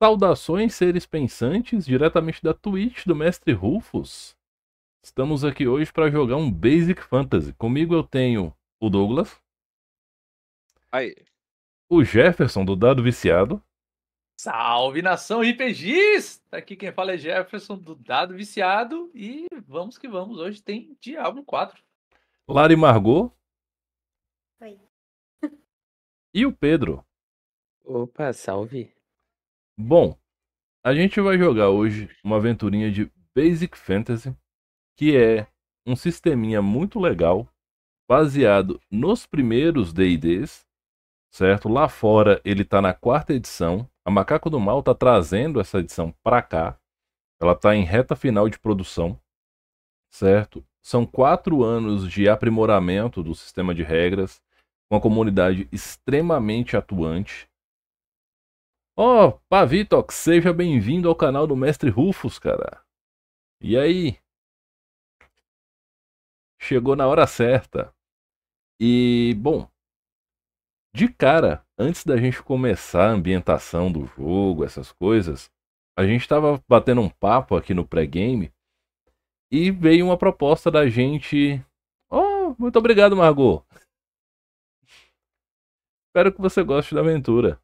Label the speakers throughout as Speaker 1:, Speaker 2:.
Speaker 1: Saudações, seres pensantes, diretamente da Twitch do Mestre Rufus. Estamos aqui hoje para jogar um Basic Fantasy. Comigo eu tenho o Douglas,
Speaker 2: Aí.
Speaker 1: o Jefferson do Dado Viciado,
Speaker 3: Salve nação RPGs! Aqui quem fala é Jefferson do Dado Viciado e vamos que vamos. Hoje tem Diablo 4.
Speaker 1: Lari Margot
Speaker 4: Oi.
Speaker 1: e o Pedro.
Speaker 5: Opa, salve.
Speaker 1: Bom, a gente vai jogar hoje uma aventurinha de Basic Fantasy, que é um sisteminha muito legal, baseado nos primeiros D&Ds, certo? Lá fora ele tá na quarta edição. A Macaco do Mal tá trazendo essa edição pra cá. Ela tá em reta final de produção, certo? São quatro anos de aprimoramento do sistema de regras, uma comunidade extremamente atuante. Ó, oh, Pavitox, seja bem-vindo ao canal do Mestre Rufus, cara. E aí? Chegou na hora certa. E, bom, de cara, antes da gente começar a ambientação do jogo, essas coisas, a gente estava batendo um papo aqui no pré-game e veio uma proposta da gente. Oh, muito obrigado, Margot. Espero que você goste da aventura.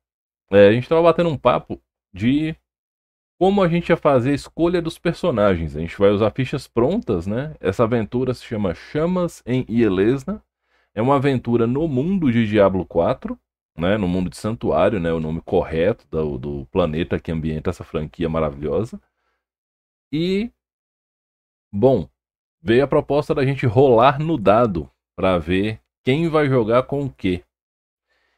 Speaker 1: É, a gente estava batendo um papo de como a gente ia fazer a escolha dos personagens. A gente vai usar fichas prontas, né? Essa aventura se chama Chamas em Ielesna. É uma aventura no mundo de Diablo 4, né? No mundo de Santuário, né? O nome correto do, do planeta que ambienta essa franquia maravilhosa. E, bom, veio a proposta da gente rolar no dado para ver quem vai jogar com o quê.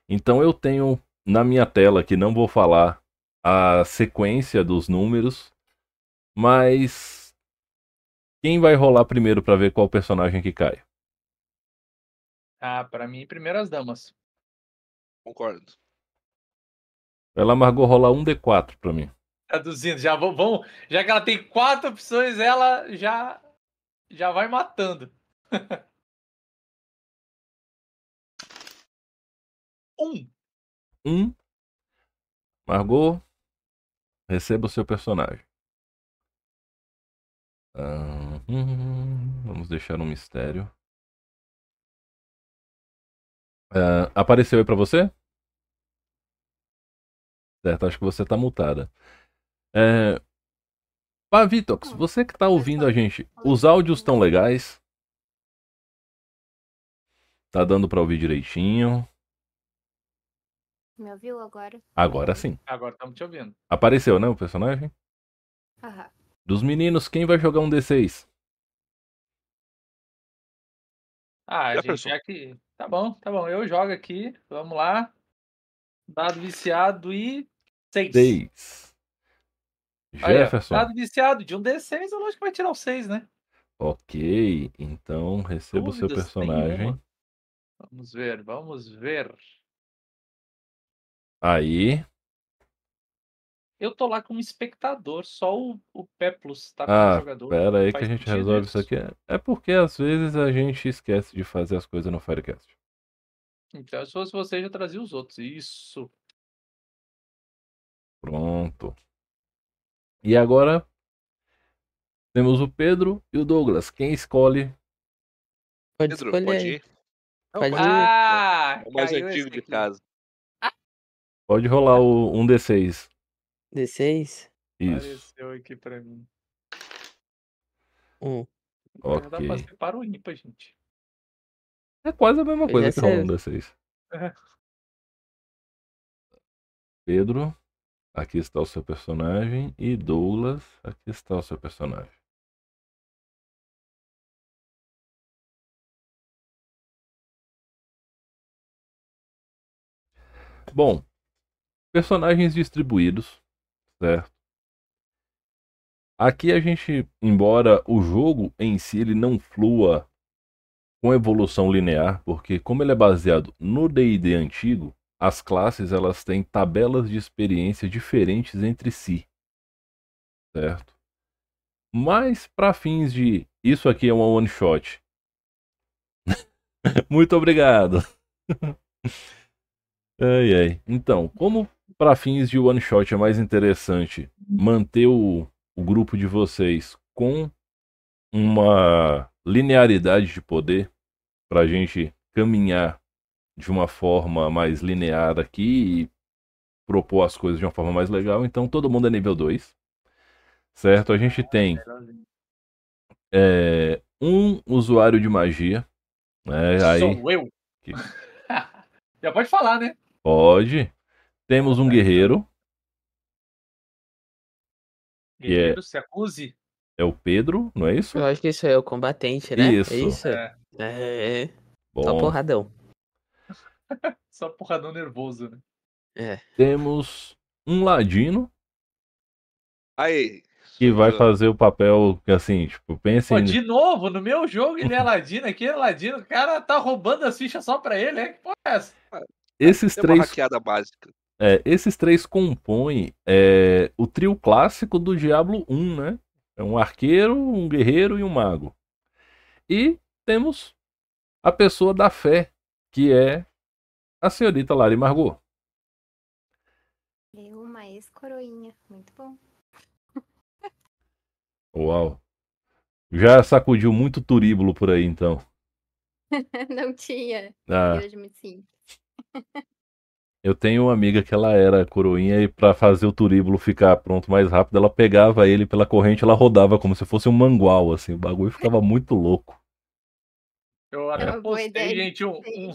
Speaker 1: Então eu tenho na minha tela aqui, não vou falar a sequência dos números, mas quem vai rolar primeiro para ver qual personagem que cai?
Speaker 3: Ah, pra mim, primeiras damas.
Speaker 2: Concordo.
Speaker 1: Ela Margot rolar um D4 pra mim.
Speaker 3: Traduzindo, já vão, vão- já que ela tem quatro opções, ela já já vai matando. um.
Speaker 1: Um. Margot, receba o seu personagem. Vamos deixar um mistério. Apareceu aí pra você? Certo, acho que você tá mutada. É... Pavitox, você que tá ouvindo a gente, os áudios estão legais? Tá dando pra ouvir direitinho?
Speaker 4: Me ouviu agora?
Speaker 1: Agora sim.
Speaker 3: Agora estamos te ouvindo.
Speaker 1: Apareceu, né, o personagem?
Speaker 4: Aham.
Speaker 1: Dos meninos, quem vai jogar um D6?
Speaker 3: Ah, gente,
Speaker 2: Jefferson.
Speaker 3: já que. Tá bom, tá bom. Eu jogo aqui. Vamos lá. Dado viciado e. Seis.
Speaker 1: 6.
Speaker 3: Aí, ó,
Speaker 1: Jefferson.
Speaker 3: Dado viciado de um D6, é lógico que vai tirar o 6, né?
Speaker 1: Ok, então receba o seu personagem.
Speaker 3: nenhuma. Vamos ver, vamos ver.
Speaker 1: Aí.
Speaker 3: Eu tô lá como espectador, só o, o Peplus tá como
Speaker 1: Ah,
Speaker 3: jogador.
Speaker 1: pera aí que a gente resolve isso
Speaker 3: isso.
Speaker 1: aqui. É porque às vezes a gente esquece de fazer as coisas no Firecast.
Speaker 3: Então, se fosse você, já trazia os outros. Isso.
Speaker 1: Pronto. E agora temos o Pedro e o Douglas. Quem escolhe?
Speaker 5: Pode
Speaker 2: Pedro,
Speaker 5: escolher.
Speaker 2: pode ir. Não,
Speaker 5: Pode ir.
Speaker 3: Ah!
Speaker 2: É o mais antigo de casa.
Speaker 1: Pode rolar o um D6.
Speaker 5: D6.
Speaker 1: Isso.
Speaker 3: Apareceu aqui pra mim.
Speaker 5: Um.
Speaker 3: Já dá pra
Speaker 1: Ok.
Speaker 3: ser para o ímpar, gente.
Speaker 1: É quase a mesma coisa
Speaker 5: é,
Speaker 1: que rolar um
Speaker 5: sério.
Speaker 1: D6.
Speaker 3: É.
Speaker 1: Pedro, aqui está o seu personagem. E Douglas, aqui está o seu personagem. Bom, personagens distribuídos, certo? Aqui a gente, embora o jogo em si ele não flua com evolução linear, porque como ele é baseado no D&D antigo, as classes elas têm tabelas de experiência diferentes entre si, certo? Mas para fins de isso aqui é uma one shot. Muito obrigado. ai ai. Então, como para fins de one shot é mais interessante manter o, o grupo de vocês com uma linearidade de poder para a gente caminhar de uma forma mais linear aqui e propor as coisas de uma forma mais legal. Então todo mundo é nível 2. Certo? A gente tem é, um usuário de magia. Né? Aí
Speaker 3: Sou eu.
Speaker 1: Que-
Speaker 3: Já pode falar, né?
Speaker 1: pode. Temos um guerreiro, Que é-
Speaker 3: Guerreiro, se acuse.
Speaker 1: é o Pedro, não é isso?
Speaker 5: Eu acho que isso é o combatente, né?
Speaker 1: Isso.
Speaker 5: É isso?
Speaker 3: É,
Speaker 5: É, só
Speaker 1: Bom,
Speaker 5: porradão.
Speaker 3: só porradão nervoso, né?
Speaker 5: É.
Speaker 1: temos um ladino
Speaker 2: Aí.
Speaker 1: que vai fazer o papel que assim, tipo, pensem
Speaker 3: Pô, de novo, no meu jogo ele é ladino, aqui é ladino. O cara tá roubando as fichas só pra ele, é? Que porra é essa?
Speaker 1: esses
Speaker 2: Tem uma
Speaker 1: três
Speaker 2: hackeada básica.
Speaker 1: É, esses três compõem é, o trio clássico do Diablo 1, né? É um arqueiro, um guerreiro e um mago. E temos a pessoa da fé, que é a senhorita Lari Margot.
Speaker 4: Eu, uma ex-coroinha. Muito bom.
Speaker 1: Uau. Já sacudiu muito turíbulo por aí, então.
Speaker 4: Não tinha.
Speaker 1: Ah,
Speaker 4: sim.
Speaker 1: eu tenho uma amiga que ela era coroinha e pra fazer o turíbulo ficar pronto mais rápido, ela pegava ele pela corrente, ela rodava como se fosse um mangual, assim. O bagulho ficava muito louco.
Speaker 3: Eu
Speaker 4: É
Speaker 3: até
Speaker 4: boa
Speaker 3: postei,
Speaker 4: ideia,
Speaker 3: gente, um, um-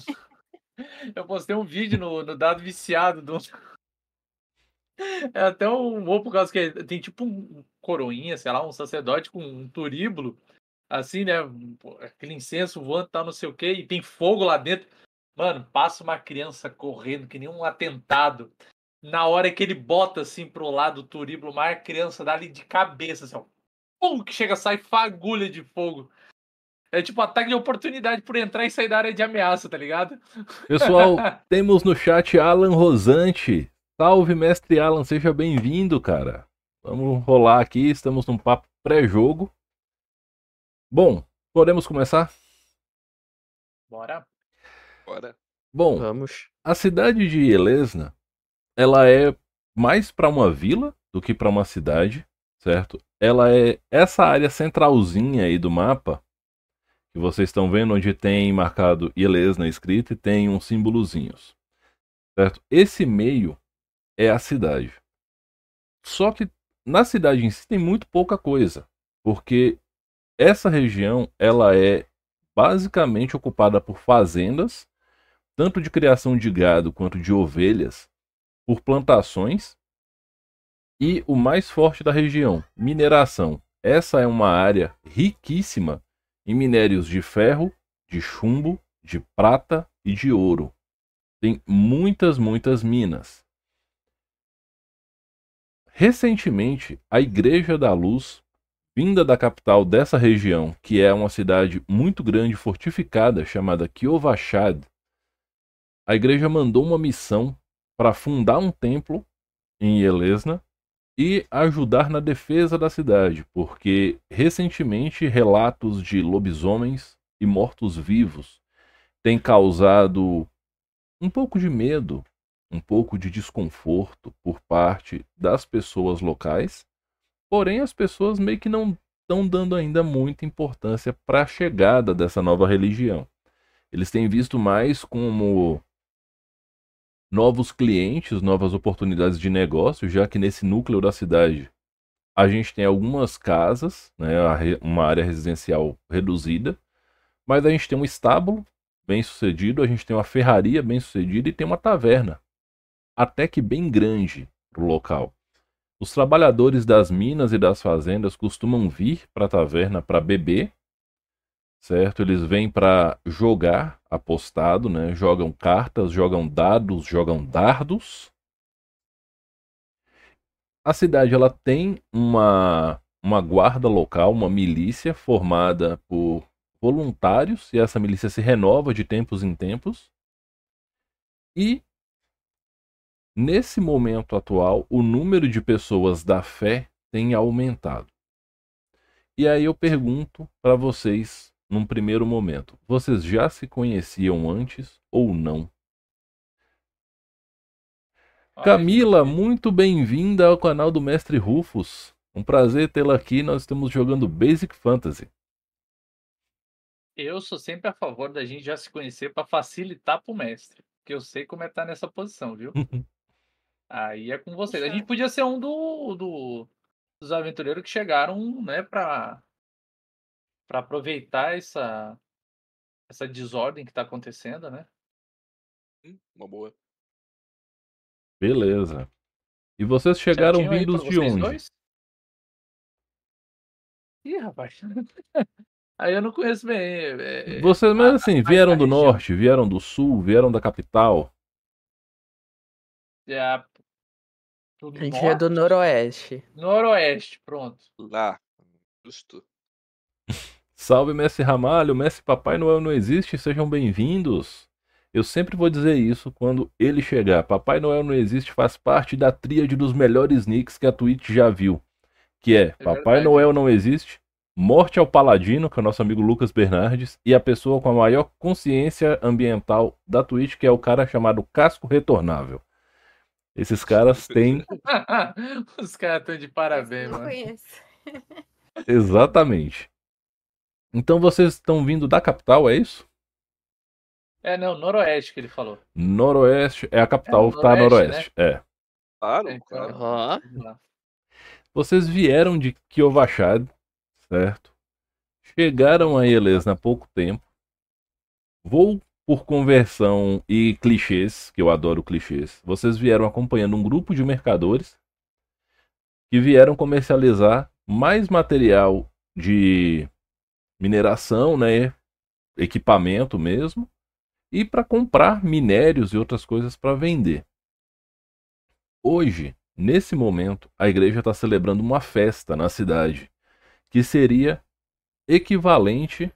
Speaker 3: Eu postei um vídeo no, no dado viciado do. É até um bom por causa que tem tipo um coroinha, sei lá, um sacerdote com um turíbulo, assim, né? Aquele incenso voando, tal, não sei o quê, e tem fogo lá dentro. Mano, passa uma criança correndo que nem um atentado. Na hora que ele bota assim pro lado o turíbulo, uma criança dá ali de cabeça, assim, ó. Pum, que chega, sai fagulha de fogo. É tipo ataque de oportunidade por entrar e sair da área de ameaça, tá ligado?
Speaker 1: Pessoal, temos no chat Alan Rosante. Salve, mestre Alan, seja bem-vindo, cara. Vamos rolar aqui, estamos num papo pré-jogo. Bom, podemos começar?
Speaker 3: Bora.
Speaker 2: Bora.
Speaker 1: Bom,
Speaker 5: Vamos.
Speaker 1: a cidade de Elesna, ela é mais para uma vila do que para uma cidade, certo? Ela é essa área centralzinha aí do mapa que vocês estão vendo, onde tem marcado Elesna escrito e tem uns símbolozinhos, certo? Esse meio é a cidade. Só que na cidade em si tem muito pouca coisa, porque essa região ela é basicamente ocupada por fazendas tanto de criação de gado quanto de ovelhas, por plantações e o mais forte da região, mineração. Essa é uma área riquíssima em minérios de ferro, de chumbo, de prata e de ouro. Tem muitas, muitas minas. Recentemente, a Igreja da Luz, vinda da capital dessa região, que é uma cidade muito grande fortificada chamada Kiovachad, a igreja mandou uma missão para fundar um templo em Elesna e ajudar na defesa da cidade, porque recentemente relatos de lobisomens e mortos-vivos têm causado um pouco de medo, um pouco de desconforto por parte das pessoas locais. Porém, as pessoas meio que não estão dando ainda muita importância para a chegada dessa nova religião. Eles têm visto mais como novos clientes, novas oportunidades de negócio, já que nesse núcleo da cidade a gente tem algumas casas, né, uma área residencial reduzida, mas a gente tem um estábulo bem sucedido, a gente tem uma ferraria bem sucedida e tem uma taverna, até que bem grande pro local. Os trabalhadores das minas e das fazendas costumam vir para a taverna para beber, certo? Eles vêm para jogar apostado, né? Jogam cartas, jogam dados, jogam dardos. A cidade ela tem uma uma guarda local, uma milícia formada por voluntários e essa milícia se renova de tempos em tempos. E nesse momento atual, o número de pessoas da fé tem aumentado. E aí eu pergunto para vocês num primeiro momento: vocês já se conheciam antes ou não? Camila, muito bem-vinda ao canal do Mestre Rufus. Um prazer tê-la aqui. Nós estamos jogando Basic Fantasy.
Speaker 3: Eu sou sempre a favor da gente já se conhecer para facilitar pro mestre. Porque eu sei como é estar nessa posição, viu? Aí é com vocês. A gente podia ser um do, do dos aventureiros que chegaram, né, para para aproveitar essa essa desordem que tá acontecendo, né?
Speaker 2: Hum, Uma boa.
Speaker 1: Beleza. E vocês chegaram
Speaker 3: Certinho
Speaker 1: vindos de onde?
Speaker 3: dois? Ih, rapaz. Aí eu não conheço bem. é, é,
Speaker 1: Vocês, mas
Speaker 3: a-
Speaker 1: assim,
Speaker 3: a-
Speaker 1: vieram
Speaker 3: a
Speaker 1: do
Speaker 3: região.
Speaker 1: norte, vieram do sul, vieram da capital.
Speaker 3: É a- do
Speaker 5: A gente é do
Speaker 3: norte?
Speaker 5: noroeste.
Speaker 3: Noroeste, pronto.
Speaker 2: Lá. Justo.
Speaker 1: Salve, Mestre Ramalho, Mestre Papai Noel não existe, sejam bem-vindos. Eu sempre vou dizer isso quando ele chegar. Papai Noel não existe faz parte da tríade dos melhores nicks que a Twitch já viu. Que é, Papai
Speaker 3: verdade.
Speaker 1: Noel não existe, Morte ao Paladino, que é o nosso amigo Lucas Bernardes, e a pessoa com a maior consciência ambiental da Twitch, que é o cara chamado Casco Retornável. Esses caras têm
Speaker 3: Os caras estão de parabéns,
Speaker 4: não
Speaker 3: mano.
Speaker 4: conheço.
Speaker 1: exatamente. Então vocês estão vindo da capital, é isso?
Speaker 3: É, não, Noroeste que ele falou.
Speaker 1: Noroeste, é a capital,
Speaker 3: É,
Speaker 1: tá
Speaker 3: noroeste,
Speaker 1: noroeste. É.
Speaker 2: Claro,
Speaker 3: É,
Speaker 2: claro.
Speaker 3: Lá.
Speaker 1: Vocês vieram de Kiovachad, certo? Chegaram a Elesna há pouco tempo. Vou por conversão e clichês, que eu adoro clichês. Vocês vieram acompanhando um grupo de mercadores que vieram comercializar mais material de mineração, né? Equipamento mesmo. E para comprar minérios e outras coisas para vender. Hoje, nesse momento, a igreja está celebrando uma festa na cidade que seria equivalente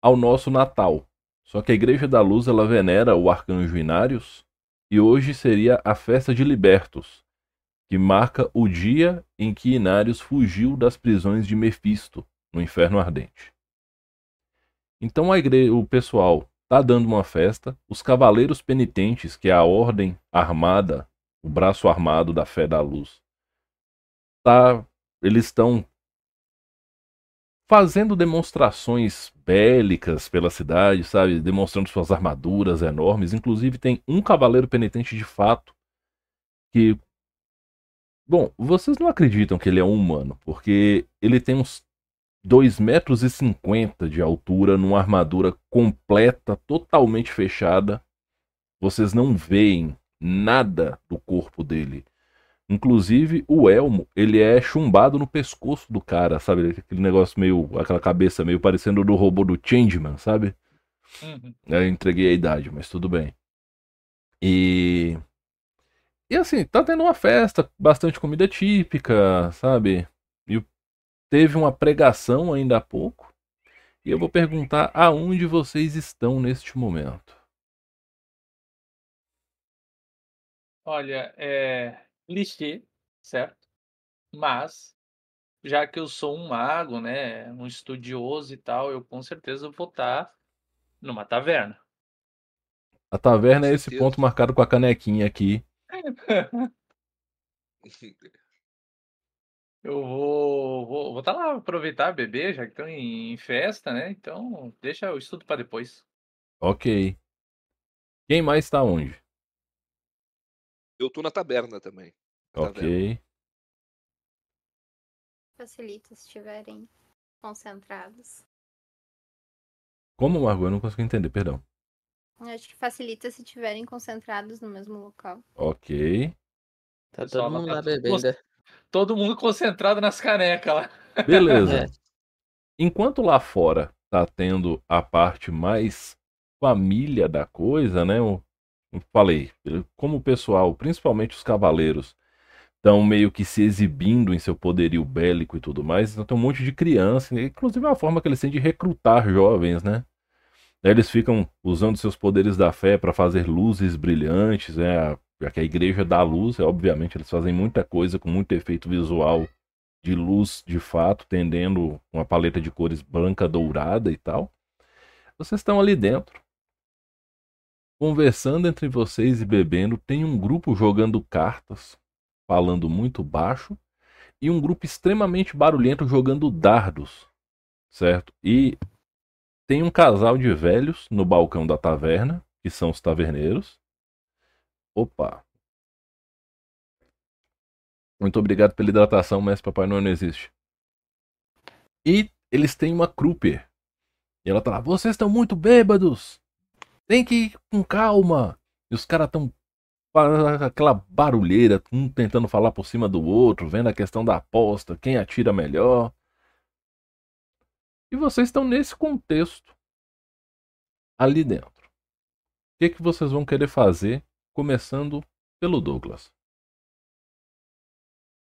Speaker 1: ao nosso Natal. Só que a Igreja da Luz ela venera o arcanjo Inários e hoje seria a festa de Libertos, que marca o dia em que Inários fugiu das prisões de Mefisto no Inferno Ardente. Então a igreja, o pessoal tá dando uma festa, os cavaleiros penitentes, que é a ordem armada o braço armado da fé da luz. Tá, eles estão fazendo demonstrações bélicas pela cidade, sabe, demonstrando suas armaduras enormes. Inclusive tem um cavaleiro penitente de fato que Bom, vocês não acreditam que ele é um humano, porque ele tem uns 2 metros e 50 de altura numa armadura completa, totalmente fechada. Vocês não veem nada do corpo dele. Inclusive, o elmo, ele é chumbado no pescoço do cara, sabe? Aquele negócio meio. aquela cabeça meio parecendo do robô do Changeman, sabe?
Speaker 3: Uhum.
Speaker 1: Eu entreguei a idade, mas tudo bem. E. E assim, tá tendo uma festa, bastante comida típica, sabe? Teve uma pregação ainda há pouco. E eu vou perguntar aonde vocês estão neste momento.
Speaker 3: Olha, é clichê, certo? Mas, já que eu sou um mago, né, um estudioso e tal, eu com certeza vou estar numa taverna.
Speaker 1: A taverna é esse ponto marcado com a canequinha aqui.
Speaker 3: Eu vou vou, vou tá lá aproveitar beber, já que estão em, em festa, né? Então, deixa o estudo para depois.
Speaker 1: Ok. Quem mais está onde?
Speaker 2: Eu tô na taberna também. Na.
Speaker 1: Ok.
Speaker 4: Facilita se estiverem concentrados.
Speaker 1: Como, Margot? Eu não consigo entender, perdão.
Speaker 4: Acho que facilita se estiverem concentrados no mesmo local.
Speaker 1: Ok.
Speaker 5: tá todo mundo
Speaker 3: lá tá
Speaker 5: bebendo.
Speaker 3: Todo mundo concentrado nas canecas lá.
Speaker 1: Beleza.
Speaker 5: É.
Speaker 1: Enquanto lá fora tá tendo a parte mais família da coisa, né? Eu falei, como o pessoal, principalmente os cavaleiros, estão meio que se exibindo em seu poderio bélico e tudo mais, então tem um monte de criança, inclusive é uma forma que eles têm de recrutar jovens, né? Eles ficam usando seus poderes da fé para fazer luzes brilhantes, né? Já que a igreja dá luz, é, obviamente eles fazem muita coisa com muito efeito visual de luz de fato, tendendo uma paleta de cores branca dourada e tal. Vocês estão ali dentro. conversando entre vocês e bebendo, tem um grupo jogando cartas, falando muito baixo, e um grupo extremamente barulhento jogando dardos, certo? E tem um casal de velhos no balcão da taverna, que são os taverneiros. Opa! Muito obrigado pela hidratação, mas Papai Noel não existe. E eles têm uma Kruper. E ela tá lá, vocês estão muito bêbados! Tem que ir com calma! E os caras estão aquela barulheira, um tentando falar por cima do outro, vendo a questão da aposta, quem atira melhor. E vocês estão nesse contexto ali dentro. O que, que vocês vão querer fazer, começando pelo Douglas?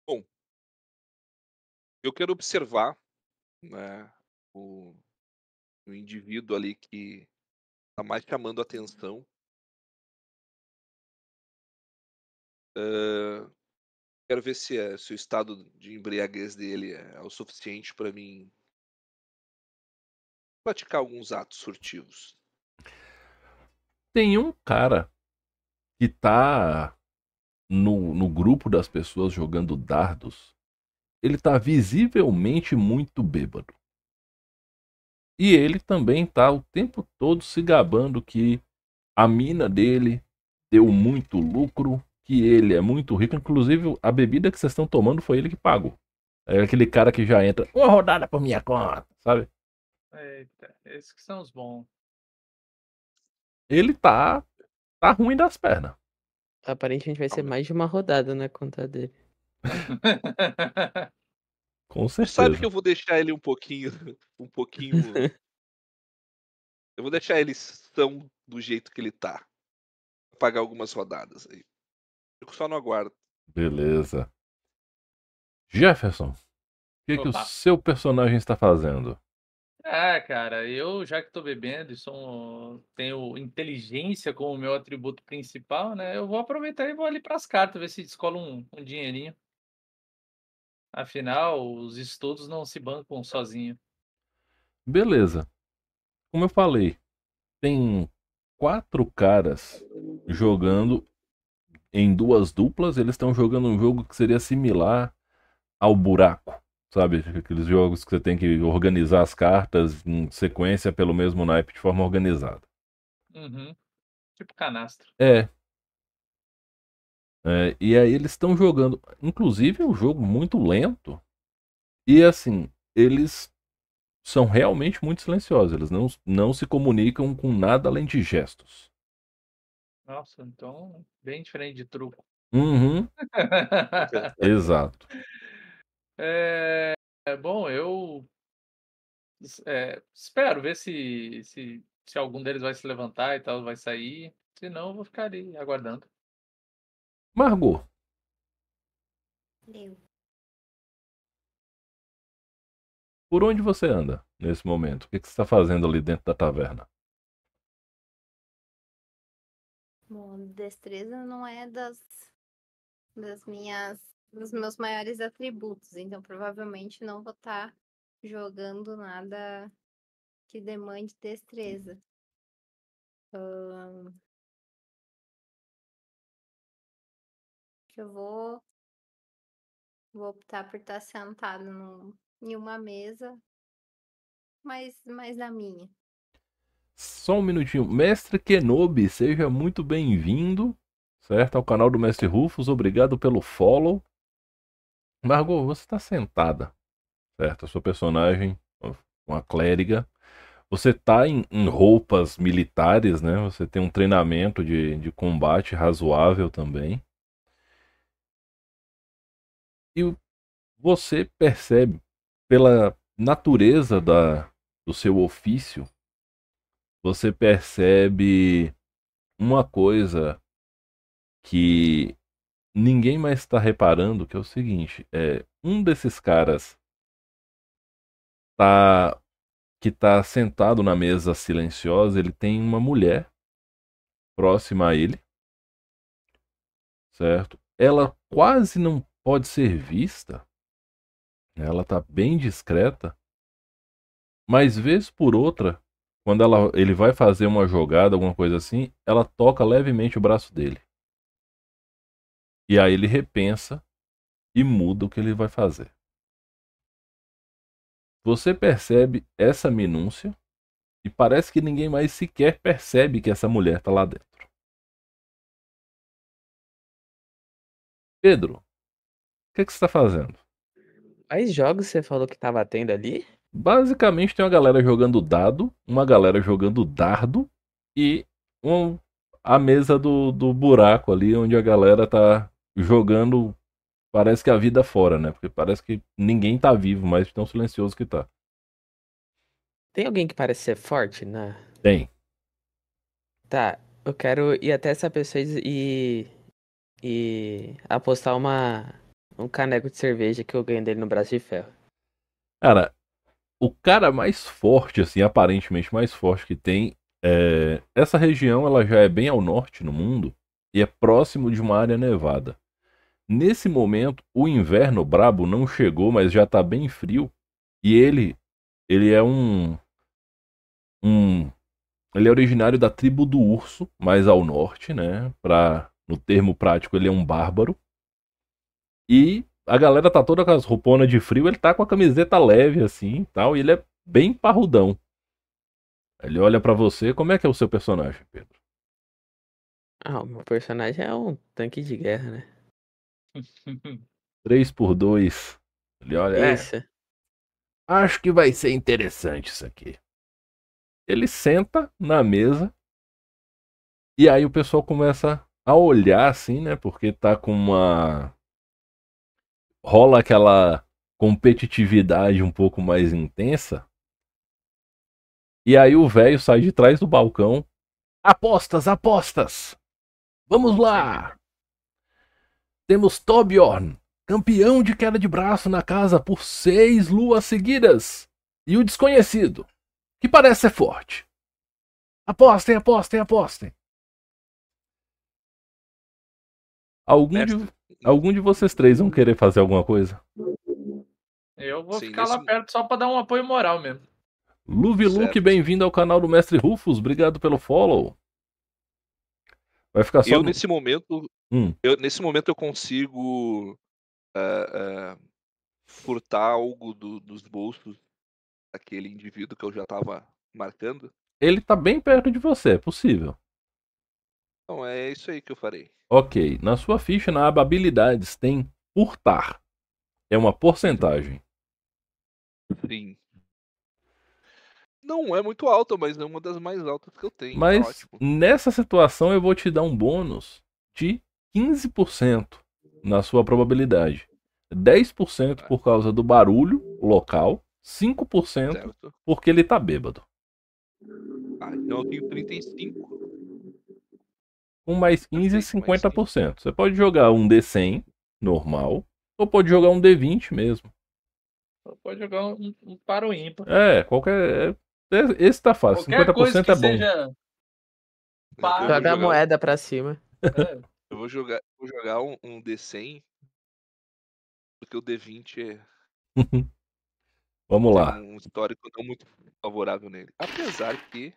Speaker 2: Bom, eu quero observar né, o, o indivíduo ali que está mais chamando atenção Uh, quero ver se, é, se, o estado de embriaguez dele é, é o suficiente para mim praticar alguns atos furtivos.
Speaker 1: Tem um cara que tá no, no grupo das pessoas jogando dardos. Ele tá visivelmente muito bêbado. E ele também tá o tempo todo se gabando que a mina dele deu muito lucro que ele é muito rico. Inclusive, a bebida que vocês estão tomando foi ele que pagou. É aquele cara que já entra, uma rodada por minha conta, sabe?
Speaker 3: Eita, esses que são os bons.
Speaker 1: Ele tá. Tá ruim das pernas.
Speaker 5: Aparentemente vai ser mais de uma rodada na conta dele.
Speaker 1: Com certeza.
Speaker 2: Sabe que eu vou deixar ele um pouquinho. Um pouquinho. eu vou deixar ele tão do jeito que ele tá. Pagar algumas rodadas aí. Fico só no aguardo.
Speaker 1: Beleza. Jefferson, o que, que o seu personagem está fazendo?
Speaker 3: É, cara, eu já que tô bebendo e sou, tenho inteligência como meu atributo principal, né? Eu vou aproveitar e vou ali para as cartas, ver se descola um, um dinheirinho. Afinal, os estudos não se bancam sozinho.
Speaker 1: Beleza. Como eu falei, tem quatro caras jogando em duas duplas, eles estão jogando um jogo que seria similar ao buraco. Sabe? Aqueles jogos que você tem que organizar as cartas em sequência pelo mesmo naipe de forma organizada.
Speaker 3: Uhum. Tipo canastra.
Speaker 1: É. é e aí eles estão jogando. Inclusive é um jogo muito lento. E assim, eles são realmente muito silenciosos. Eles não, não se comunicam com nada além de gestos.
Speaker 3: Nossa, então bem diferente de truco.
Speaker 1: Uhum. Exato.
Speaker 3: É, bom, eu é, espero ver se, se, se algum deles vai se levantar e tal, vai sair. Se não, eu vou ficar ali aguardando.
Speaker 1: Margot.
Speaker 4: Eu.
Speaker 1: Por onde você anda nesse momento? O que, que você está fazendo ali dentro da taverna?
Speaker 4: Bom, destreza não é das, das minhas, dos meus maiores atributos, então provavelmente não vou estar tá jogando nada que demande destreza. Hum... Eu vou, vou optar por estar tá sentado em uma mesa, mas mais na minha.
Speaker 1: Só um minutinho. Mestre Kenobi, seja muito bem-vindo, certo? Ao canal do Mestre Rufus. Obrigado pelo follow. Margot, você está sentada, certo? A sua personagem, uma clériga. Você está em, em, roupas militares, né? Você tem um treinamento de, de combate razoável também. E você percebe, pela natureza da, do seu ofício, você percebe uma coisa que ninguém mais está reparando, que é o seguinte, é um desses caras tá que está sentado na mesa silenciosa, ele tem uma mulher próxima a ele, certo? Ela quase não pode ser vista, ela está bem discreta, mas vez por outra quando ela, ele vai fazer uma jogada, alguma coisa assim, ela toca levemente o braço dele. E aí ele repensa e muda o que ele vai fazer. Você percebe essa minúcia e parece que ninguém mais sequer percebe que essa mulher está lá dentro. Pedro, o que, que você está fazendo?
Speaker 5: Quais jogos você falou que tava tendo ali?
Speaker 1: Basicamente tem uma galera jogando dado, uma galera jogando dardo e um, a mesa do, do buraco ali, onde a galera tá jogando, parece que a vida fora, né? Porque parece que ninguém tá vivo, mas tão silencioso que tá.
Speaker 5: Tem alguém que parece ser forte, né?
Speaker 1: Tem.
Speaker 5: Tá, eu quero ir até essa pessoa e. e apostar uma. um caneco de cerveja que eu ganhei dele no braço de ferro.
Speaker 1: Cara, o cara mais forte, assim, aparentemente mais forte que tem, é... essa região ela já é bem ao norte no mundo e é próximo de uma área nevada. Nesse momento, o inverno brabo não chegou, mas já tá bem frio. E ele, ele é um, um, ele é originário da tribo do urso, mais ao norte, né? Pra, no termo prático, ele é um bárbaro. E a galera tá toda com as rouponas de frio, ele tá com a camiseta leve assim, tal, e ele é bem parrudão. Ele olha para você, como é que é o seu personagem, Pedro?
Speaker 5: Ah, o meu personagem é um tanque de guerra, né?
Speaker 1: 3 por 2. Ele olha, é,
Speaker 5: Isso.
Speaker 1: acho que vai ser interessante isso aqui. Ele senta na mesa e aí o pessoal começa a olhar assim, né? Porque tá com uma rola aquela competitividade um pouco mais intensa. E aí o velho sai de trás do balcão. Apostas, apostas! Vamos lá! Temos Torbjorn, campeão de queda de braço na casa por seis luas seguidas. E o desconhecido, que parece ser forte. Apostem, apostem, apostem. Algum de, algum de vocês três vão querer fazer alguma coisa?
Speaker 3: Eu vou
Speaker 2: Sim,
Speaker 3: ficar lá perto só pra dar um apoio moral mesmo.
Speaker 1: Luve Luke,
Speaker 2: Certo.
Speaker 1: bem-vindo ao canal do Mestre Rufus. Obrigado pelo follow. Vai ficar só
Speaker 2: eu
Speaker 1: no-
Speaker 2: nesse momento,
Speaker 1: Hum.
Speaker 2: eu nesse momento eu consigo ah, ah, furtar algo do- dos bolsos daquele indivíduo que eu já tava marcando.
Speaker 1: Ele tá bem perto de você, é possível.
Speaker 2: Então é isso aí que eu farei.
Speaker 1: Ok, na sua ficha, na aba habilidades, tem furtar. É uma porcentagem.
Speaker 2: Sim. Não é muito alta, mas é uma das mais altas que eu tenho. tá
Speaker 1: Mas
Speaker 2: ótimo.
Speaker 1: nessa situação eu vou te dar um bônus de 15% na sua probabilidade. 10% por causa do barulho local, 5%
Speaker 2: Certo.
Speaker 1: porque ele tá bêbado.
Speaker 2: Ah, então eu tenho 35.
Speaker 1: Com mais 15,
Speaker 2: Perfeito, mais
Speaker 1: 50%. Você pode jogar um D100 normal, ou pode jogar um D20 mesmo.
Speaker 3: Pode jogar um, um para o ímpar.
Speaker 1: É, qualquer. É- Esse tá fácil.
Speaker 3: Qualquer
Speaker 1: 50%
Speaker 3: coisa que
Speaker 1: é bom.
Speaker 3: seja.
Speaker 5: Joga a moeda pra cima.
Speaker 3: é,
Speaker 2: Eu vou jogar, vou jogar um, um D100. Porque o D20 é,
Speaker 1: Vamos lá.
Speaker 2: tem um histórico não muito favorável nele. Apesar que.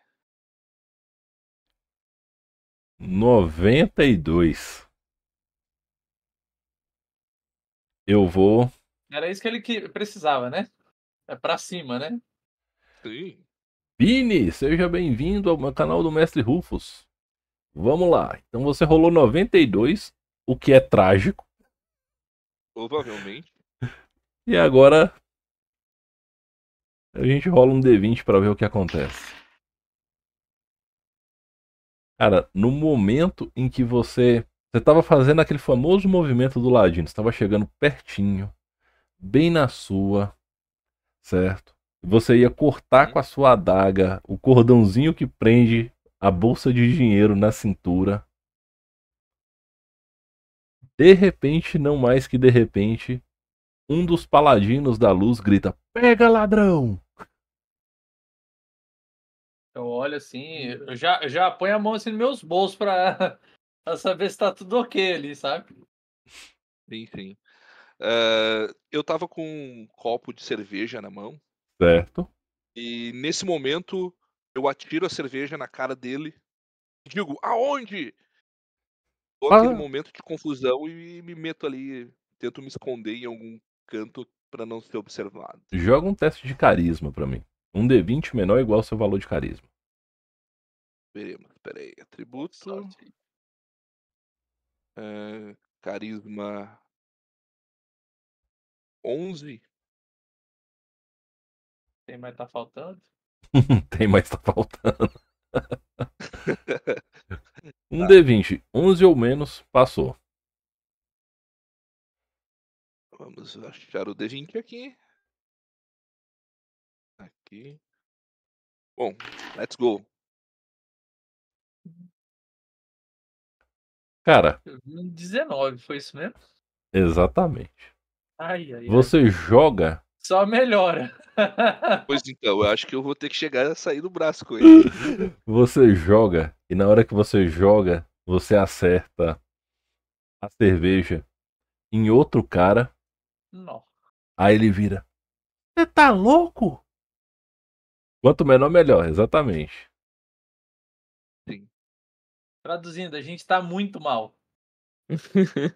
Speaker 1: 92. Eu vou.
Speaker 3: era isso que ele que precisava, né? É pra cima, né?
Speaker 2: Sim.
Speaker 1: Vini, seja bem-vindo ao meu canal do Mestre Rufus. Vamos lá. Então você rolou 92, o que é trágico.
Speaker 2: Provavelmente.
Speaker 1: E agora a gente rola um D20 pra ver o que acontece. Cara, no momento em que você você tava fazendo aquele famoso movimento do ladinho, você tava chegando pertinho, bem na sua, certo? Você ia cortar com a sua adaga o cordãozinho que prende a bolsa de dinheiro na cintura. De repente, não mais que de repente, um dos paladinos da luz grita: Pega, ladrão!
Speaker 3: Eu olho assim, eu já, eu já ponho a mão assim nos meus bolsos pra, pra saber se tá tudo ok ali, sabe?
Speaker 2: Sim, sim. Ah, eu tava com um copo de cerveja na mão.
Speaker 1: Certo?
Speaker 2: E nesse momento Eu atiro a cerveja na cara dele e digo, aonde? Dou aquele
Speaker 1: Ah.
Speaker 2: momento de confusão e me meto ali, tento me esconder em algum canto pra não ser observado.
Speaker 1: Joga um teste de carisma pra mim. Um D20 menor ou igual ao seu valor de carisma.
Speaker 2: Veremos. Pera aí. Atributo. É, carisma 11.
Speaker 3: Tem mais tá faltando?
Speaker 1: Tem, mas tá faltando. Um D20, 11 ou menos, passou.
Speaker 2: Vamos achar o D20 aqui. Aqui. Bom, let's go.
Speaker 1: Cara,
Speaker 3: Eu vi um 19, foi isso mesmo?
Speaker 1: exatamente.
Speaker 3: Ai, ai, ai.
Speaker 1: Você joga.
Speaker 3: Só melhora.
Speaker 2: Pois então, eu acho que eu vou ter que chegar a sair do braço com ele.
Speaker 1: Você joga. E na hora que você joga, você acerta a cerveja em outro cara.
Speaker 3: Não.
Speaker 1: Aí ele vira. Você tá louco? Quanto menor, melhor, exatamente.
Speaker 3: Traduzindo, a gente tá muito mal.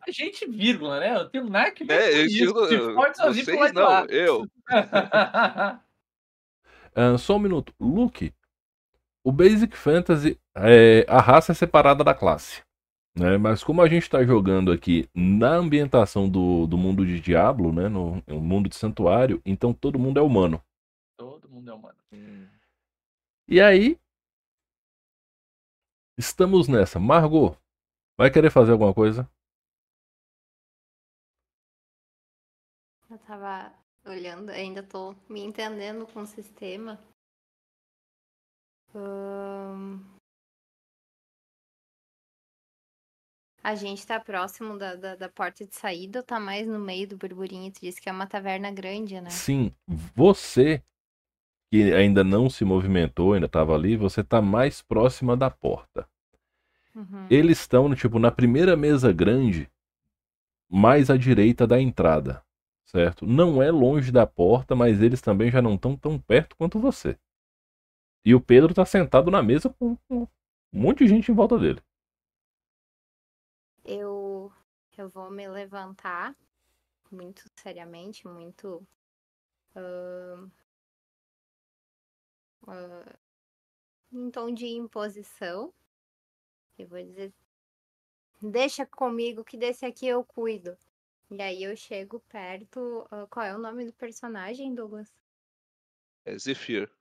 Speaker 3: A gente, vírgula, né? Eu tenho nada que ver
Speaker 2: É,
Speaker 3: com
Speaker 2: eu
Speaker 3: isso.
Speaker 2: digo,
Speaker 3: Se pode sozinho pro lado
Speaker 2: não, eu.
Speaker 1: Ah, só um minuto. Luke, o Basic Fantasy, é, a raça é separada da classe. Né? Mas como a gente está jogando aqui na ambientação do, do mundo de Diablo, né? no, no mundo de Santuário, então todo mundo é humano.
Speaker 3: Todo mundo é humano.
Speaker 1: E aí, estamos nessa. Margot, vai querer fazer alguma coisa?
Speaker 4: Eu tava olhando, ainda tô me entendendo com o sistema. A gente tá próximo da, da, da porta de saída ou tá mais no meio do burburinho? Tu disse que é uma taverna grande, né?
Speaker 1: Sim, você que ainda não se movimentou, ainda estava ali, você está mais próxima da porta.
Speaker 4: Uhum.
Speaker 1: Eles estão, tipo, na primeira mesa grande, mais à direita da entrada, certo? Não é longe da porta, mas eles também já não estão tão perto quanto você. E o Pedro tá sentado na mesa com com um monte de gente em volta dele.
Speaker 4: Eu, eu vou me levantar muito seriamente, muito. ahn, ah, em tom de imposição. Eu vou dizer: Deixa comigo que desse aqui eu cuido. E aí eu chego perto. ah, qual é o nome do personagem, Douglas?
Speaker 2: É Zephyr.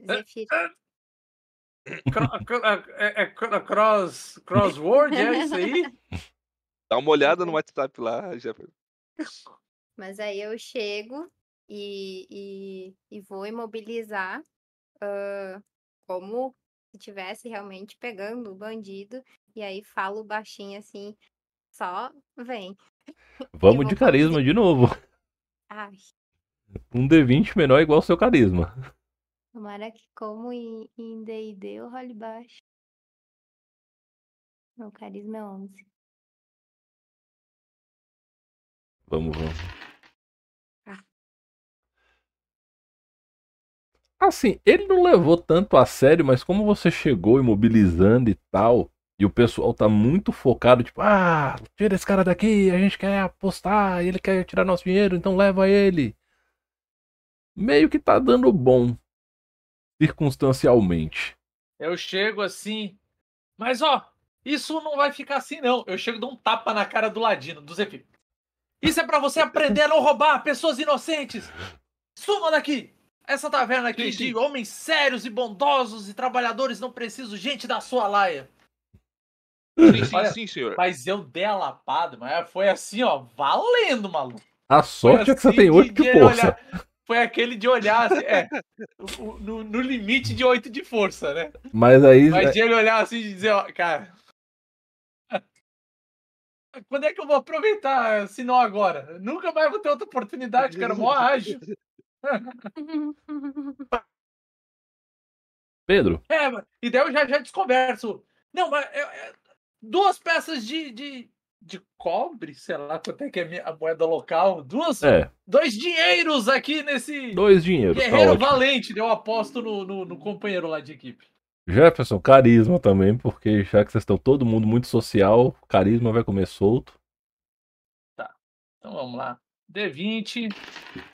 Speaker 4: Zephyr.
Speaker 3: Cro- é, é cro- cross, crossword, é isso aí?
Speaker 2: Dá uma olhada no WhatsApp lá, já.
Speaker 4: Mas aí eu chego e, e, e vou imobilizar ah, como estivesse realmente pegando o bandido. E aí falo baixinho assim, só vem.
Speaker 1: Vamos de carisma de novo.
Speaker 4: Ai,
Speaker 1: Um D20 menor igual ao seu carisma.
Speaker 4: tomara que como em D&D eu role baixo. Meu carisma é 11.
Speaker 1: Vamos, vamos. Assim, ele não levou tanto a sério, mas como você chegou imobilizando e tal, e o pessoal tá muito focado, tipo, ah, tira esse cara daqui, a gente quer apostar, ele quer tirar nosso dinheiro, então leva ele. Meio que tá dando bom, circunstancialmente.
Speaker 3: Eu chego assim, mas ó, isso não vai ficar assim não. Eu chego e dou um tapa na cara do Ladino, do Zephyr. Isso é pra você aprender a não roubar pessoas inocentes. Suma daqui. Essa taverna aqui
Speaker 2: Sim, sim.
Speaker 3: de homens sérios e bondosos e trabalhadores não preciso gente da sua laia.
Speaker 2: Sim, sim,
Speaker 3: Olha,
Speaker 2: sim, senhor.
Speaker 3: Mas eu dei a lapada, mas foi assim, ó, valendo, maluco.
Speaker 1: A sorte é que você
Speaker 3: assim
Speaker 1: tem oito
Speaker 3: de
Speaker 1: de força.
Speaker 3: olhar- Foi aquele de olhar, assim, é, no, no limite de 8 de força, né?
Speaker 1: Mas aí.
Speaker 3: Mas de ele olhar assim e dizer, ó, cara. Quando é que eu vou aproveitar, se não agora? Nunca mais vou ter outra oportunidade, cara. Mó ágil.
Speaker 1: Pedro,
Speaker 3: É, mas- e daí eu já, já desconverso. Não, mas é- é duas peças de, de, de cobre, sei lá quanto é que é a moeda local. Duas,
Speaker 1: É,
Speaker 3: Dois dinheiros aqui nesse
Speaker 1: dois dinheiros. Tá
Speaker 3: guerreiro
Speaker 1: ótimo.
Speaker 3: valente. Eu aposto no, no, no companheiro lá de equipe.
Speaker 1: Jefferson, carisma também, porque já que vocês estão todo mundo muito social, carisma vai comer solto.
Speaker 3: Então vamos lá. D20,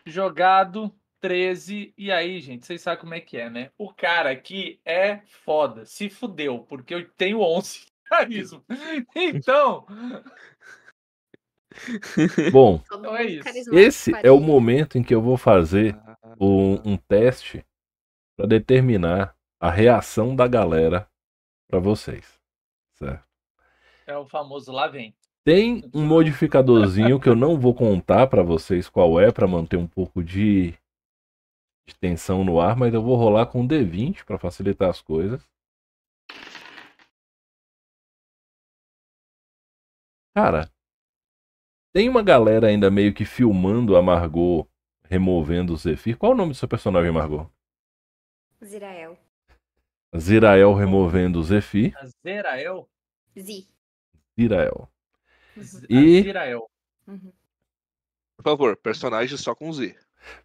Speaker 3: jogado 13. E aí, gente, vocês sabem como é que é, né? O cara aqui é foda. Se fudeu, porque eu tenho 11 de carisma. Então,
Speaker 1: Bom,
Speaker 3: Então é isso.
Speaker 1: esse é o momento em que eu vou fazer
Speaker 2: Ah,
Speaker 1: um, um teste para determinar a reação da galera para vocês. Certo?
Speaker 3: é o famoso lá vem.
Speaker 1: Tem um modificadorzinho que eu não vou contar para vocês qual é, para manter um pouco de, de tensão no ar, mas eu vou rolar com um D20 para facilitar as coisas. Cara, tem uma galera ainda meio que filmando a Margot removendo o Zephyr. Qual é o nome do seu personagem, Margot?
Speaker 4: Zirael.
Speaker 1: Zirael removendo o Zephyr.
Speaker 3: A Zerael.
Speaker 4: Z.
Speaker 1: Zirael.
Speaker 3: Z-
Speaker 1: E-
Speaker 3: Zirael.
Speaker 4: Uhum.
Speaker 2: Por favor, personagem só com Z.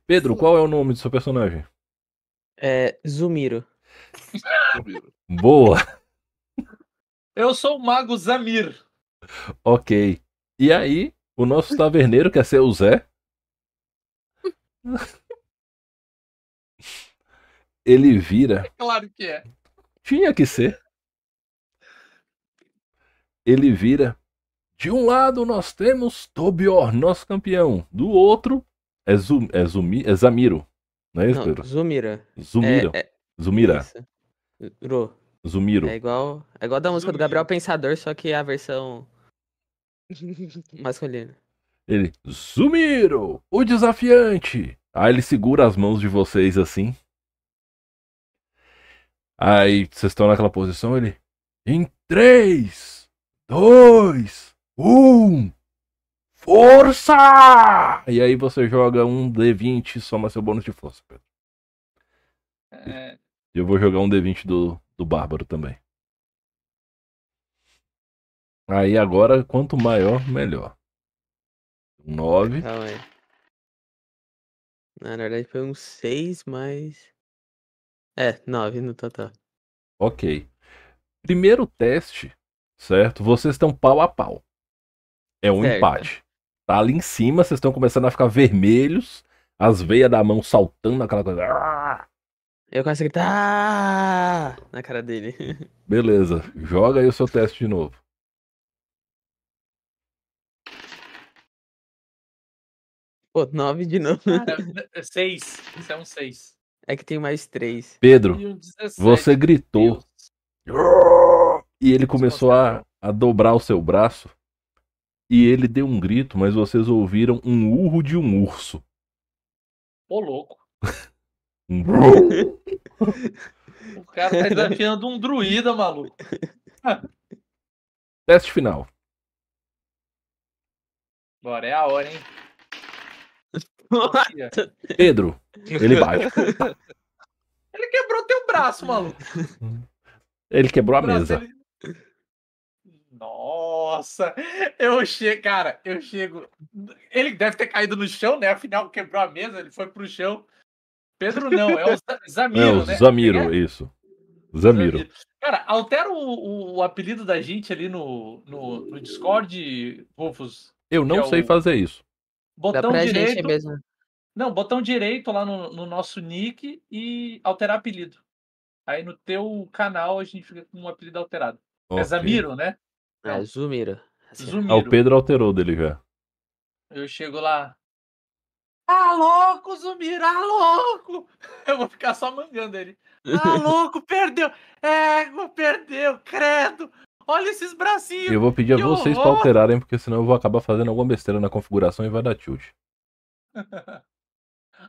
Speaker 1: Pedro,
Speaker 4: Sim.
Speaker 1: qual é o nome do seu personagem?
Speaker 5: É Zumiro.
Speaker 1: Boa,
Speaker 3: Eu sou o Mago Zamir.
Speaker 1: ok. E aí, o nosso taverneiro quer ser o Zé. Ele vira.
Speaker 3: Claro que é.
Speaker 1: Tinha que ser. Ele vira. De um lado nós temos Tobior, nosso campeão. Do outro é, Zum, é, Zumi, é Zamiro. Não é isso,
Speaker 5: Não,
Speaker 1: Pedro?
Speaker 5: Zumira.
Speaker 1: Zumiro.
Speaker 5: É, é,
Speaker 1: Zumira.
Speaker 5: isso. Ro.
Speaker 1: Zumiro.
Speaker 5: É igual, é igual da música do
Speaker 3: Zumiro.
Speaker 5: Gabriel Pensador, só que a versão masculina.
Speaker 1: Ele, Zumiro, o desafiante. Aí ele segura as mãos de vocês assim. Aí vocês estão naquela posição, ele. Em 3, 2, 1. Força! E aí você joga um D20 e soma seu bônus de força, Pedro.
Speaker 3: É,
Speaker 1: E eu vou jogar um D20 do, do Bárbaro também. Aí agora, quanto maior, melhor. 9.
Speaker 5: Calma aí. Na verdade foi um 6, mas. É, 9 no total.
Speaker 1: Ok. Primeiro teste, certo? Vocês estão pau a pau. É um
Speaker 5: Certo.
Speaker 1: empate. Ali em cima, vocês estão começando a ficar vermelhos, as veias da mão saltando, aquela coisa.
Speaker 5: Eu quase gritar "Ah!" na cara dele.
Speaker 1: Beleza, joga aí o seu teste de novo.
Speaker 5: Pô, 9 de novo.
Speaker 3: cara, seis. Isso é um seis.
Speaker 5: É que tem mais 3.
Speaker 1: Pedro,
Speaker 3: um 17.
Speaker 1: você gritou
Speaker 3: Deus.
Speaker 1: e ele começou a, a dobrar o seu braço. E ele deu um grito, mas vocês ouviram um urro de um urso.
Speaker 3: Ô, louco.
Speaker 1: Um
Speaker 3: O cara tá desafiando um druida, maluco.
Speaker 1: teste final.
Speaker 3: Bora, é a hora, hein?
Speaker 1: Pedro, ele bate.
Speaker 3: Ele quebrou teu braço, maluco.
Speaker 1: Ele quebrou a
Speaker 3: O braço
Speaker 1: mesa.
Speaker 3: dele- Nossa, eu chego, cara, eu chego. Ele deve ter caído no chão, né? Afinal, quebrou a mesa, ele foi pro chão. Pedro não, é o Za- Zamiro,
Speaker 1: É, o
Speaker 3: né?
Speaker 1: Zamiro,
Speaker 3: é?
Speaker 1: isso. Zamiro.
Speaker 3: Cara, altera o, o, o apelido da gente ali no, no, no Discord, Rufus.
Speaker 1: Eu não
Speaker 3: é
Speaker 1: sei
Speaker 3: o-
Speaker 1: fazer isso.
Speaker 3: Botão direito.
Speaker 5: mesmo.
Speaker 3: Não, botão direito lá no, no nosso nick e alterar apelido. Aí no teu canal a gente fica com um apelido alterado. É
Speaker 1: Ok.
Speaker 3: Zamiro, né?
Speaker 5: É, Zumiro. Assim, ó.
Speaker 3: Zumiro.
Speaker 1: Ah, o Pedro alterou dele já.
Speaker 3: Eu chego lá. Ah, louco, Zumiro, ah, louco! Eu vou ficar só mangando ele. Ah, louco, perdeu! Égua, perdeu, credo! Olha esses bracinhos!
Speaker 1: Eu vou pedir a
Speaker 3: Que
Speaker 1: vocês pra
Speaker 3: horror!
Speaker 1: alterarem, porque senão eu vou acabar fazendo alguma besteira na configuração e vai dar tilt.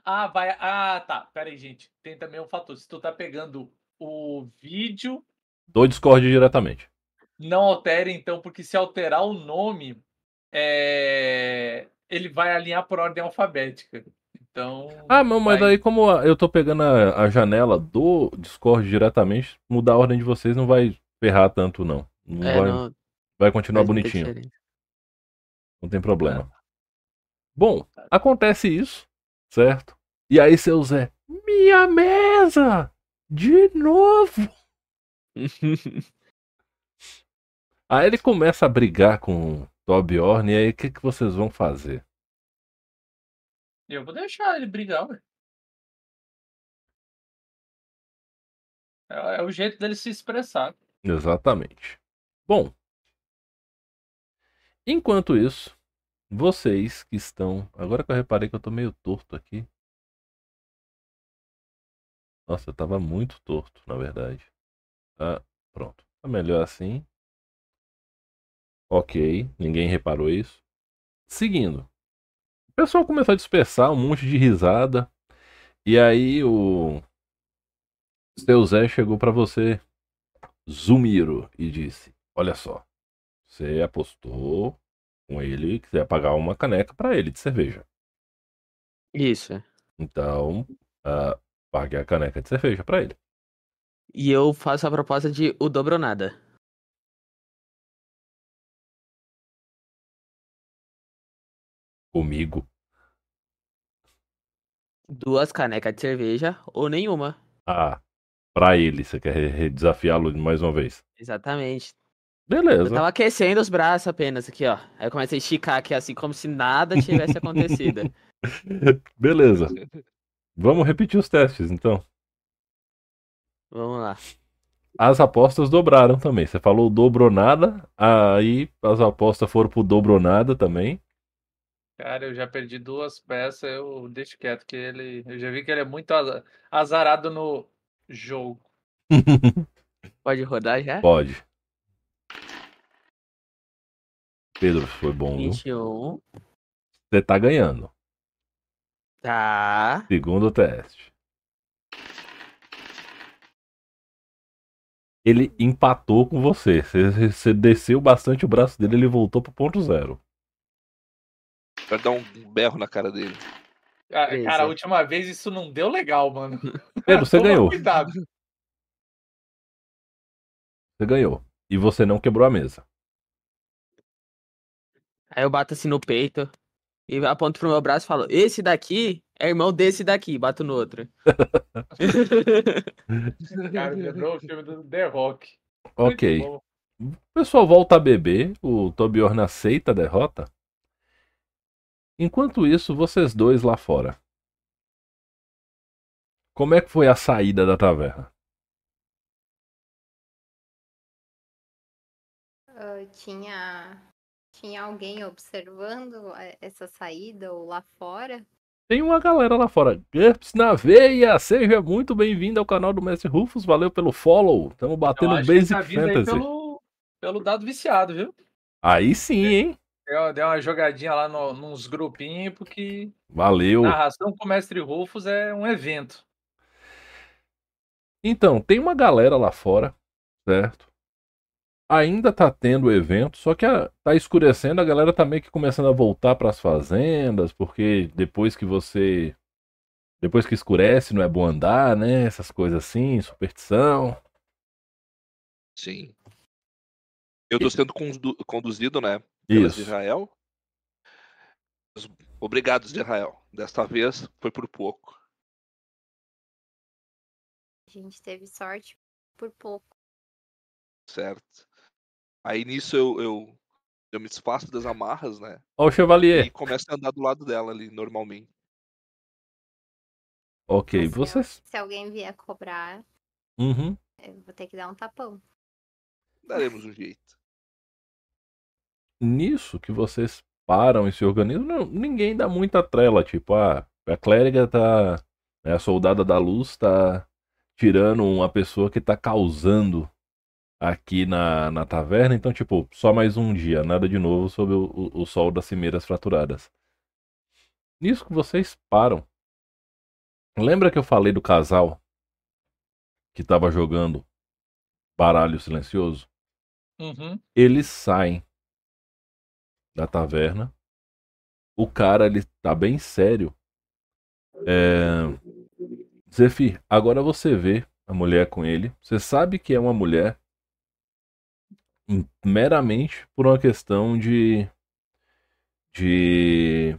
Speaker 3: Ah, vai. Ah, tá. Pera aí, gente. Tem também um fator. Se tu tá pegando o vídeo,
Speaker 1: Do Discord diretamente.
Speaker 3: Não altere, então, porque se alterar o nome, é, ele vai alinhar por ordem alfabética. Então.
Speaker 1: Ah, não, mas
Speaker 3: vai-
Speaker 1: aí como eu tô pegando a, a janela do Discord diretamente, mudar a ordem de vocês não vai ferrar tanto, não. Não
Speaker 5: É,
Speaker 1: vai,
Speaker 5: não,
Speaker 1: vai continuar bonitinho.
Speaker 5: diferença.
Speaker 1: Não tem problema. Bom, acontece isso, certo? E aí seu Zé, minha mesa! De novo! Aí ele começa a brigar com o Torbjorn, e aí o que, que vocês vão fazer?
Speaker 3: Eu vou deixar ele brigar, ué. É, é o jeito dele se expressar.
Speaker 1: Exatamente. Bom, enquanto isso, vocês que estão. Agora que eu reparei que eu tô meio torto aqui. Nossa, eu tava muito torto, na verdade. Ah, pronto. Tá melhor assim. Ok, ninguém reparou isso. Seguindo. O pessoal começou a dispersar um monte de risada. E aí o seu Zé chegou para você, Zumiro, e disse: Olha só, você apostou com ele que você ia pagar uma caneca para ele de cerveja.
Speaker 5: Isso.
Speaker 1: Então, uh, pague a caneca de cerveja para ele.
Speaker 5: E eu faço a proposta de o dobro nada.
Speaker 1: Comigo.
Speaker 5: Duas canecas de cerveja ou nenhuma.
Speaker 1: Ah, pra ele, você quer desafiá-lo mais uma vez?
Speaker 5: Exatamente.
Speaker 1: Beleza.
Speaker 5: Eu tava aquecendo os braços apenas aqui, ó. Aí eu comecei a esticar aqui assim, como se nada tivesse acontecido.
Speaker 1: Beleza. Vamos repetir os testes, então.
Speaker 5: Vamos lá.
Speaker 1: As apostas dobraram também. Você falou dobro nada, aí as apostas foram pro dobro nada também.
Speaker 3: Cara, eu já perdi duas peças, eu deixo quieto que ele. Eu já vi que ele é muito azarado no jogo.
Speaker 5: Pode rodar já?
Speaker 1: Pode. Pedro, foi bom.
Speaker 5: 21.
Speaker 1: Você tá ganhando.
Speaker 5: Tá.
Speaker 1: Segundo teste. Ele empatou com você. Você, você desceu bastante o braço dele, ele voltou pro ponto zero.
Speaker 2: Vai dar um berro na cara dele.
Speaker 3: Cara, cara, a última vez isso não deu legal, mano.
Speaker 1: Pedro, você ganhou.
Speaker 3: Cuidado.
Speaker 1: Você ganhou. E você não quebrou a mesa.
Speaker 5: Aí eu bato assim no peito e aponto pro meu braço e falo: Esse daqui é irmão desse daqui. Bato no outro.
Speaker 3: Cara, lembrou o filme do The Rock.
Speaker 1: Ok. O pessoal volta a beber. O Tobiorn aceita a derrota. Enquanto isso, vocês dois lá fora. Como é que foi a saída da taverna?
Speaker 4: Uh, tinha tinha alguém observando essa saída ou lá fora?
Speaker 1: Tem uma galera lá fora. GURPS na veia! Seja muito bem-vindo ao canal do Mestre Rufus. Valeu pelo follow. Estamos batendo Basic tá Fantasy.
Speaker 3: Pelo, pelo dado viciado, viu?
Speaker 1: Aí sim, hein?
Speaker 3: Deu, deu uma jogadinha lá no, nos grupinhos, porque.
Speaker 1: Valeu.
Speaker 3: Narração com o Mestre Rufus é um evento.
Speaker 1: Então, tem uma galera lá fora, certo? Ainda tá tendo o evento, só que a, tá escurecendo, a galera tá meio que começando a voltar para as fazendas, porque depois que você. Depois que escurece, não é bom andar, né? Essas coisas assim, superstição.
Speaker 2: Sim. Eu tô sendo conduzido, né? Pelas
Speaker 1: Isso.
Speaker 2: Israel. Obrigado, Israel. Desta vez foi por pouco.
Speaker 4: A gente teve sorte por pouco.
Speaker 2: Certo. Aí nisso eu, eu, eu me desfaço das amarras, né?
Speaker 1: Ó, o Chevalier.
Speaker 2: E começo a andar do lado dela ali, normalmente.
Speaker 1: Ok,
Speaker 4: Se,
Speaker 1: vocês.
Speaker 4: se alguém vier cobrar,
Speaker 1: Uhum.
Speaker 4: eu vou ter que dar um tapão.
Speaker 2: Daremos um jeito.
Speaker 1: Nisso que vocês param e se organizam, não, ninguém dá muita trela. Tipo, ah, a clériga tá. né, A soldada da luz tá tirando uma pessoa que tá causando aqui na, na taverna. Então, tipo, só mais um dia, nada de novo sobre o, o, o sol das cimeiras fraturadas. Nisso que vocês param. Lembra que eu falei do casal que tava jogando baralho silencioso?
Speaker 3: Uhum.
Speaker 1: Eles saem da taverna. O cara, ele tá bem sério. É... Zefir, agora você vê a mulher com ele. Você sabe que é uma mulher meramente por uma questão de de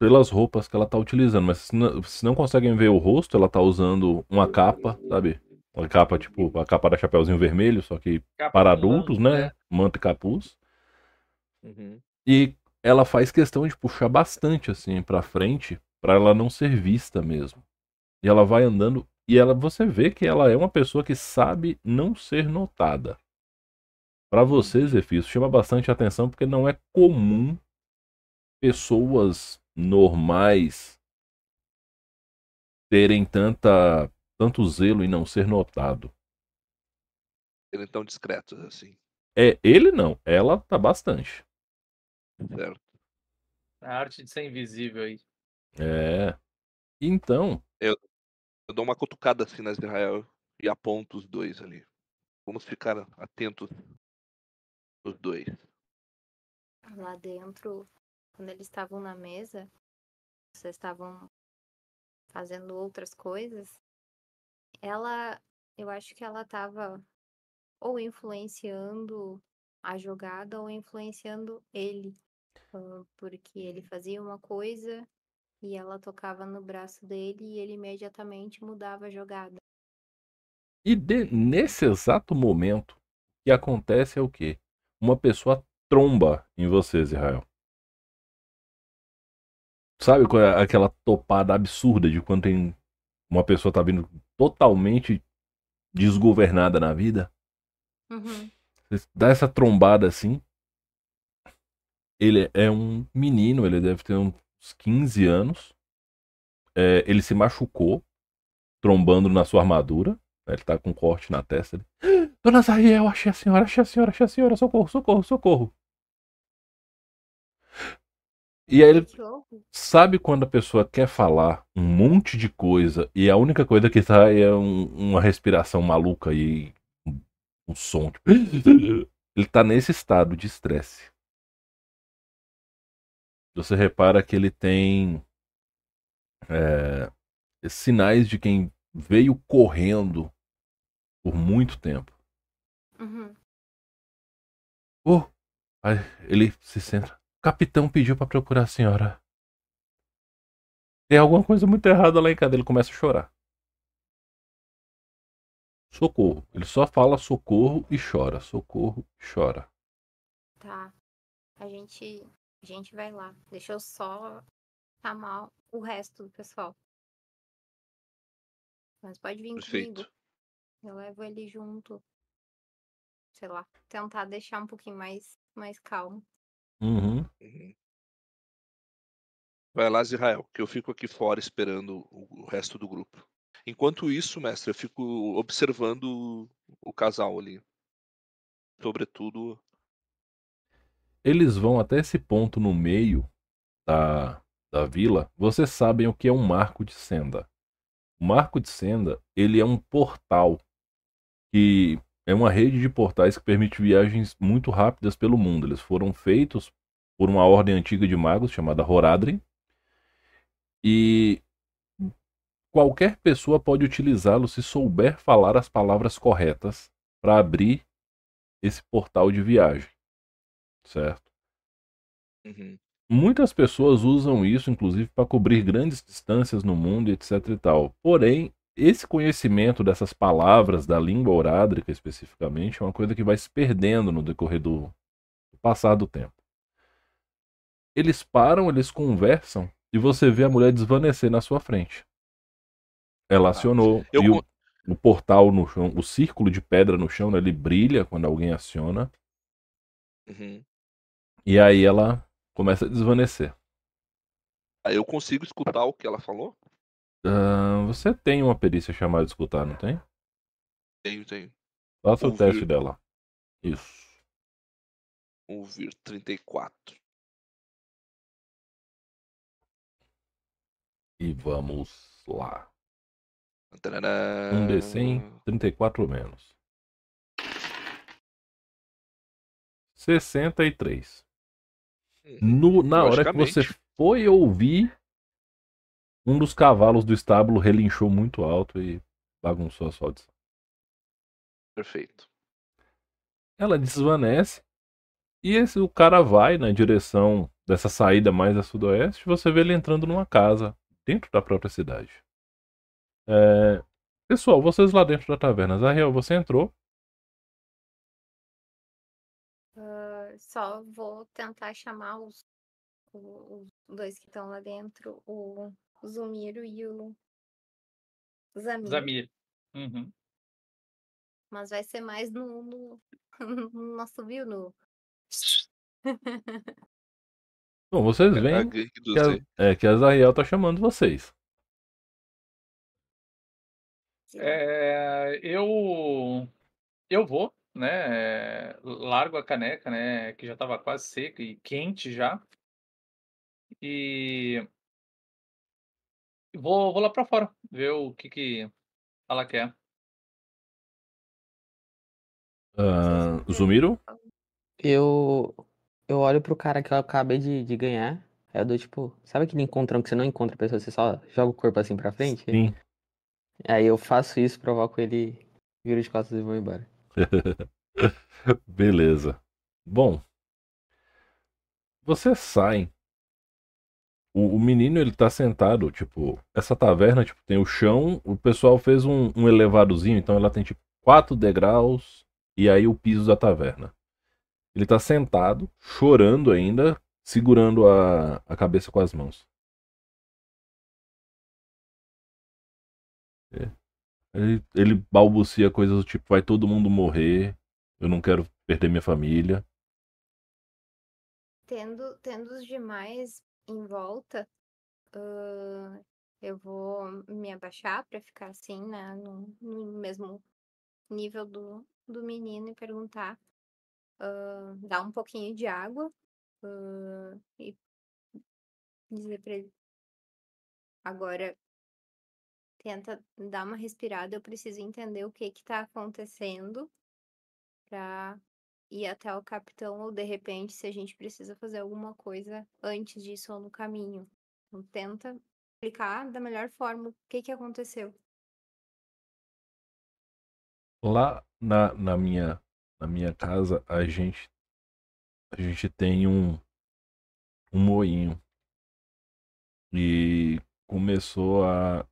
Speaker 1: pelas roupas que ela tá utilizando, mas se não, se não conseguem ver o rosto, ela tá usando uma capa, sabe? Uma capa tipo a capa da Chapeuzinho Vermelho, só que para adultos, né? Manta e capuz.
Speaker 2: Uhum.
Speaker 1: E ela faz questão de puxar bastante assim pra frente, pra ela não ser vista mesmo. E ela vai andando e ela você vê que ela é uma pessoa que sabe não ser notada. Pra você, Zefir, isso chama bastante atenção porque não é comum pessoas normais terem tanta tanto zelo em não ser notado.
Speaker 2: Serem tão discretos assim.
Speaker 1: É, ele não, ela tá bastante.
Speaker 2: Certo.
Speaker 3: A arte de ser invisível aí.
Speaker 1: É. Então,
Speaker 2: Eu dou uma cutucada assim na Israel e aponto os dois ali. Vamos ficar atentos os dois.
Speaker 4: Lá dentro, quando eles estavam na mesa, vocês estavam fazendo outras coisas. Ela, eu acho que ela tava ou influenciando a jogada ou influenciando ele. Porque ele fazia uma coisa e ela tocava no braço dele e ele imediatamente mudava a jogada.
Speaker 1: E de- nesse exato momento, o que acontece é o quê? Uma pessoa tromba em você, Israel. Sabe qual é aquela topada absurda de quando tem uma pessoa tá vindo totalmente desgovernada na vida?
Speaker 4: Uhum.
Speaker 1: Você dá essa trombada assim. Ele é um menino, ele deve ter uns 15 anos. É, ele se machucou, trombando na sua armadura. Ele tá com um corte na testa. Ele, Dona Zariel, achei a senhora, achei a senhora, achei a senhora, socorro, socorro, socorro. E aí ele sabe quando a pessoa quer falar um monte de coisa e a única coisa que sai é um- uma respiração maluca e um, um som. Tipo... Ele tá nesse estado de estresse. Você repara que ele tem é, sinais de quem veio correndo por muito tempo.
Speaker 4: Uhum.
Speaker 1: Oh, aí ele se centra. O capitão pediu pra procurar a senhora. Tem alguma coisa muito errada lá em casa. Ele começa a chorar. Socorro. Ele só fala socorro e chora. Socorro e chora.
Speaker 4: Tá. A gente, a gente vai lá. Deixa eu só chamar o resto do pessoal. Mas pode vir comigo.
Speaker 2: Perfeito.
Speaker 4: Eu levo ele junto. Sei lá, tentar deixar um pouquinho mais, mais calmo.
Speaker 1: Uhum.
Speaker 2: Uhum. Vai lá, Israel, que eu fico aqui fora esperando o resto do grupo. Enquanto isso, mestre, eu fico observando o casal ali. Sobretudo.
Speaker 1: Eles vão até esse ponto no meio da, da vila. Vocês sabem o que é um marco de senda. O marco de senda, ele é um portal que é uma rede de portais que permite viagens muito rápidas pelo mundo. Eles foram feitos por uma ordem antiga de magos chamada Horadrim. E qualquer pessoa pode utilizá-lo se souber falar as palavras corretas para abrir esse portal de viagem. Certo?
Speaker 2: Uhum.
Speaker 1: Muitas pessoas usam isso, inclusive, para cobrir grandes distâncias no mundo, etc e tal. Porém, esse conhecimento dessas palavras da língua orádrica, especificamente, é uma coisa que vai se perdendo no decorrer do, do passar do tempo. Eles param, eles conversam, e você vê a mulher desvanecer na sua frente. Ela acionou,
Speaker 2: Eu
Speaker 1: e o, o portal no chão, o círculo de pedra no chão, né, ele brilha quando alguém aciona,
Speaker 2: Uhum.
Speaker 1: E aí ela começa a desvanecer.
Speaker 2: Aí eu consigo escutar o que ela falou?
Speaker 1: Ah, você tem uma perícia chamada de escutar, não tem?
Speaker 2: Tenho, tenho.
Speaker 1: Faça o
Speaker 2: Ouvir.
Speaker 1: teste dela. Isso.
Speaker 2: Ouvir 34.
Speaker 1: E vamos lá.
Speaker 2: Tarará.
Speaker 1: Um D100, 34 ou menos. 63.
Speaker 2: Uhum.
Speaker 1: No, na hora que você foi ouvir, um dos cavalos do estábulo relinchou muito alto e bagunçou a sua audição.
Speaker 2: Perfeito.
Speaker 1: Ela desvanece e esse, o cara vai na direção dessa saída mais a sudoeste, você vê ele entrando numa casa dentro da própria cidade. É, Pessoal, vocês lá dentro da taverna, Zariel, você entrou.
Speaker 4: Só vou tentar chamar os, os dois que estão lá dentro, o Zumiro e o Zamir.
Speaker 3: Zamir. Uhum.
Speaker 4: Mas vai ser mais no, no, no nosso viu no.
Speaker 1: Bom, vocês veem que a, é, que a Zariel tá chamando vocês.
Speaker 3: É, eu eu vou, né? é, Largo a caneca, né? Que já estava quase seca e quente já. E vou, vou lá para fora ver o que que ela quer.
Speaker 1: Ah, Zumiro?
Speaker 5: Eu. Eu olho pro cara que eu acabei de, de ganhar. Aí eu dou tipo. Sabe aquele encontrão que você não encontra a pessoa, você só joga o corpo assim pra frente?
Speaker 1: Sim.
Speaker 5: Aí eu faço isso, provoco ele, viro de costas e vou embora.
Speaker 1: Beleza. Bom, vocês saem. O, o menino ele tá sentado, tipo, essa taverna tipo tem o chão, o pessoal fez um, um elevadozinho, então ela tem tipo quatro degraus e aí o piso da taverna. Ele tá sentado, chorando ainda, segurando a, a cabeça com as mãos. Ele, ele balbucia coisas do tipo: vai todo mundo morrer, eu não quero perder minha família.
Speaker 4: Tendo, tendo os demais em volta, ah, eu vou me abaixar para ficar assim, né, no, no mesmo nível do, do menino e perguntar, ah, dar um pouquinho de água ah, e dizer para ele, agora tenta dar uma respirada, eu preciso entender o que que tá acontecendo para ir até o capitão ou de repente se a gente precisa fazer alguma coisa antes disso ou no caminho. Então tenta explicar da melhor forma o que que aconteceu.
Speaker 1: Lá na, na minha na minha casa a gente a gente tem um um moinho e começou a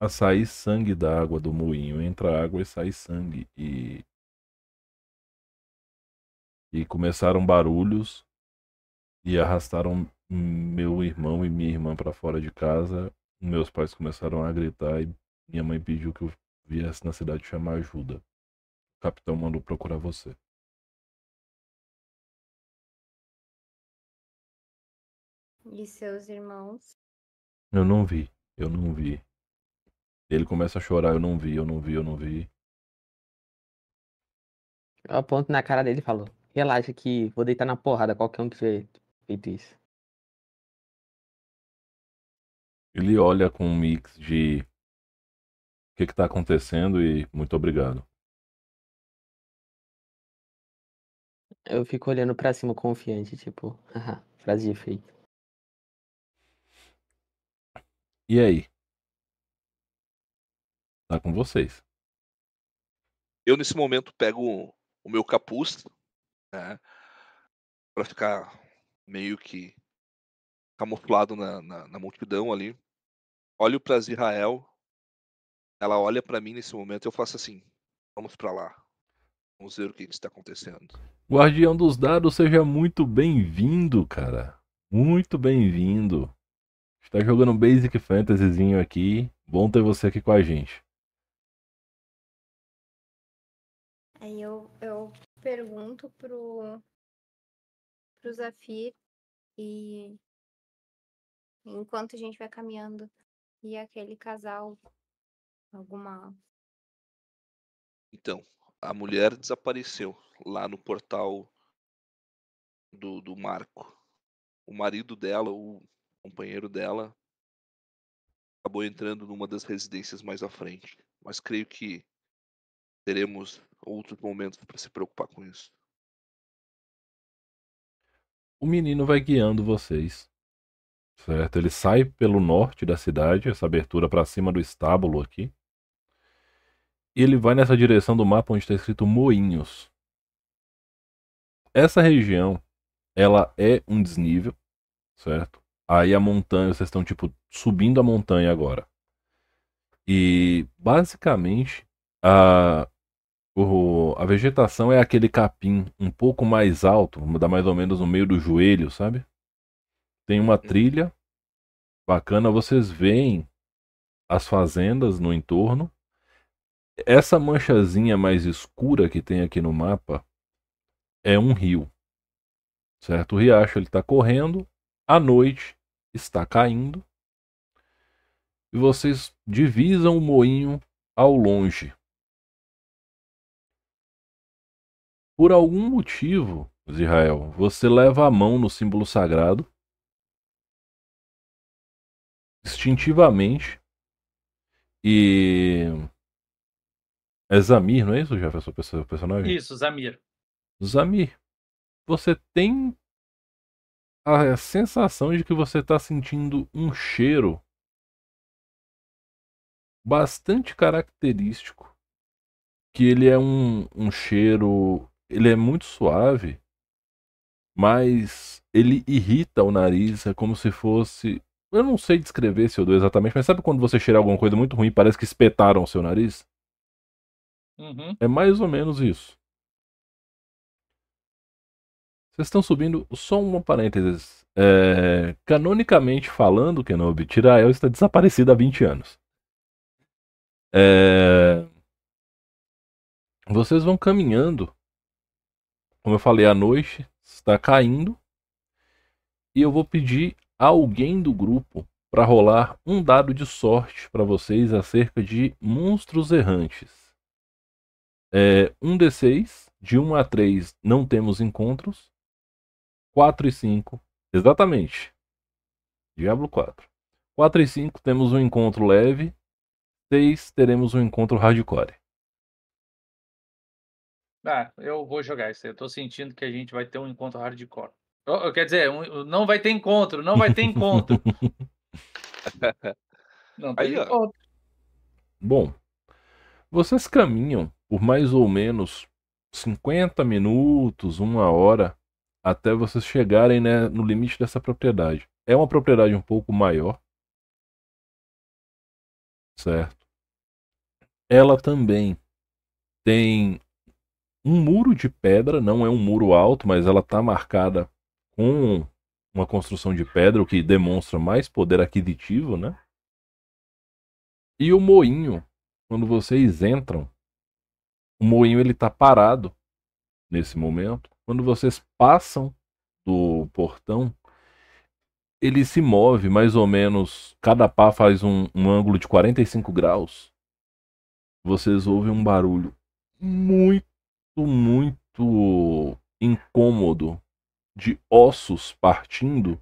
Speaker 1: a sair sangue da água do moinho, entra água e sai sangue e e começaram barulhos e arrastaram meu irmão e minha irmã para fora de casa. Meus pais começaram a gritar e minha mãe pediu que eu viesse na cidade chamar ajuda. O capitão mandou procurar você.
Speaker 4: E seus irmãos?
Speaker 1: Eu não vi, eu não vi. Ele começa a chorar, eu não vi, eu não vi, eu não vi.
Speaker 5: Eu aponto na cara dele e falo: relaxa que vou deitar na porrada qualquer um que tiver feito isso.
Speaker 1: Ele olha com um mix de o que que tá acontecendo e muito obrigado.
Speaker 5: Eu fico olhando pra cima confiante, tipo, haha, frase de efeito.
Speaker 1: E aí? Tá com vocês.
Speaker 2: Eu, nesse momento, pego o meu capuz, né? Pra ficar meio que camuflado na, na, na multidão ali. Olho pra Israel. Ela olha pra mim nesse momento e eu faço assim: vamos pra lá. Vamos ver o que que está acontecendo.
Speaker 1: Guardião dos dados, seja muito bem-vindo, cara. Muito bem-vindo. Está jogando um Basic Fantasyzinho aqui. Bom ter você aqui com a gente.
Speaker 4: Aí eu, eu pergunto pro, pro Zafir e enquanto a gente vai caminhando e aquele casal, alguma.
Speaker 2: Então, a mulher desapareceu lá no portal do, do Marco. O marido dela, o companheiro dela, acabou entrando numa das residências mais à frente. Mas creio que teremos outros momentos para se preocupar com isso.
Speaker 1: O menino vai guiando vocês. Certo? Ele sai pelo norte da cidade, essa abertura para cima do estábulo aqui. E ele vai nessa direção do mapa onde está escrito Moinhos. Essa região ela é um desnível, certo? Aí a montanha, vocês estão tipo subindo a montanha agora. E basicamente a, o, a vegetação é aquele capim um pouco mais alto, dá mais ou menos no meio do joelho, sabe? Tem uma trilha bacana, vocês veem as fazendas no entorno. Essa manchazinha mais escura que tem aqui no mapa é um rio. Certo? O riacho ele está correndo, à noite está caindo. E vocês divisam o moinho ao longe. Por algum motivo, Israel, você leva a mão no símbolo sagrado. Instintivamente. E. É Zamir, não é isso, Jefferson, o personagem?
Speaker 3: Isso, Zamir.
Speaker 1: Zamir, você tem a sensação de que você está sentindo um cheiro bastante característico. Que ele é um, um cheiro. Ele é muito suave, mas ele irrita o nariz. É como se fosse. Eu não sei descrever esse odor exatamente, mas sabe quando você cheira alguma coisa muito ruim parece que espetaram o seu nariz?
Speaker 3: Uhum.
Speaker 1: É mais ou menos isso. Vocês estão subindo, só um parênteses. É, canonicamente falando, Kenobi, Tirael está desaparecido há 20 anos. É, vocês vão caminhando. Como eu falei, a noite está caindo. E eu vou pedir a alguém do grupo para rolar um dado de sorte para vocês acerca de monstros errantes. É, um D6, de 1 a 3 não temos encontros. 4 e 5. Exatamente. Diablo 4. 4 e 5 temos um encontro leve. 6 teremos um encontro hardcore.
Speaker 3: Ah, eu vou jogar isso aí. Eu tô sentindo que a gente vai ter um encontro hardcore. Oh, quer dizer, um, não vai ter encontro, não vai ter encontro. não tem
Speaker 2: Aí, ó.
Speaker 3: encontro.
Speaker 1: Bom, vocês caminham por mais ou menos 50 minutos, uma hora, até vocês chegarem né, no limite dessa propriedade. É uma propriedade um pouco maior, certo? Ela também tem um muro de pedra, não é um muro alto, mas ela está marcada com uma construção de pedra, o que demonstra mais poder aquisitivo, né? E o moinho, quando vocês entram, o moinho ele tá parado nesse momento. Quando vocês passam do portão, ele se move mais ou menos, cada pá faz um, um ângulo de 45 graus. Vocês ouvem um barulho muito, muito incômodo de ossos partindo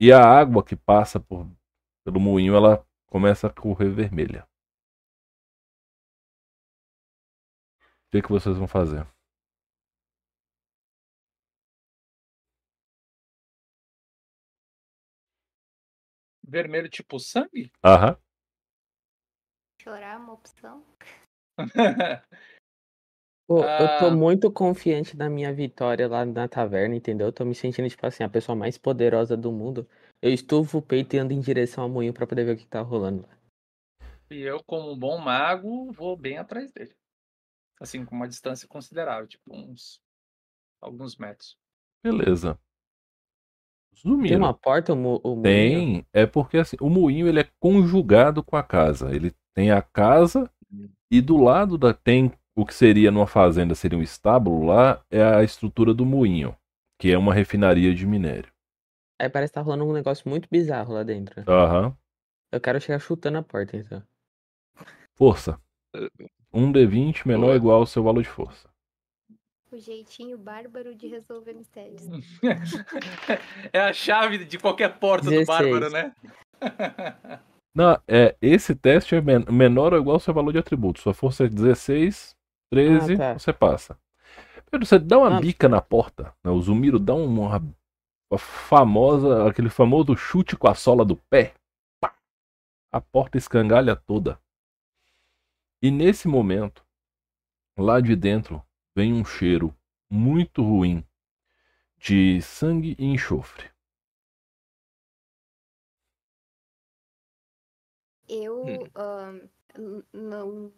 Speaker 1: e a água que passa por, pelo moinho ela começa a correr vermelha. O que, que vocês vão fazer?
Speaker 3: Vermelho tipo sangue?
Speaker 1: Aham.
Speaker 4: Chorar é uma opção.
Speaker 5: Pô, eu tô
Speaker 3: Ah.
Speaker 5: muito confiante na minha vitória lá na taverna, entendeu? Eu tô me sentindo, tipo assim, a pessoa mais poderosa do mundo. Eu estuvo o peito e ando em direção ao moinho pra poder ver o que tá rolando lá.
Speaker 3: e eu, como um bom mago, vou bem atrás dele. Assim, com uma distância considerável, tipo uns alguns metros.
Speaker 1: Beleza.
Speaker 5: Tem
Speaker 1: Zumiro.
Speaker 5: uma porta, o, mo- o moinho?
Speaker 1: Tem, é porque assim, o moinho ele é conjugado com a casa. Ele tem a casa e do lado da tem o que seria numa fazenda seria um estábulo lá é a estrutura do moinho, que é uma refinaria de minério.
Speaker 5: Aí parece que tá rolando um negócio muito bizarro lá dentro.
Speaker 1: Aham.
Speaker 5: Eu quero chegar chutando a porta, então.
Speaker 1: Força. Um D20 menor ou igual ao seu valor de força.
Speaker 4: O jeitinho bárbaro de resolver mistérios.
Speaker 3: é a chave de qualquer porta do
Speaker 5: 16.
Speaker 3: bárbaro, né?
Speaker 1: Não, é, esse teste é men- menor ou igual ao seu valor de atributo. Sua força é 16, 13,
Speaker 5: Ah, tá.
Speaker 1: você passa. Pedro, você dá uma
Speaker 5: Ah.
Speaker 1: bica na porta, né? O Zumiro dá uma, uma famosa, aquele famoso chute com a sola do pé. Pá! A porta escangalha toda. E nesse momento, lá de dentro, vem um cheiro muito ruim de sangue e enxofre.
Speaker 4: Eu
Speaker 2: Hum.
Speaker 4: ahn, n- não.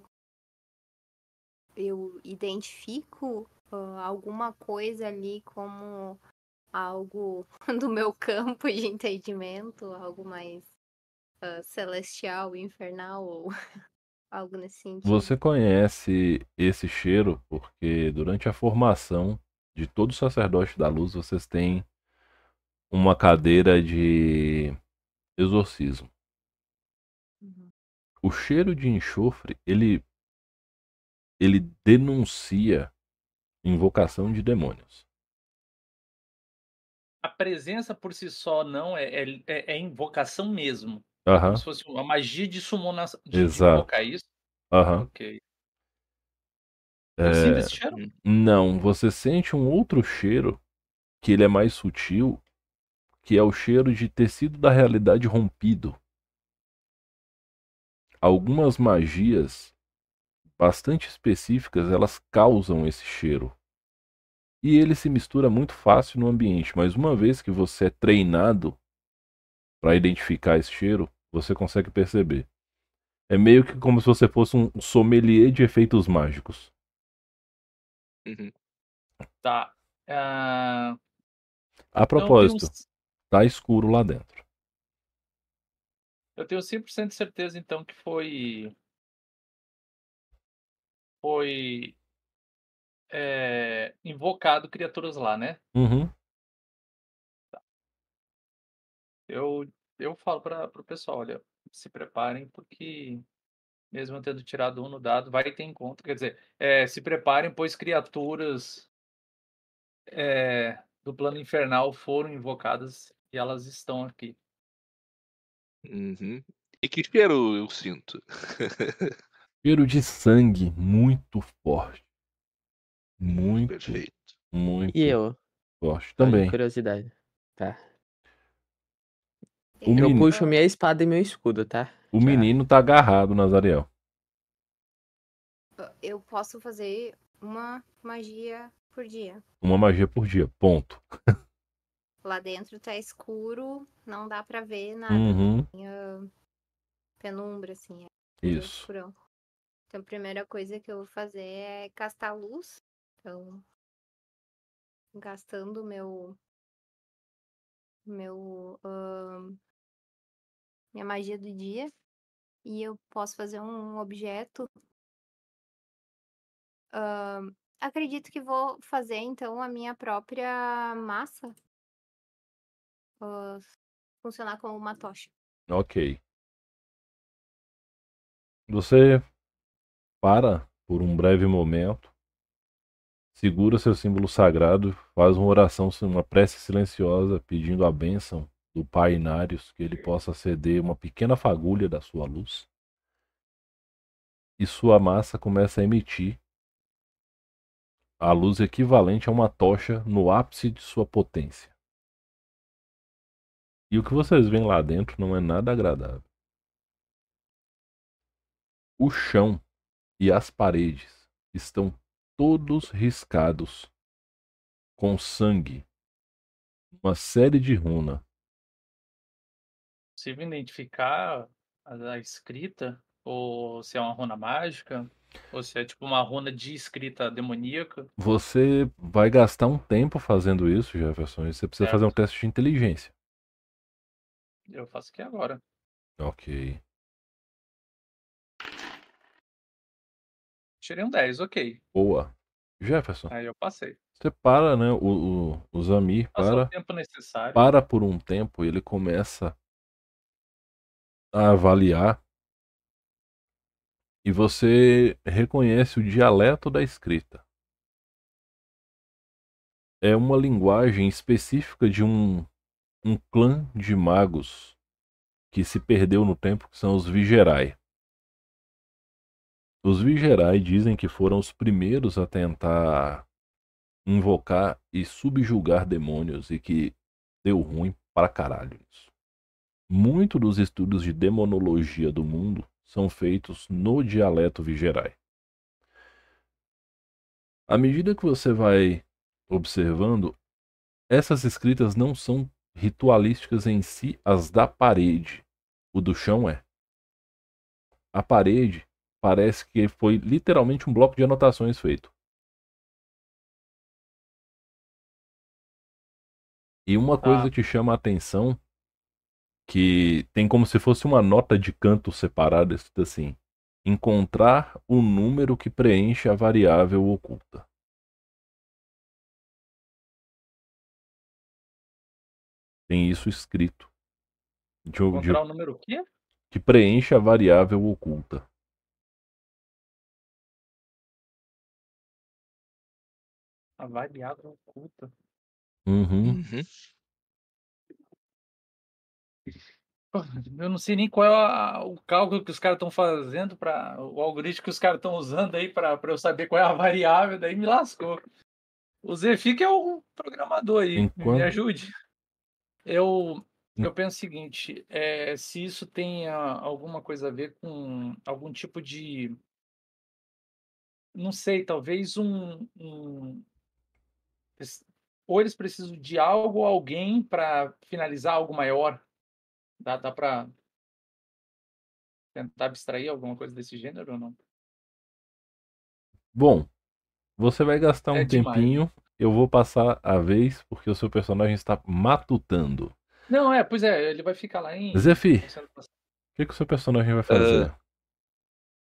Speaker 4: Eu identifico ah, alguma coisa ali como algo do meu campo de entendimento, algo mais ah, celestial, infernal, ou algo nesse sentido.
Speaker 1: Você conhece esse cheiro porque durante a formação de todo sacerdote da luz vocês têm uma cadeira de exorcismo.
Speaker 4: Uhum.
Speaker 1: O cheiro de enxofre, ele ele denuncia invocação de demônios.
Speaker 3: A presença por si só não é, é, é- é invocação mesmo.
Speaker 1: Aham,
Speaker 3: Como se fosse uma magia de summonação. De, de
Speaker 1: Exato.
Speaker 3: invocar isso.
Speaker 1: aham.
Speaker 3: Ok. Sinto
Speaker 1: É,
Speaker 3: esse cheiro?
Speaker 1: não, você sente um outro cheiro que ele é mais sutil, que é o cheiro de tecido da realidade rompido. Algumas magias bastante específicas, elas causam esse cheiro. E ele se mistura muito fácil no ambiente, mas uma vez que você é treinado para identificar esse cheiro, você consegue perceber. É meio que como se você fosse um sommelier de efeitos mágicos.
Speaker 2: Uhum.
Speaker 3: Tá. Ah,
Speaker 1: A
Speaker 3: então tenho
Speaker 1: propósito,
Speaker 3: uns-
Speaker 1: tá escuro lá dentro.
Speaker 3: Eu tenho 100% de certeza, então, que foi. Foi. é, invocado criaturas lá, né?
Speaker 1: Uhum.
Speaker 3: Eu, eu falo para o pessoal: olha, se preparem, porque mesmo tendo tirado um no dado, vai ter encontro. Quer dizer, é, se preparem, pois criaturas é, do plano infernal foram invocadas e elas estão aqui.
Speaker 2: Uhum. E que cheiro eu sinto?
Speaker 1: Cheiro de sangue muito forte. Muito,
Speaker 2: Perfeito.
Speaker 1: muito
Speaker 5: E eu?
Speaker 1: forte também.
Speaker 5: curiosidade. Tá.
Speaker 1: O
Speaker 5: Eu
Speaker 1: menino-
Speaker 5: puxo minha espada e meu escudo, tá?
Speaker 1: O
Speaker 5: Já.
Speaker 1: menino tá agarrado, Nazariel.
Speaker 4: Eu posso fazer uma magia por dia.
Speaker 1: Uma magia por dia, ponto.
Speaker 4: Lá dentro tá escuro, não dá pra ver nada.
Speaker 1: Uhum,
Speaker 4: Tem ah, penumbra, assim, é
Speaker 1: isso.
Speaker 4: escurão. Então a primeira coisa que eu vou fazer é castar luz. Então, gastando meu. Meu. ahn, minha magia do dia. E eu posso fazer um objeto. Ahn, acredito que vou fazer então a minha própria massa. ah, funcionar como uma tocha.
Speaker 1: Ok. Você para por um breve momento, segura seu símbolo sagrado, faz uma oração, uma prece silenciosa pedindo a bênção do Pai Inários, que ele possa ceder uma pequena fagulha da sua luz. E sua massa começa a emitir a luz equivalente a uma tocha no ápice de sua potência. E o que vocês veem lá dentro não é nada agradável. O chão e as paredes estão todos riscados com sangue, uma série de runa.
Speaker 3: Possível identificar a, a escrita, ou se é uma runa mágica, ou se é tipo uma runa de escrita demoníaca.
Speaker 1: Você vai gastar um tempo fazendo isso, Jefferson, e você precisa fazer um teste de inteligência.
Speaker 3: Eu faço aqui agora.
Speaker 1: Ok.
Speaker 3: Tirei um 10, ok.
Speaker 1: Boa. Jefferson,
Speaker 3: Aí eu passei.
Speaker 1: você para, né? O, o, o Zamir
Speaker 3: Passou
Speaker 1: para,
Speaker 3: o tempo necessário.
Speaker 1: para por um tempo e ele começa a avaliar. E você reconhece o dialeto da escrita. É uma linguagem específica de um, um clã de magos que se perdeu no tempo, que são os Vigerai. Os Vigerai dizem que foram os primeiros a tentar invocar e subjugar demônios e que deu ruim pra caralho isso. Dos estudos de demonologia do mundo são feitos no dialeto Vigerai. À medida que você vai observando, essas escritas não são ritualísticas em si, as da parede. O do chão é. A parede parece que foi literalmente um bloco de anotações feito. E uma coisa
Speaker 3: Ah.
Speaker 1: que chama a atenção que tem como se fosse uma nota de canto separada, escrito assim: encontrar o número que preenche a variável oculta. Tem isso escrito. De- de-
Speaker 3: Encontrar o número o quê?
Speaker 1: que preenche a variável oculta.
Speaker 3: A variável oculta.
Speaker 1: Uhum.
Speaker 2: Uhum.
Speaker 3: Eu não sei nem qual é a- o cálculo que os caras estão fazendo para o algoritmo que os caras estão usando aí para eu saber qual é a variável, daí me lascou. O Zefi que é o programador aí,
Speaker 1: Enquanto-
Speaker 3: me ajude. Eu
Speaker 1: Hum.
Speaker 3: eu penso o seguinte, é, se isso tem alguma coisa a ver com algum tipo de não sei, talvez um, um ou eles precisam de algo ou alguém para finalizar algo maior. Dá, dá para tentar abstrair alguma coisa desse gênero ou não?
Speaker 1: Bom, você vai gastar um
Speaker 3: É demais.
Speaker 1: tempinho. Eu vou passar a vez porque o seu personagem está matutando.
Speaker 3: Não, é, pois é, ele vai ficar lá em.
Speaker 1: Zefi, o que, que o seu personagem vai fazer?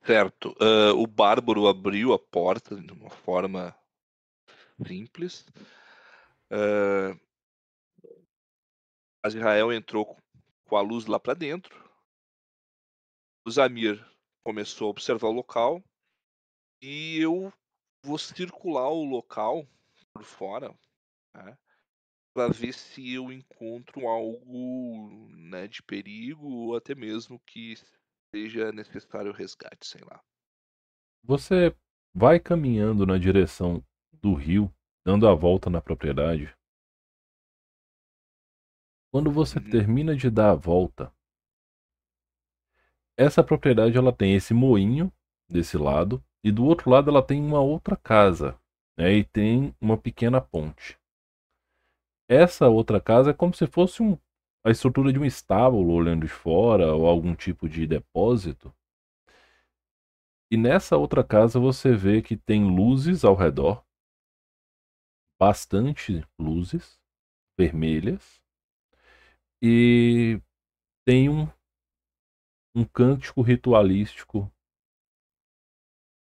Speaker 2: Certo. Ah, o Bárbaro abriu a porta de uma forma simples. Ah, Azrael entrou com- a luz lá para dentro. O Zamir começou a observar o local. E eu vou circular o local por fora para ver se eu encontro algo né, de perigo ou até mesmo que seja necessário resgate, sei lá.
Speaker 1: Você vai caminhando na direção do rio, dando a volta na propriedade. Quando você
Speaker 2: Uhum.
Speaker 1: termina de dar a volta, essa propriedade ela tem esse moinho desse lado e do outro lado ela tem uma outra casa, né, e tem uma pequena ponte. Essa outra casa é como se fosse um, a estrutura de um estábulo olhando de fora ou algum tipo de depósito. E nessa outra casa você vê que tem luzes ao redor, bastante luzes vermelhas, e tem um, um cântico ritualístico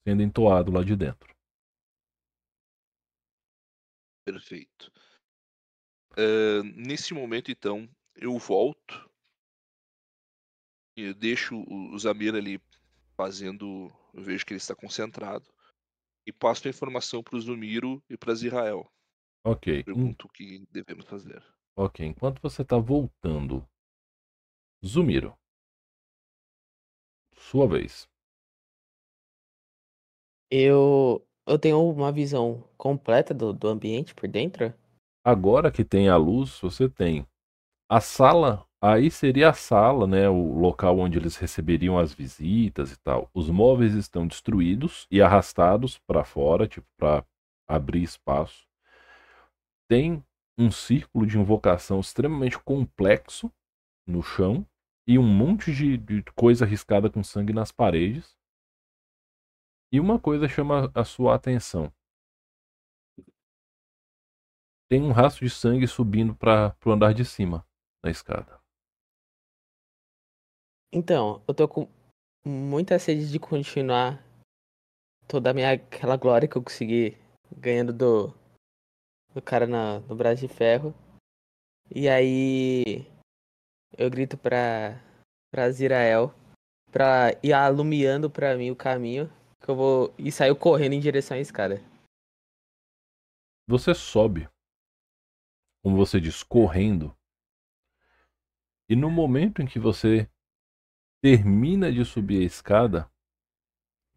Speaker 1: sendo entoado lá de dentro.
Speaker 2: Perfeito. Ah, nesse momento, então, eu volto e deixo o Zamir ali fazendo. Eu vejo que ele está concentrado. E passo a informação para o Zumiro e para Israel.
Speaker 1: Ok,
Speaker 2: Pergunto o que devemos fazer.
Speaker 1: ok. Enquanto você está voltando, Zumiro, sua vez.
Speaker 5: Eu, eu tenho uma visão completa do, do ambiente por dentro.
Speaker 1: Agora que tem a luz, você tem a sala. Aí seria a sala, né? O local onde eles receberiam as visitas e tal. Os móveis estão destruídos e arrastados para fora, tipo, para abrir espaço. Tem um círculo de invocação extremamente complexo no chão e um monte de, de coisa riscada com sangue nas paredes. E uma coisa chama a sua atenção. Tem um rastro de sangue subindo para o andar de cima da escada.
Speaker 5: Então, eu tô com muita sede de continuar toda a minha aquela glória que eu consegui ganhando do, do cara na, no braço de ferro. E aí eu grito pra, pra Zirael pra ir alumiando pra mim o caminho que eu vou e saio correndo em direção à escada.
Speaker 1: Você sobe, como você diz, correndo. E no momento em que você termina de subir a escada,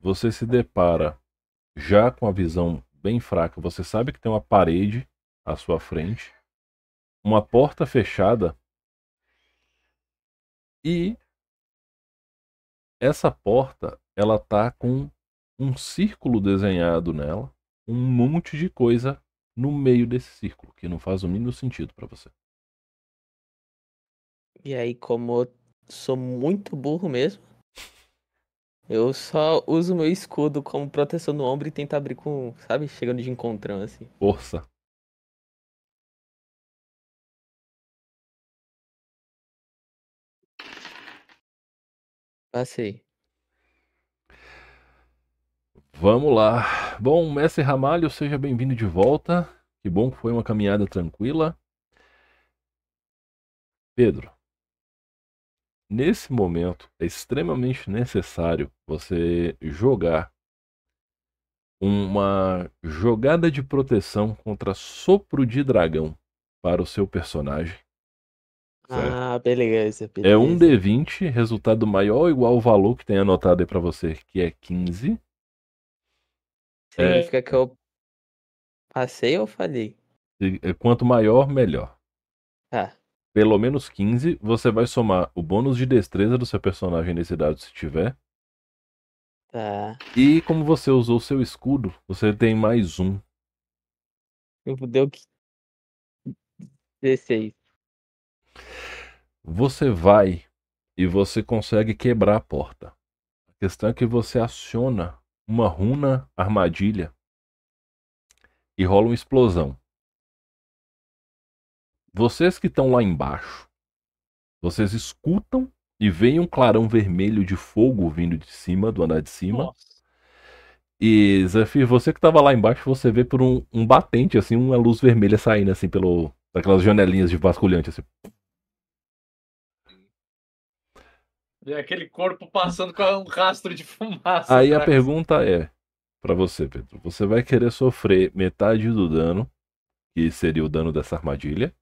Speaker 1: você se depara já com a visão bem fraca. Você sabe que tem uma parede à sua frente, uma porta fechada e essa porta ela tá com um círculo desenhado nela, um monte de coisa no meio desse círculo, que não faz o mínimo sentido pra você.
Speaker 5: E aí, como eu sou muito burro mesmo, eu só uso meu escudo como proteção no ombro e tento abrir com, sabe, chegando de encontrão assim.
Speaker 1: Força.
Speaker 5: Passei.
Speaker 1: Vamos lá. Bom, mestre Ramalho, seja bem-vindo de volta. Que bom que foi uma caminhada tranquila. Pedro, nesse momento é extremamente necessário você jogar uma jogada de proteção contra sopro de dragão para o seu personagem. Certo?
Speaker 5: Ah, beleza,
Speaker 1: É um
Speaker 5: beleza.
Speaker 1: D20, resultado maior ou igual ao valor que tem anotado aí pra você, que é 15. É.
Speaker 5: Significa que eu passei ou falhei?
Speaker 1: Eh, Quanto maior, melhor.
Speaker 5: Tá.
Speaker 1: Pelo menos 15, você vai somar o bônus de destreza do seu personagem nesse dado se tiver.
Speaker 5: Tá.
Speaker 1: E como você usou o seu escudo, você tem mais um.
Speaker 5: Eu deu que 16.
Speaker 1: Você vai e você consegue quebrar a porta. A questão é que você aciona uma runa armadilha e rola uma explosão. Vocês que estão lá embaixo, vocês escutam e veem um clarão vermelho de fogo vindo de cima, do andar de cima.
Speaker 3: Nossa.
Speaker 1: E Zafir, você que tava lá embaixo, você vê por um, um batente, assim, uma luz vermelha saindo, assim, pelo. daquelas janelinhas de vasculhante, assim.
Speaker 3: E aquele corpo passando com um rastro de fumaça.
Speaker 1: Aí a
Speaker 3: atrás.
Speaker 1: pergunta é pra você, Pedro. Você vai querer sofrer metade do dano, que seria o dano dessa armadilha,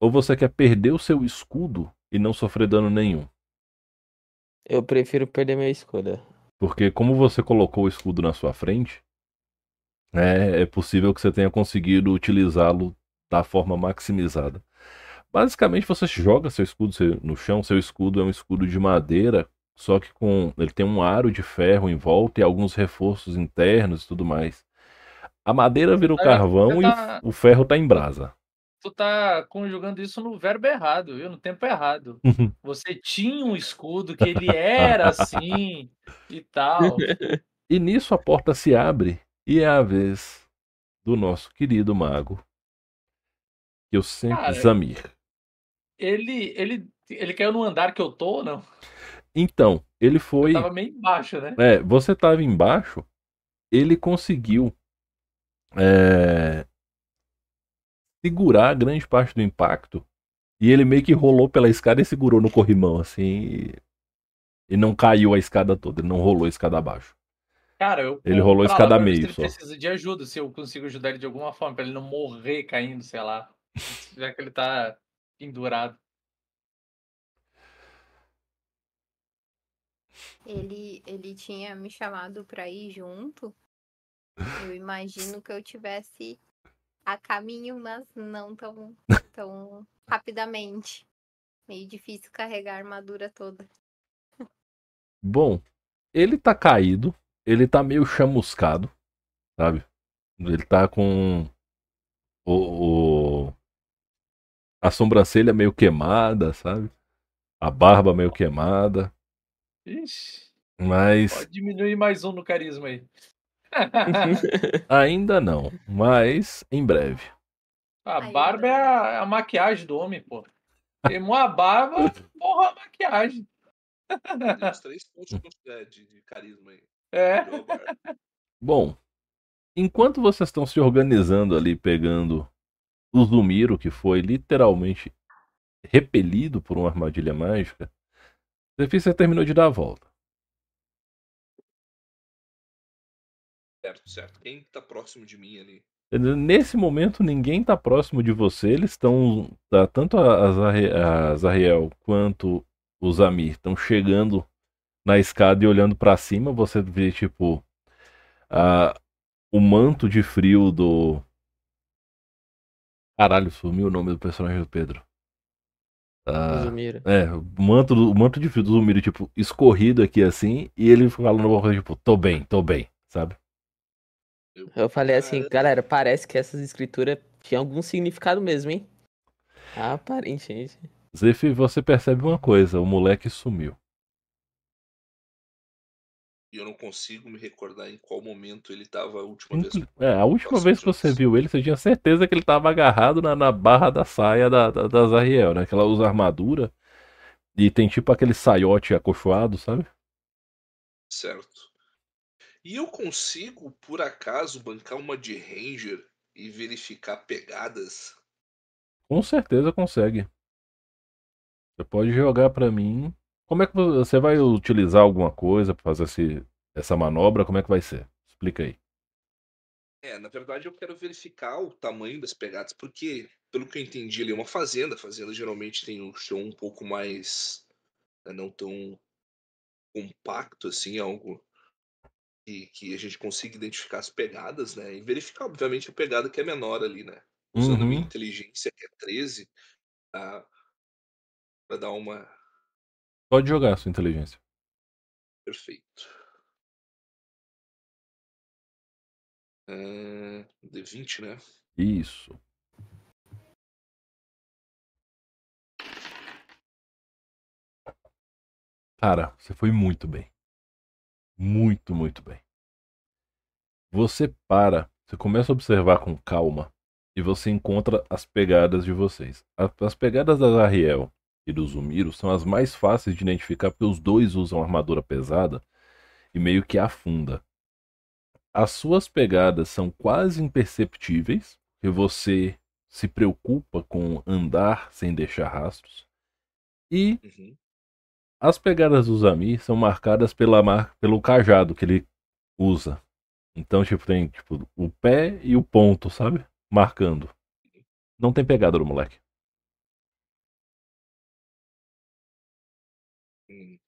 Speaker 1: ou você quer perder o seu escudo e não sofrer dano nenhum?
Speaker 5: Eu prefiro perder minha escolha.
Speaker 1: Porque como você colocou o escudo na sua frente, é, é possível que você tenha conseguido utilizá-lo da forma maximizada. Basicamente, você joga seu escudo no chão. Seu escudo é um escudo de madeira, só que com ele tem um aro de ferro em volta e alguns reforços internos e tudo mais. A madeira vira o
Speaker 3: É,
Speaker 1: carvão e
Speaker 3: tá-
Speaker 1: o, o ferro tá em brasa.
Speaker 3: Tu tá conjugando isso no verbo errado, viu? No tempo errado. Você tinha um escudo que ele era assim e tal.
Speaker 1: E nisso a porta se abre e é a vez do nosso querido mago, que eu sempre
Speaker 3: Cara,
Speaker 1: Zamir.
Speaker 3: Ele, ele, ele caiu no andar que eu tô ou não?
Speaker 1: Então, ele foi.
Speaker 3: Eu tava meio embaixo, né?
Speaker 1: É, você estava embaixo, ele conseguiu é, segurar grande parte do impacto e ele meio que rolou pela escada e segurou no corrimão, assim, e, não caiu a escada toda, ele não rolou a escada abaixo.
Speaker 3: Cara, eu
Speaker 1: Ele rolou a
Speaker 3: lá
Speaker 1: escada meio
Speaker 3: ele
Speaker 1: só.
Speaker 3: precisa de ajuda, se eu consigo ajudar ele de alguma forma, pra ele não morrer caindo, sei lá. Já que ele tá pendurado.
Speaker 4: Ele, ele tinha me chamado pra ir junto. Eu imagino que eu tivesse a caminho, mas não tão, tão rapidamente. Meio difícil carregar a armadura toda.
Speaker 1: Bom, ele tá caído, ele tá meio chamuscado, sabe? Ele tá com o, o- a sobrancelha meio queimada, sabe? A barba meio queimada,
Speaker 3: Ixi,
Speaker 1: mas
Speaker 3: pode diminuir mais um no carisma aí.
Speaker 1: ainda não, mas em breve.
Speaker 3: A barba é a, é a maquiagem do homem, pô. Queimou a barba, porra, a maquiagem.
Speaker 2: Tem uns três pontos de, de, de carisma aí.
Speaker 3: É.
Speaker 1: Bom, enquanto vocês estão se organizando ali, pegando o Zumiro, que foi literalmente repelido por uma armadilha mágica, Zefir terminou de dar a volta.
Speaker 2: Certo, certo. Quem tá próximo de mim ali?
Speaker 1: Nesse momento, ninguém tá próximo de você. Eles estão. Tá, tanto a, a Zahriel quanto o Zamir estão chegando na escada e olhando pra cima. Você vê, tipo. a- o manto de frio do. Caralho, sumiu o nome do personagem do Pedro. Ah,
Speaker 5: Zumira.
Speaker 1: é, o manto, do- o manto de frio do Zumiro, tipo, escorrido aqui assim. E ele falando alguma coisa, tipo, tô bem, tô bem, sabe?
Speaker 5: Eu falei assim, galera, parece que essas escrituras tinham algum significado mesmo, hein? Aparentemente.
Speaker 1: Zef, você percebe uma coisa, o moleque sumiu.
Speaker 2: E eu não consigo me recordar em qual momento ele tava a última vez.
Speaker 1: É, a última vez que você viu ele, você tinha certeza que ele tava agarrado na, na barra da saia da, da, da Zariel, né? Que ela usa armadura e tem tipo aquele saiote acolchoado, sabe?
Speaker 2: Certo. E eu consigo, por acaso, bancar uma de Ranger e verificar pegadas?
Speaker 1: Com certeza consegue. Você pode jogar pra mim. Como é que vo- você vai utilizar alguma coisa pra fazer esse, essa manobra? Como é que vai ser? Explica aí.
Speaker 2: É, na verdade eu quero verificar o tamanho das pegadas, porque, pelo que eu entendi, ali é uma fazenda. Fazenda geralmente tem um chão um pouco mais. né, não tão compacto assim, algo que, que a gente consiga identificar as pegadas, né? E verificar, obviamente, a pegada que é menor ali, né? Usando a minha
Speaker 1: Uhum.
Speaker 2: inteligência, que é 13, tá? pra dar uma.
Speaker 1: Pode jogar a sua inteligência.
Speaker 2: Perfeito. É... D20, né?
Speaker 1: Isso. Cara, você foi muito bem. Muito, muito bem. Você para, você começa a observar com calma e você encontra as pegadas de vocês. As pegadas da Zariel e do Zumiro são as mais fáceis de identificar porque os dois usam armadura pesada e meio que afunda. As suas pegadas são quase imperceptíveis, porque você se preocupa com andar sem deixar rastros. E
Speaker 2: Uhum.
Speaker 1: As pegadas do Zami são marcadas pela pelo cajado que ele usa. Então, tipo, tem tipo, o pé e o ponto, sabe? Marcando. Não tem pegada do moleque.
Speaker 2: Hum,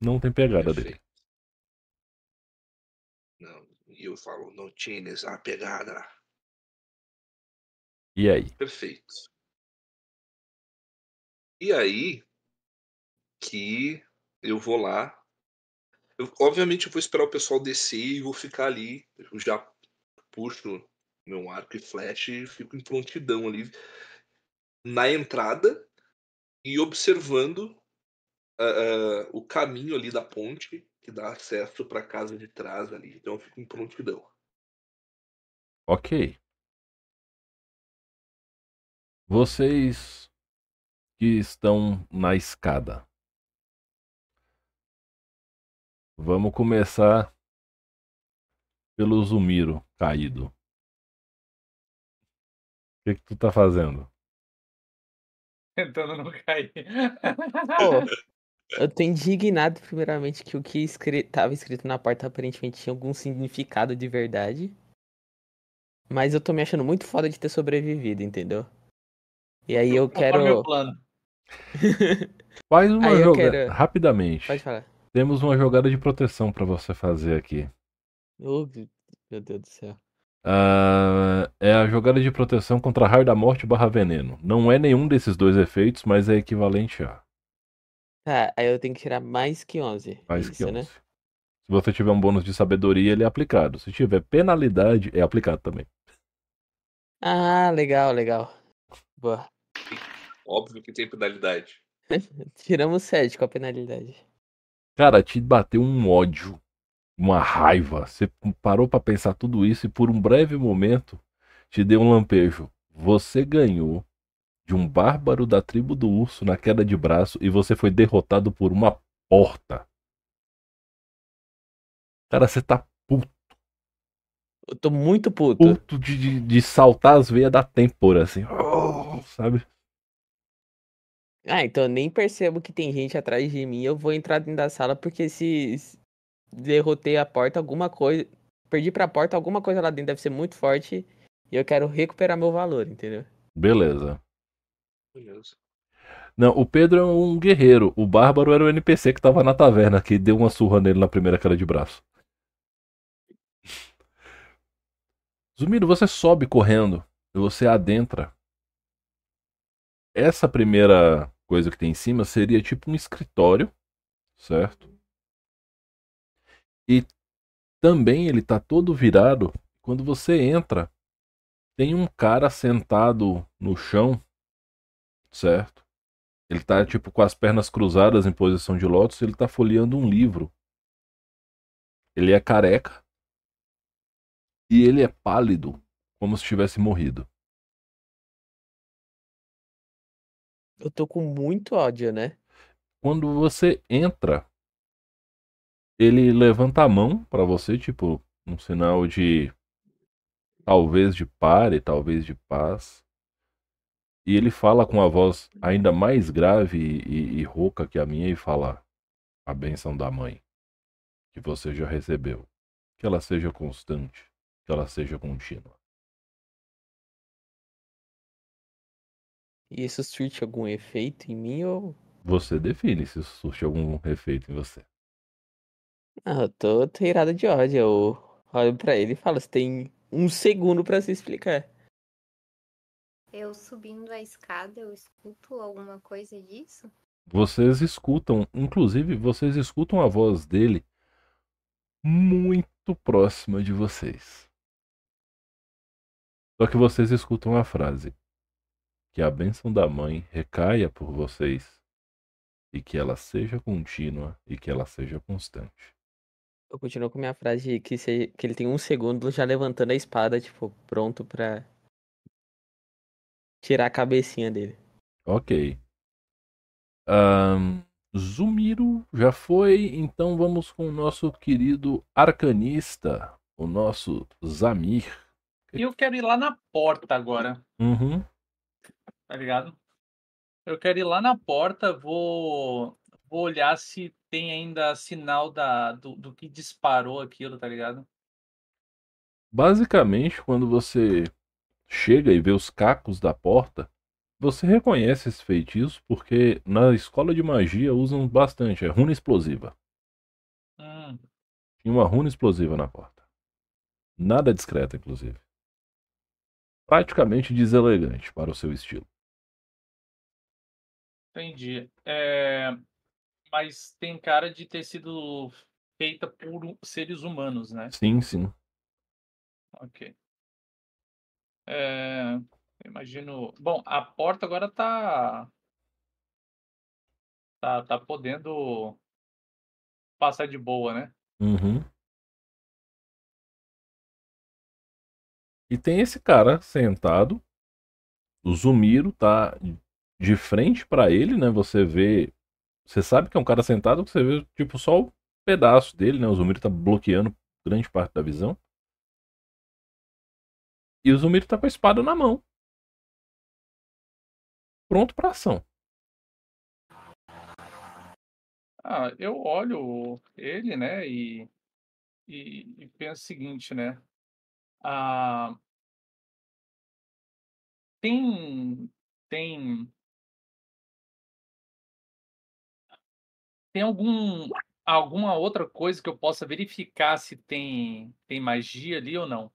Speaker 1: Não tem pegada dele.
Speaker 2: perfeito. Não, e eu falo, não tienes a pegada.
Speaker 1: E aí?
Speaker 2: Perfeito. E aí que eu vou lá. Eu, obviamente eu vou esperar o pessoal descer e vou ficar ali. Eu já puxo meu arco e flecha e fico em prontidão ali na entrada e observando ah, ah, o caminho ali da ponte que dá acesso para casa de trás ali. Então eu fico em prontidão.
Speaker 1: Ok. Vocês que estão na escada. Vamos começar pelo Zumiro caído. O que, que tu tá fazendo?
Speaker 3: Tentando não cair.
Speaker 5: Pô, eu tô indignado, primeiramente, que o que escri... tava escrito na porta aparentemente tinha algum significado de verdade. Mas eu tô me achando muito foda de ter sobrevivido, entendeu? E aí eu
Speaker 3: Conforme
Speaker 5: quero.
Speaker 3: o plano.
Speaker 1: Faz uma
Speaker 5: Aí eu
Speaker 1: jogada.
Speaker 5: quero-
Speaker 1: Rapidamente.
Speaker 5: Pode falar.
Speaker 1: Temos uma jogada de proteção pra você fazer aqui.
Speaker 5: Ô, meu Deus do céu.
Speaker 1: Ah, é a jogada de proteção contra raio da morte barra veneno. Não é nenhum desses dois efeitos, mas é equivalente a.
Speaker 5: Tá, aí eu tenho que tirar mais que 11.
Speaker 1: Mais
Speaker 5: isso,
Speaker 1: que 11.
Speaker 5: né?
Speaker 1: Se você tiver um bônus de sabedoria, ele é aplicado. Se tiver penalidade, é aplicado também.
Speaker 5: Ah, legal, legal. Boa.
Speaker 2: Óbvio que tem penalidade.
Speaker 5: Tiramos 7 com a penalidade.
Speaker 1: Cara, te bateu um ódio, uma raiva. Você parou pra pensar tudo isso e por um breve momento te deu um lampejo. Você ganhou de um bárbaro da tribo do urso na queda de braço e você foi derrotado por uma porta. Cara, você tá puto,
Speaker 5: Eu tô muito puto.
Speaker 1: puto de, de, de saltar as veias da têmpora, assim. Oh, sabe?
Speaker 5: Ah, então eu nem percebo que tem gente atrás de mim. Eu vou entrar dentro da sala porque se derrotei a porta, alguma coisa. Perdi pra porta, alguma coisa lá dentro deve ser muito forte. E eu quero recuperar meu valor, entendeu?
Speaker 1: Beleza.
Speaker 2: Beleza.
Speaker 1: Não, o Pedro é um guerreiro. O Bárbaro era o NPC que tava na taverna, que deu uma surra nele na primeira queda de braço. Zumiro, você sobe correndo e você adentra. Essa primeira coisa que tem em cima seria tipo um escritório, certo? E também ele tá todo virado. Quando você entra, tem um cara sentado no chão, certo? Ele tá tipo com as pernas cruzadas em posição de lótus, ele tá folheando um livro. Ele é careca e ele é pálido, como se tivesse morrido.
Speaker 5: Eu tô com muito ódio, né?
Speaker 1: Quando você entra, ele levanta a mão pra você, tipo, um sinal de talvez de pare, talvez de paz. E ele fala com a voz ainda mais grave e, e, e rouca que a minha e fala: A benção da mãe, que você já recebeu, que ela seja constante, que ela seja contínua.
Speaker 5: E isso surte algum efeito em mim ou.
Speaker 1: Você define se isso surte algum efeito em você.
Speaker 5: Ah, eu tô, tô irado de ódio. Eu olho pra ele e falo: Você tem um segundo pra se explicar.
Speaker 4: Eu subindo a escada, eu escuto alguma coisa disso?
Speaker 1: Vocês escutam, inclusive, vocês escutam a voz dele muito próxima de vocês. Só que vocês escutam a frase: Que a bênção da mãe recaia por vocês e que ela seja contínua e que ela seja constante.
Speaker 5: Eu continuo com minha frase que, se, que ele tem um segundo já levantando a espada, tipo, pronto pra tirar a cabecinha dele.
Speaker 1: Ok. Ahn, Zumiro já foi, então vamos com o nosso querido arcanista, o nosso Zamir.
Speaker 3: E eu quero ir lá na porta agora,
Speaker 1: Uhum.
Speaker 3: Tá ligado? Eu quero ir lá na porta, vou, vou olhar se tem ainda sinal da, do, do que disparou aquilo, tá ligado?
Speaker 1: Basicamente, quando você chega e vê os cacos da porta, você reconhece esse feitiço porque na escola de magia usam bastante, é runa explosiva.
Speaker 3: Hum,
Speaker 1: Tinha uma runa explosiva na porta. Nada discreta, inclusive. Praticamente deselegante para o seu estilo.
Speaker 3: Entendi. É, mas tem cara de ter sido feita por seres humanos, né?
Speaker 1: Sim, sim.
Speaker 3: Ok. É, imagino. Bom, a porta agora tá. Tá, tá podendo passar de boa, né?
Speaker 1: Uhum. E tem esse cara sentado. O Zumiro tá de frente pra ele, né? Você vê. Você sabe que é um cara sentado, você vê tipo só o pedaço dele, né? O Zumiro tá bloqueando grande parte da visão. E o Zumiro tá com a espada na mão. Pronto pra ação.
Speaker 3: Ah, eu olho ele, né, e, e, e penso o seguinte, né? Ah, tem, tem, tem algum, alguma outra coisa que eu possa verificar se tem, tem magia ali ou não?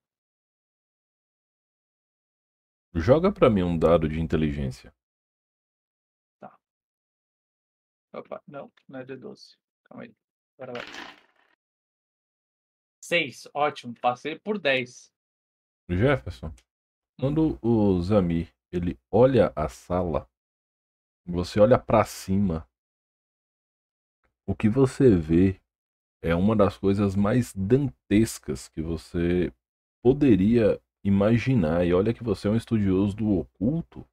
Speaker 1: Joga pra mim um dado de inteligência.
Speaker 3: Opa, não, não é D12. Calma aí. Agora vai. Seis, ótimo. Passei por 10.
Speaker 1: Jefferson, quando o Zamir ele olha a sala, você olha pra cima, o que você vê é uma das coisas mais dantescas que você poderia imaginar. E olha que você é um estudioso do oculto.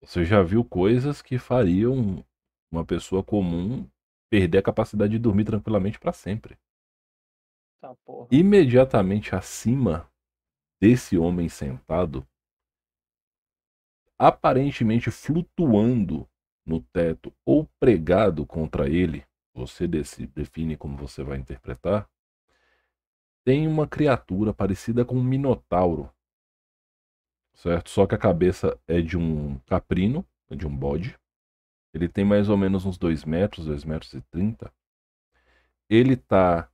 Speaker 1: Você já viu coisas que fariam uma pessoa comum perder a capacidade de dormir tranquilamente para sempre.
Speaker 3: Tá.
Speaker 1: Imediatamente acima desse homem sentado, aparentemente flutuando no teto ou pregado contra ele, você define como você vai interpretar, tem uma criatura parecida com um minotauro. Certo? Só que a cabeça é de um caprino, é de um bode. Ele tem mais ou menos uns 2 metros, 2 metros e 30. Ele tá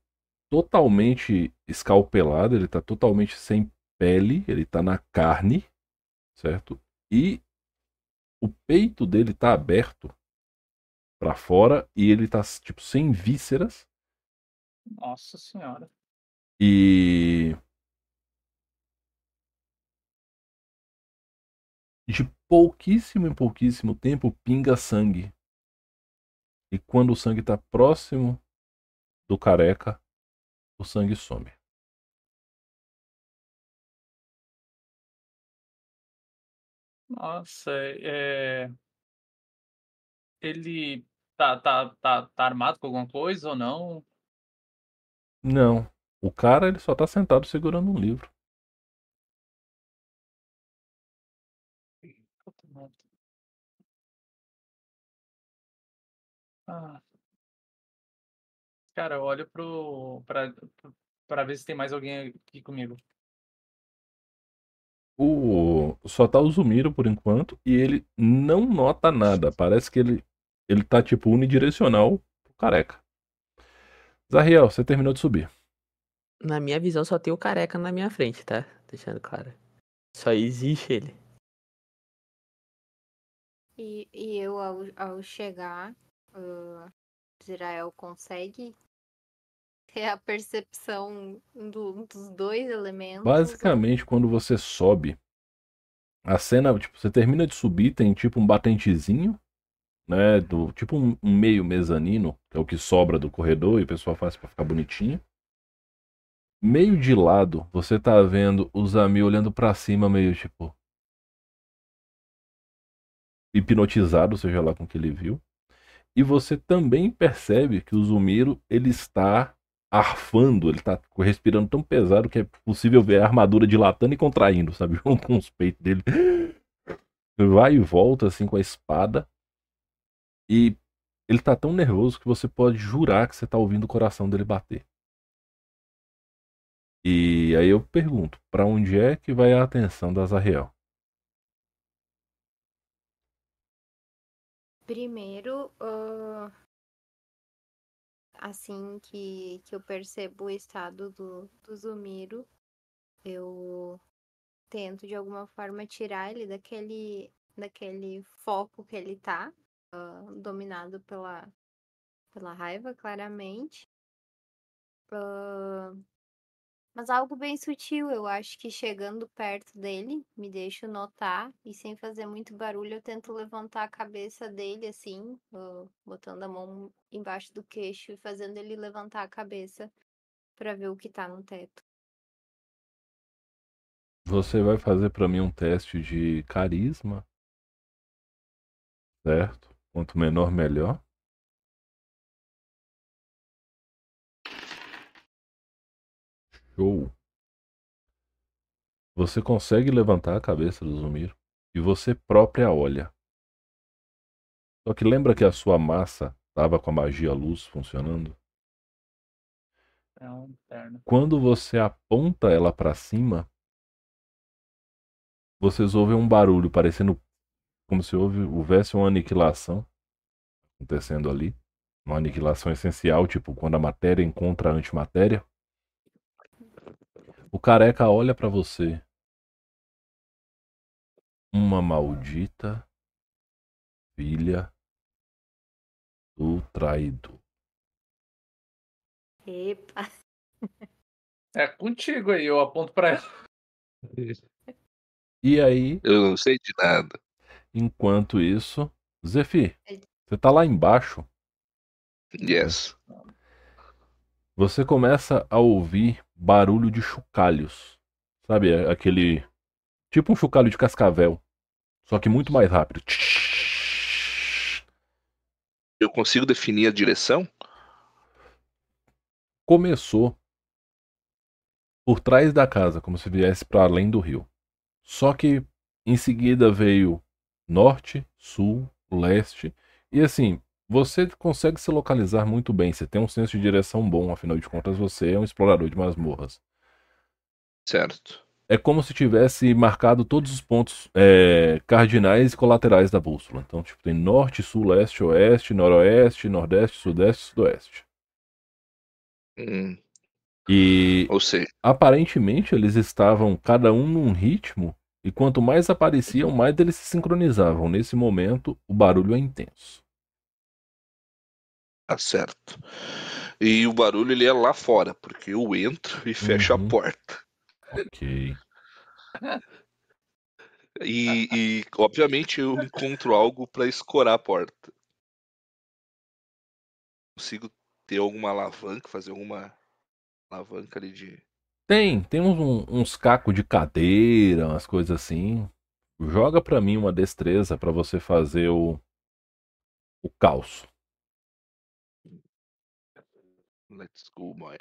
Speaker 1: totalmente escalpelado, ele tá totalmente sem pele, ele tá na carne, certo? E o peito dele tá aberto pra fora e ele tá tipo sem vísceras
Speaker 3: Nossa senhora.
Speaker 1: E de pouquíssimo em pouquíssimo tempo pinga sangue. E quando o sangue está próximo do careca, o sangue some.
Speaker 3: Nossa, é... Ele tá, tá, tá, tá armado com alguma coisa ou não?
Speaker 1: Não. O cara ele só tá sentado segurando um livro.
Speaker 3: Ah. Cara, eu olho pro, pra, pra ver se tem mais alguém aqui comigo.
Speaker 1: O só tá o Zumiro por enquanto e ele não nota nada. Parece que ele ele tá tipo unidirecional pro careca. Zariel, você terminou de subir.
Speaker 5: Na minha visão, só tem o careca na minha frente, tá? Deixando claro. Só existe ele.
Speaker 4: E, e eu, ao, ao chegar, uh, Israel consegue ter a percepção do- dos dois elementos.
Speaker 1: Basicamente, quando você sobe, a cena, tipo, você termina de subir, tem tipo um batentezinho, né? Do, tipo um, um meio mezanino, que é o que sobra do corredor e o pessoal faz pra ficar bonitinho. Meio de lado, você tá vendo o Zami olhando pra cima, meio tipo. hipnotizado, seja lá com o que ele viu. E você também percebe que o Zumiro ele está arfando, ele está respirando tão pesado que é possível ver a armadura dilatando e contraindo, sabe? Com os peitos dele. Vai e volta assim com a espada. E ele tá tão nervoso que você pode jurar que você tá ouvindo o coração dele bater. E aí eu pergunto, para onde é que vai a atenção da Zariel?
Speaker 4: Primeiro, ah, assim que, que eu percebo o estado do, do Zumiro, eu tento de alguma forma tirar ele daquele, daquele foco que ele tá, ah, dominado pela, pela raiva, claramente. Ah, mas algo bem sutil, eu acho que chegando perto dele, me deixo notar e sem fazer muito barulho, eu tento levantar a cabeça dele assim, botando a mão embaixo do queixo e fazendo ele levantar a cabeça pra ver o que tá no teto.
Speaker 1: Você vai fazer para mim um teste de carisma. Certo? Quanto menor, melhor. Show. Você consegue levantar a cabeça do Zumiro e você própria olha. Só que lembra que a sua massa estava com a magia luz funcionando?
Speaker 3: É um.
Speaker 1: Quando você aponta ela para cima, vocês ouvem um barulho parecendo como se houve, houvesse uma aniquilação acontecendo ali. Uma aniquilação essencial, tipo quando a matéria encontra a antimatéria. O careca olha para você. Uma maldita filha do traidor.
Speaker 4: Epa!
Speaker 3: É contigo aí, eu aponto pra ela.
Speaker 1: E aí,
Speaker 2: Eu não sei de nada.
Speaker 1: enquanto isso, Zefi, você tá lá embaixo.
Speaker 2: Yes.
Speaker 1: Você começa a ouvir barulho de chocalhos. Sabe, é aquele. Tipo um chocalho de cascavel. Só que muito mais rápido.
Speaker 2: Eu consigo definir a direção?
Speaker 1: Começou por trás da casa, como se viesse para além do rio. Só que em seguida veio norte, sul, leste. E assim, você consegue se localizar muito bem. Você tem um senso de direção bom, afinal de contas, você é um explorador de masmorras.
Speaker 2: Certo.
Speaker 1: É como se tivesse marcado todos os pontos é, cardinais e colaterais da bússola. Então, tipo, tem norte, sul, leste, oeste, noroeste, nordeste, sudeste, sudoeste.
Speaker 2: Hum,
Speaker 1: E
Speaker 2: ou seja,
Speaker 1: aparentemente eles estavam cada um num ritmo, e quanto mais apareciam, mais eles se sincronizavam. Nesse momento, o barulho é intenso.
Speaker 2: Tá certo. E o barulho ele é lá fora, porque eu entro e fecho
Speaker 1: Uhum.
Speaker 2: a porta.
Speaker 1: Ok.
Speaker 2: E, e, obviamente eu encontro algo pra escorar a porta. Consigo ter alguma alavanca, fazer alguma alavanca ali de.
Speaker 1: Tem, tem uns, um- uns cacos de cadeira, umas coisas assim. Joga pra mim uma destreza pra você fazer o, o caos.
Speaker 2: Let's go, boy.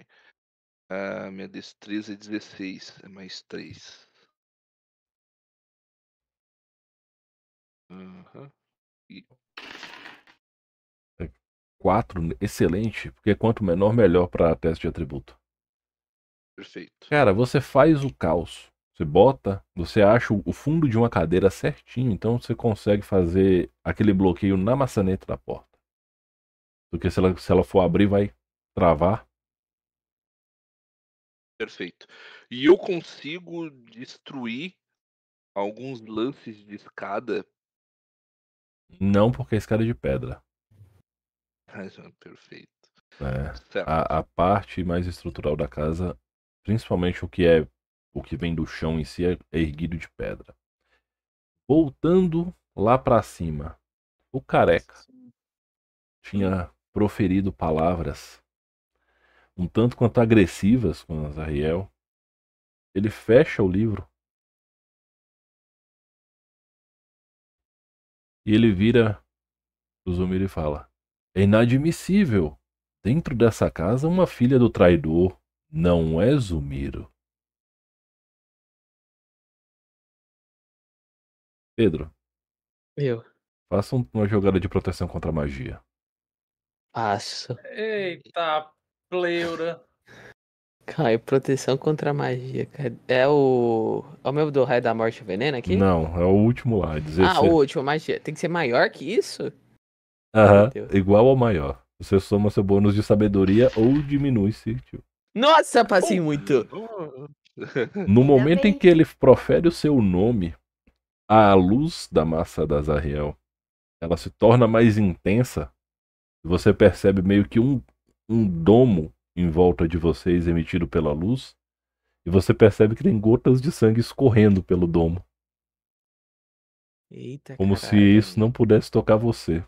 Speaker 2: Ah, minha destreza é 16, é mais 3. Aham.
Speaker 1: 4, excelente, porque quanto menor, melhor pra teste de atributo.
Speaker 2: Perfeito.
Speaker 1: Cara, você faz o caos. Você bota, você acha o o fundo de uma cadeira certinho, então você consegue fazer aquele bloqueio na maçaneta da porta. Porque se ela, se ela for abrir, vai travar.
Speaker 2: Perfeito. E eu consigo destruir alguns lances de escada.
Speaker 1: Não porque a escada é de pedra.
Speaker 2: Perfeito.
Speaker 1: né?
Speaker 2: Certo.
Speaker 1: a, a parte mais estrutural da casa, principalmente o que é o que vem do chão em si, é é erguido de pedra. Voltando lá pra cima, o careca tinha proferido palavras um tanto quanto agressivas com Azariel. Ele fecha o livro e ele vira o Zumir e fala: É inadmissível. Dentro dessa casa, uma filha do traidor não é Zumiro. Pedro,
Speaker 5: Eu
Speaker 1: faça um- uma jogada de proteção contra a magia.
Speaker 5: passo.
Speaker 3: Eita, pleura.
Speaker 5: Cai, proteção contra a magia. cara. É o. É o meu do raio da morte e veneno aqui?
Speaker 1: Não, é o último lá, 16.
Speaker 5: Ah, o último, magia. Tem que ser maior que isso?
Speaker 1: Aham, igual ao maior. Você soma seu bônus de sabedoria ou diminui se. tipo.
Speaker 5: Nossa, passei muito.
Speaker 1: No momento em que ele profere o seu nome, a luz da massa da Zariel, ela se torna mais intensa. Você percebe meio que um, um domo em volta de vocês emitido pela luz. E você percebe que tem gotas de sangue escorrendo pelo domo.
Speaker 5: Eita,
Speaker 1: Como se
Speaker 5: caralho.
Speaker 1: isso não pudesse tocar você.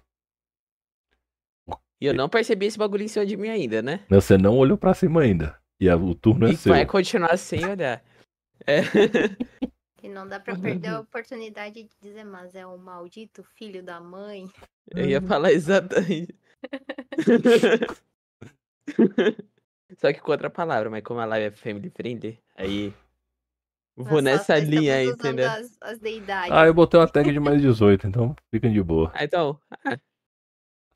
Speaker 5: E eu não percebi esse bagulho em cima de mim ainda, né?
Speaker 1: Você não olhou pra cima ainda. E a- o turno é
Speaker 5: e
Speaker 1: seu.
Speaker 5: vai continuar sem olhar. É.
Speaker 4: E não dá pra perder a oportunidade de dizer, mas é um maldito filho da mãe.
Speaker 5: Eu ia falar exatamente. Só que com outra palavra, mas como a live é family friendly, aí. Vou
Speaker 4: Nós só
Speaker 5: nessa linha aí, entendeu?
Speaker 4: As, as deidades.
Speaker 1: Ah, eu botei uma tag de mais 18, então fiquem de boa.
Speaker 5: Ah, então. ah,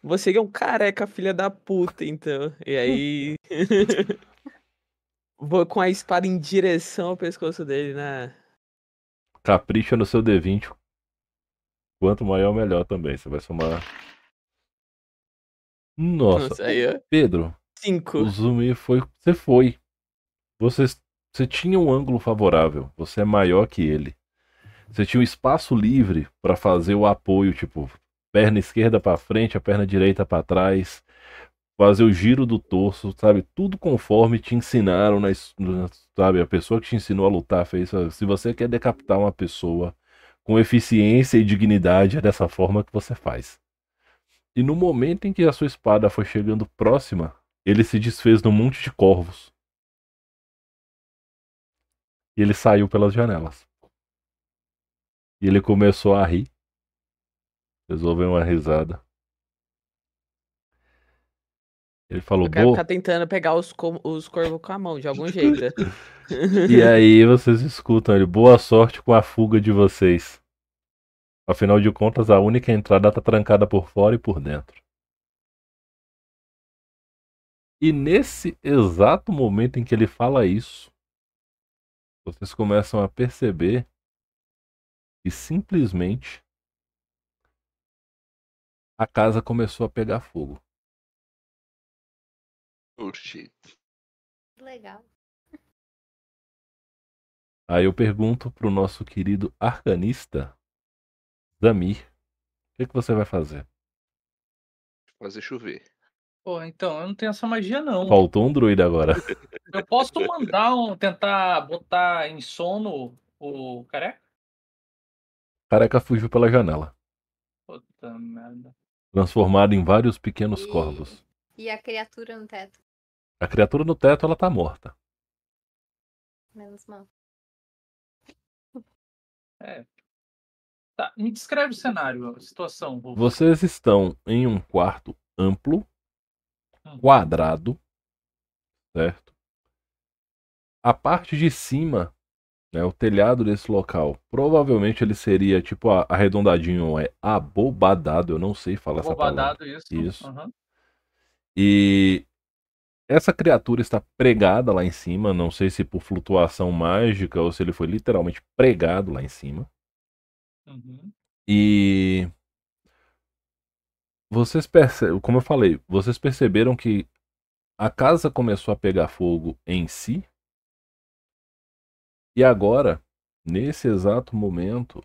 Speaker 5: você que é um careca, filha da puta, então. E aí. Vou com a espada em direção ao pescoço dele, né?
Speaker 1: Capricha no seu D20. Quanto maior, melhor também. Você vai somar. Nossa,
Speaker 5: Nossa, aí.
Speaker 1: Pedro,
Speaker 5: Cinco.
Speaker 1: o Zumi foi. Você foi. Você, você tinha um ângulo favorável. Você é maior que ele. Você tinha um espaço livre pra fazer o apoio, tipo, perna esquerda pra frente, a perna direita pra trás, fazer o giro do torso, sabe? Tudo conforme te ensinaram, na- sabe? A pessoa que te ensinou a lutar fez. Se você quer decapitar uma pessoa com eficiência e dignidade, é dessa forma que você faz. E no momento em que a sua espada foi chegando próxima, ele se desfez num monte de corvos. E ele saiu pelas janelas. E ele começou a rir. Vocês ouvem uma risada. Ele falou,
Speaker 5: Eu quero ficar tentando pegar os, os corvos com a mão, de algum jeito.
Speaker 1: E aí vocês escutam ele, boa sorte com a fuga de vocês. Afinal de contas, a única entrada tá trancada por fora e por dentro. E nesse exato momento em que ele fala isso, vocês começam a perceber que simplesmente a casa começou a pegar fogo.
Speaker 2: Oh, shit.
Speaker 4: Legal.
Speaker 1: Aí eu pergunto pro nosso querido arcanista, Zamir, o que, que você vai fazer?
Speaker 2: Fazer chover.
Speaker 3: Pô, então, eu não tenho essa magia, não.
Speaker 1: Faltou um druida agora.
Speaker 3: Eu posso mandar um. tentar botar em sono o careca?
Speaker 1: Careca fugiu pela janela,
Speaker 3: Puta merda.
Speaker 1: transformado em vários pequenos
Speaker 4: E-
Speaker 1: corvos.
Speaker 4: E a criatura no teto.
Speaker 1: A criatura no teto, ela tá morta.
Speaker 4: Menos mal.
Speaker 3: Tá, me descreve o cenário, a situação. Rufo.
Speaker 1: Vocês estão em um quarto amplo. Quadrado, certo? A parte de cima, né, o telhado desse local, provavelmente ele seria tipo arredondadinho, é abobadado, eu não sei falar essa palavra.
Speaker 3: Bobadado isso.
Speaker 1: Isso.
Speaker 3: Aham.
Speaker 1: E essa criatura está pregada lá em cima, não sei se por flutuação mágica ou se ele foi literalmente pregado lá em cima.
Speaker 3: Uhum.
Speaker 1: E vocês percebem, como eu falei, vocês perceberam que a casa começou a pegar fogo em si. E agora, nesse exato momento,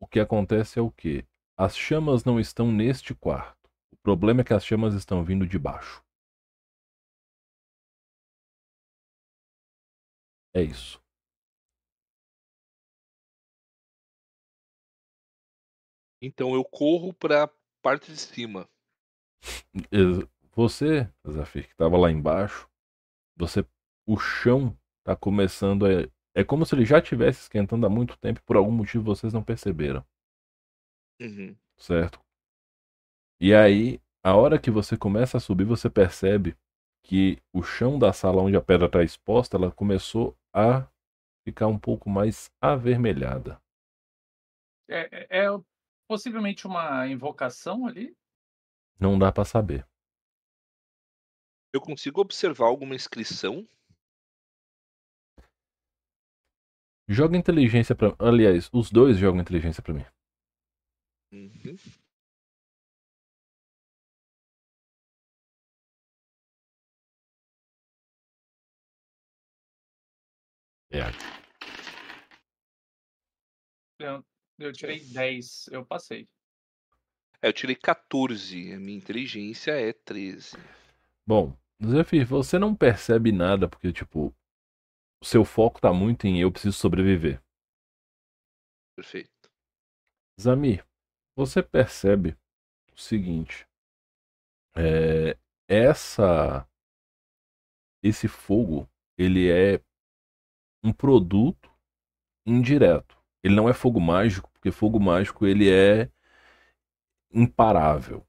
Speaker 1: o que acontece é o quê? As chamas não estão neste quarto. O problema é que as chamas estão vindo de baixo. É isso.
Speaker 2: Então eu corro pra parte de cima.
Speaker 1: Você, Zafir, que estava lá embaixo, você, o chão tá começando a, é como se ele já tivesse esquentando há muito tempo, e por algum motivo vocês não perceberam,
Speaker 2: Uhum.
Speaker 1: certo? E aí, a hora que você começa a subir, você percebe que o chão da sala onde a pedra está exposta, ela começou a ficar um pouco mais avermelhada.
Speaker 3: É, é- é possivelmente uma invocação ali?
Speaker 1: Não dá para saber.
Speaker 2: Eu consigo observar alguma inscrição?
Speaker 1: Joga inteligência para, aliás, os dois jogam inteligência para mim.
Speaker 2: Uhum.
Speaker 1: É.
Speaker 3: Eu, tirei 10, eu passei.
Speaker 2: É, eu tirei 14. A minha inteligência é 13.
Speaker 1: Bom, Zephyr, você não percebe nada porque, tipo, o seu foco tá muito em eu preciso sobreviver.
Speaker 2: Perfeito.
Speaker 1: Zamir, você percebe o seguinte: é, essa, esse fogo, ele é um produto indireto. Ele não é fogo mágico, porque fogo mágico ele é imparável.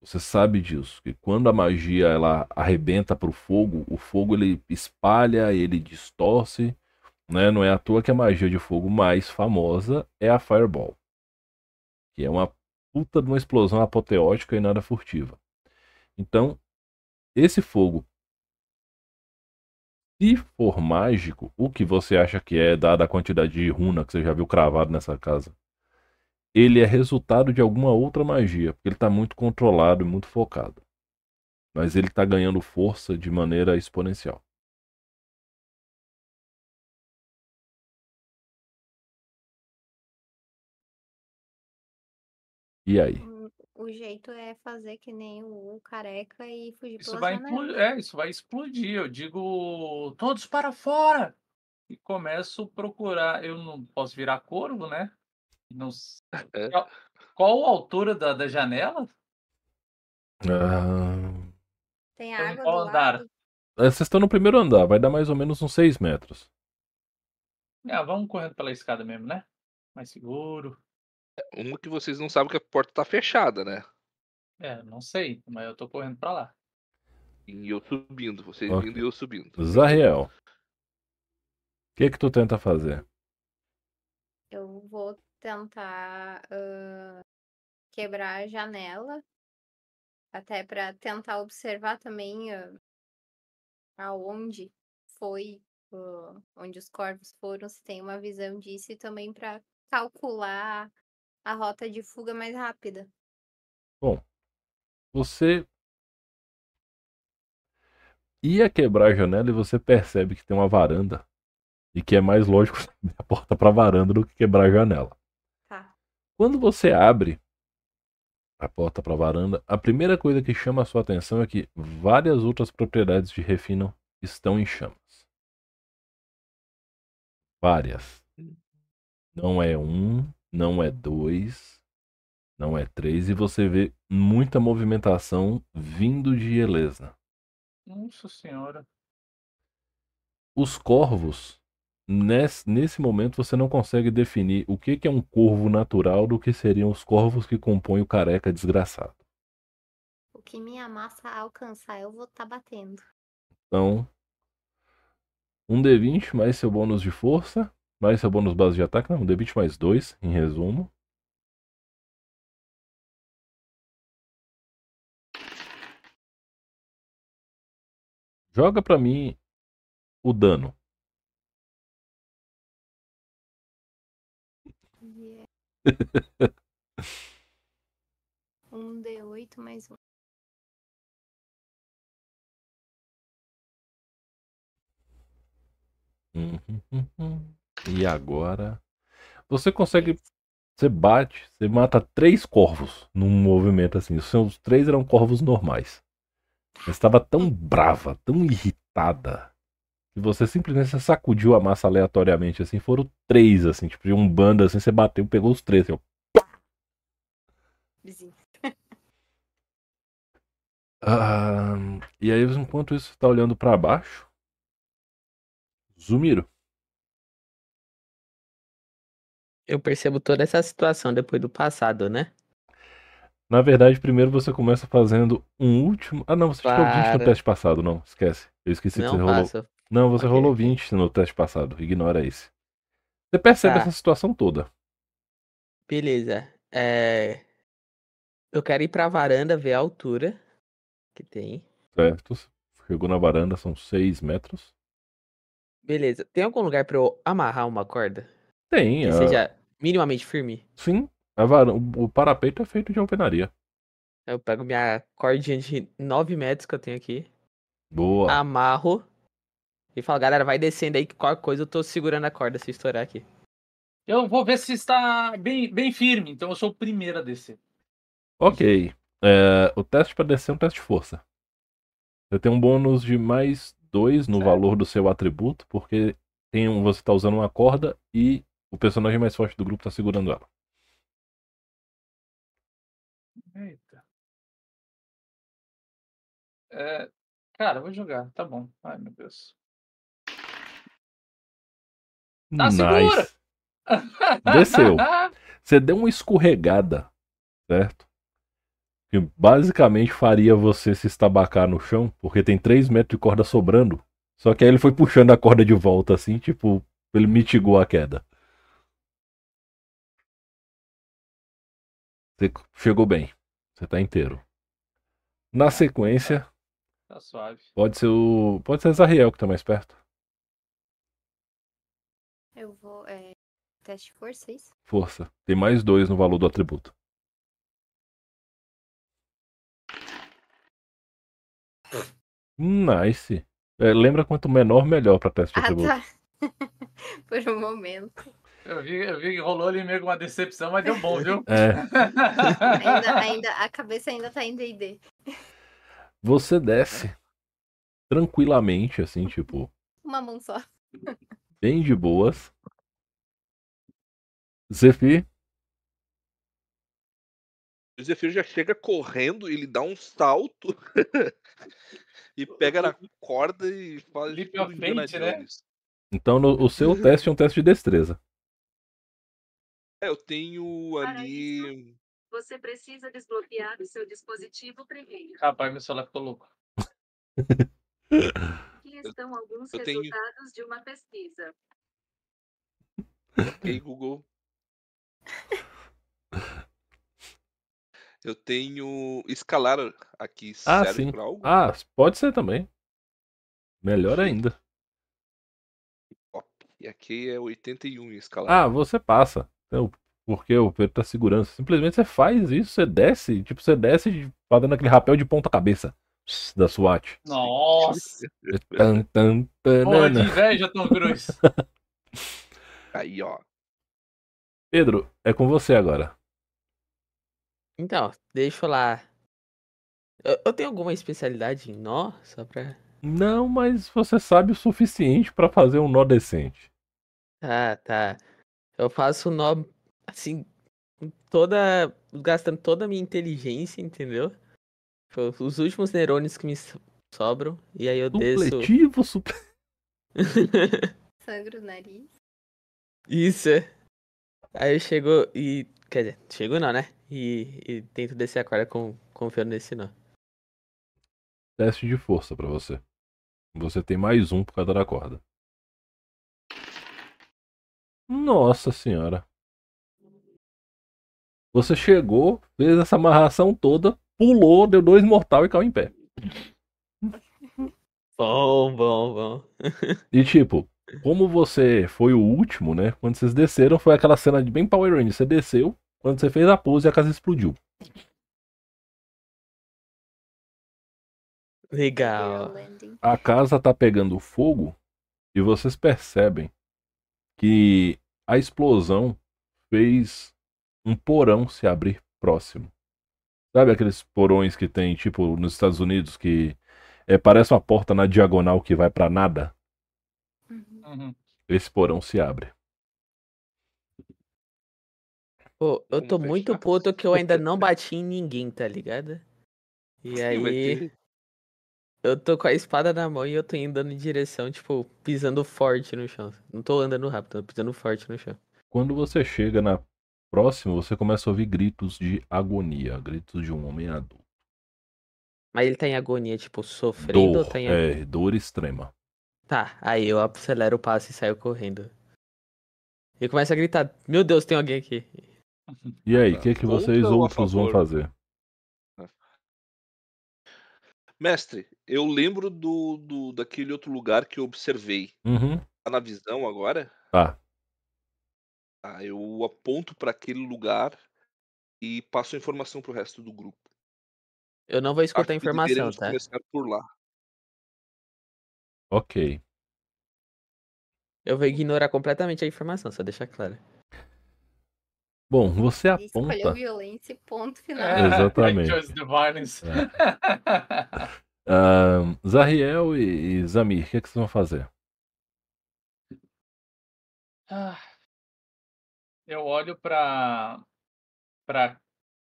Speaker 1: Você sabe disso, que quando a magia ela arrebenta para o fogo, o fogo ele espalha, ele distorce, né? Não é à toa que a magia de fogo mais famosa é a Fireball, que é uma puta de uma explosão apoteótica e nada furtiva. Então, esse fogo, se for mágico, o que você acha que é, dada a quantidade de runa que você já viu cravado nessa casa, ele é resultado de alguma outra magia, porque ele está muito controlado e muito focado. Mas ele está ganhando força de maneira exponencial. E aí?
Speaker 4: O jeito é fazer que nem o careca e fugir
Speaker 3: Isso
Speaker 4: pela
Speaker 3: vai,
Speaker 4: janela.
Speaker 3: implodir, é, isso vai explodir. Eu digo, todos para fora! E começo a procurar. Eu não posso virar corvo, né? Não...
Speaker 2: É.
Speaker 3: Qual, qual a altura da, da janela?
Speaker 1: Ah,
Speaker 4: Tem
Speaker 3: em
Speaker 4: água
Speaker 3: qual
Speaker 4: do
Speaker 3: andar?
Speaker 4: lado.
Speaker 1: Vocês estão no primeiro andar, vai dar mais ou menos uns 6 metros.
Speaker 3: Ah, vamos correndo pela escada mesmo, né? Mais seguro.
Speaker 2: Uma que vocês não sabem que a porta tá fechada, né?
Speaker 3: É, não sei, mas eu tô correndo pra lá.
Speaker 2: E eu subindo, vocês
Speaker 1: Ok.
Speaker 2: vindo e eu subindo.
Speaker 1: Zariel, o que que tu tenta fazer?
Speaker 4: Eu vou tentar ah, quebrar a janela. Até para tentar observar também ah, aonde foi, ah, onde os corvos foram, se tem uma visão disso, e também para calcular a rota de fuga mais rápida.
Speaker 1: Você ia quebrar a janela e você percebe que tem uma varanda e que é mais lógico abrir a porta para a varanda do que quebrar a janela.
Speaker 4: Tá.
Speaker 1: Quando você abre, a porta para a varanda, a primeira coisa que chama a sua atenção é que várias outras propriedades de refino estão em chamas. Várias. Não é um, não é dois, não é três, e você vê muita movimentação vindo de Elesna.
Speaker 3: Nossa senhora.
Speaker 1: Os corvos, nesse, nesse momento, você não consegue definir o que, que é um corvo natural do que seriam os corvos que compõem o careca desgraçado.
Speaker 4: O que minha massa alcançar, eu vou estar batendo.
Speaker 1: Então, um D20 mais seu bônus de força, mais seu bônus base de ataque, não, D20 mais dois, em resumo. Joga pra mim o dano.
Speaker 4: Yeah. um D8 mais um.
Speaker 1: Uhum, uhum. E agora você consegue, você bate, você mata três corvos num movimento assim. Os seus três eram corvos normais. Você estava tão brava, tão irritada, que você simplesmente sacudiu a massa aleatoriamente assim. Foram três assim, tipo de um bando assim. Você bateu, pegou os três. Assim, ó. Ah, e aí, enquanto isso, você tá olhando pra baixo. Zumiro.
Speaker 5: Eu percebo toda essa situação depois do passado, né?
Speaker 1: Na verdade, primeiro você começa fazendo um último. Ah, não, você tirou 20 no
Speaker 5: Para.
Speaker 1: teste passado, não. Esquece. Eu esqueci que
Speaker 5: Não
Speaker 1: você rolou.
Speaker 5: passa.
Speaker 1: Não, você
Speaker 5: Ok,
Speaker 1: rolou
Speaker 5: ok.
Speaker 1: 20 no teste passado. Ignora esse. Você percebe
Speaker 5: Tá.
Speaker 1: essa situação toda.
Speaker 5: Beleza. É... Eu quero ir pra varanda ver a altura que tem.
Speaker 1: Certo? Chegou na varanda, são 6 metros.
Speaker 5: Beleza. Tem algum lugar pra eu amarrar uma corda?
Speaker 1: Tem,
Speaker 5: Que
Speaker 1: a...
Speaker 5: seja minimamente firme?
Speaker 1: sim. A var... o- parapeito é feito de alvenaria.
Speaker 5: Eu pego minha cordinha de 9 metros que eu tenho aqui,
Speaker 1: Boa.
Speaker 5: amarro e falo, galera, vai descendo aí que qualquer coisa eu tô segurando a corda se estourar aqui.
Speaker 3: Eu vou ver se está bem, bem firme, então eu sou o primeiro a descer.
Speaker 1: Ok. É, o teste para descer é um teste de força. Você tem um bônus de mais 2 no
Speaker 3: Certo.
Speaker 1: valor do seu atributo, porque tem um, você tá usando uma corda e o personagem mais forte do grupo tá segurando ela.
Speaker 3: Eita. É, cara, vou jogar, tá bom. Ai, meu Deus. Tá segura!
Speaker 1: Desceu. Você deu uma escorregada, certo? Que basicamente faria você se estabacar no chão, porque tem 3 metros de corda sobrando. Só que aí ele foi puxando a corda de volta, assim, tipo, ele mitigou a queda. Você chegou bem. Você tá inteiro. Na sequência,
Speaker 3: Tá suave.
Speaker 1: pode ser o. Pode ser Zariel que tá mais perto.
Speaker 4: Eu vou. É... Teste de força, é isso?
Speaker 1: Força. Tem mais dois no valor do atributo. Nice. É, lembra quanto menor, melhor pra teste de
Speaker 4: Ah,
Speaker 1: atributo.
Speaker 4: tá. Por um momento.
Speaker 3: Eu vi, eu vi que rolou ali meio uma decepção, mas deu bom, viu?
Speaker 1: É.
Speaker 4: Ainda, ainda, a cabeça ainda tá em D&D.
Speaker 1: Você desce tranquilamente, assim, tipo,
Speaker 4: Uma mão só.
Speaker 1: bem de boas. Zefi,
Speaker 2: O Zefiro já chega correndo, ele dá um salto e pega na corda e faz
Speaker 3: Leap of né?
Speaker 1: Então no- o seu teste é um teste de destreza.
Speaker 2: É, eu tenho
Speaker 6: Para
Speaker 2: ali.
Speaker 6: Você precisa desbloquear o seu dispositivo primeiro.
Speaker 3: Rapaz, meu celular ficou louco.
Speaker 6: Aqui estão alguns
Speaker 2: eu tenho-
Speaker 6: resultados de uma pesquisa.
Speaker 2: Ok, Google. Eu tenho escalar aqui.
Speaker 1: Ah, sim.
Speaker 2: pra algo?
Speaker 1: Ah, pode ser também. Melhor ainda.
Speaker 2: Top. E aqui é 81 em escalar.
Speaker 1: Ah, você passa. Então, porque o Pedro tá segurando. Simplesmente você faz isso, você desce, tipo, você desce fazendo aquele rapel de ponta cabeça da SWAT.
Speaker 3: Nossa!
Speaker 1: Tan, tan,
Speaker 3: Porra de inveja, Tom Cruise.
Speaker 2: Aí, ó.
Speaker 1: Pedro, é com você agora.
Speaker 5: Então, deixa eu lá. Eu, eu tenho alguma especialidade em nó? Só pra.
Speaker 1: Não, mas você sabe o suficiente pra fazer um nó decente.
Speaker 5: Tá, tá. Eu faço nó assim, com toda. gastando toda a minha inteligência, entendeu? Tipo, Os últimos neurônios que me so- sobram. E aí eu desço.
Speaker 1: Supletivo, suple...
Speaker 4: Sangra o nariz.
Speaker 5: Isso. Aí eu chego e. Quer dizer, chego não, né? E, e tento descer a corda com, confiando nesse nó.
Speaker 1: Teste de força pra você. Você tem mais um por causa da corda. Nossa senhora. Você chegou, fez essa amarração toda, pulou, deu dois mortal e caiu em pé.
Speaker 5: Bom, bom, bom.
Speaker 1: E tipo, como você foi o último, né? Quando vocês desceram, foi aquela cena de bem Power Rangers. Você desceu, quando você fez a pose, a casa explodiu.
Speaker 5: Legal.
Speaker 1: A casa tá pegando fogo e vocês percebem que a explosão fez um porão se abrir próximo. Sabe aqueles porões que tem, tipo, nos Estados Unidos, que é, parece uma porta na diagonal que vai pra nada?
Speaker 4: Uhum.
Speaker 3: Uhum.
Speaker 1: Esse porão se abre.
Speaker 5: Pô, eu tô muito puto que eu ainda não bati em ninguém, tá ligado? E aí, eu tô com a espada na mão e eu tô indo em direção, tipo, pisando forte no chão. Não tô andando rápido, tô pisando forte no chão.
Speaker 1: Quando você chega na próxima, você começa a ouvir gritos de agonia, gritos de um homem adulto.
Speaker 5: Mas ele tá em agonia, tipo, sofrendo ou
Speaker 1: Dor,
Speaker 5: tá em agonia?
Speaker 1: é, dor extrema.
Speaker 5: Tá, aí eu acelero o passo e saio correndo. E começa a gritar, meu Deus, tem alguém aqui.
Speaker 1: E aí, o que, que vocês
Speaker 2: ou a
Speaker 1: outros vão fazer?
Speaker 2: Mestre, eu lembro do, do daquele outro lugar que eu observei.
Speaker 1: Uhum.
Speaker 2: Tá na visão agora?
Speaker 1: Tá.
Speaker 2: Tá, eu aponto pra aquele lugar e passo a informação pro resto do grupo.
Speaker 5: Eu não vou escutar a informação, tá?
Speaker 2: começar por lá.
Speaker 1: Ok.
Speaker 5: Eu vou ignorar completamente a informação, só deixar claro.
Speaker 1: Bom, você
Speaker 4: Ele escolheu
Speaker 1: aponta.
Speaker 4: violência e ponto final.
Speaker 3: É,
Speaker 1: Exatamente.
Speaker 3: The violence.
Speaker 1: Ahn, Zariel e, e Zamir, o que, que vocês vão fazer?
Speaker 3: Ah, Eu olho pra, pra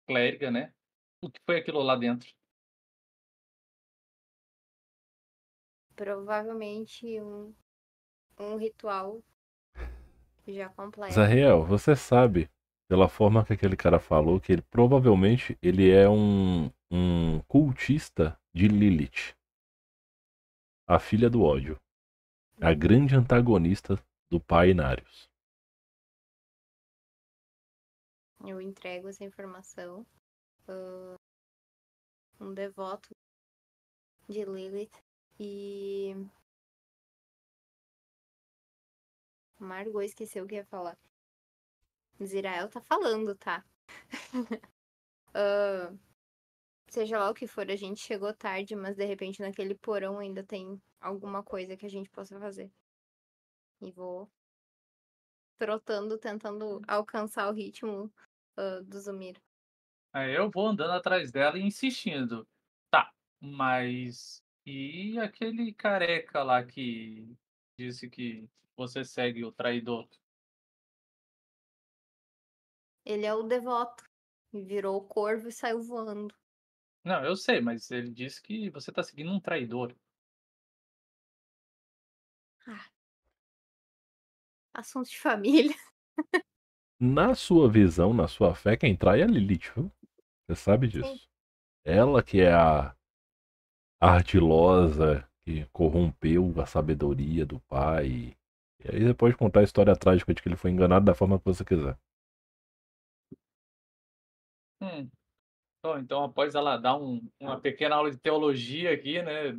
Speaker 3: clériga, né? O que foi aquilo lá dentro?
Speaker 4: Provavelmente um, um ritual já completo.
Speaker 1: Zariel, você sabe, pela forma que aquele cara falou, que ele provavelmente ele é um, um cultista de Lilith, a filha do ódio, a grande antagonista do pai Inarius.
Speaker 4: Eu entrego essa informação. ah, um devoto de Lilith e. Margot esqueceu o que ia falar. Zirael tá falando, tá? Ah, seja lá o que for, a gente chegou tarde, mas de repente naquele porão ainda tem alguma coisa que a gente possa fazer. E vou trotando, tentando alcançar o ritmo ah, do Zumir.
Speaker 3: Aí eu vou andando atrás dela e insistindo. Tá, mas. E aquele careca lá que disse que você segue o traidor?
Speaker 4: Ele é o devoto. E virou o corvo e saiu voando.
Speaker 3: Não, eu sei, mas ele disse que você tá seguindo um traidor.
Speaker 4: Assunto de família.
Speaker 1: Na sua visão, na sua fé, quem trai é a Lilith, viu? Você sabe disso. Ela que é a ardilosa que corrompeu a sabedoria do pai. E aí você pode contar a história trágica de que ele foi enganado da forma que você quiser.
Speaker 3: Hum. Bom, então, após ela dar um- uma pequena aula de teologia aqui, né?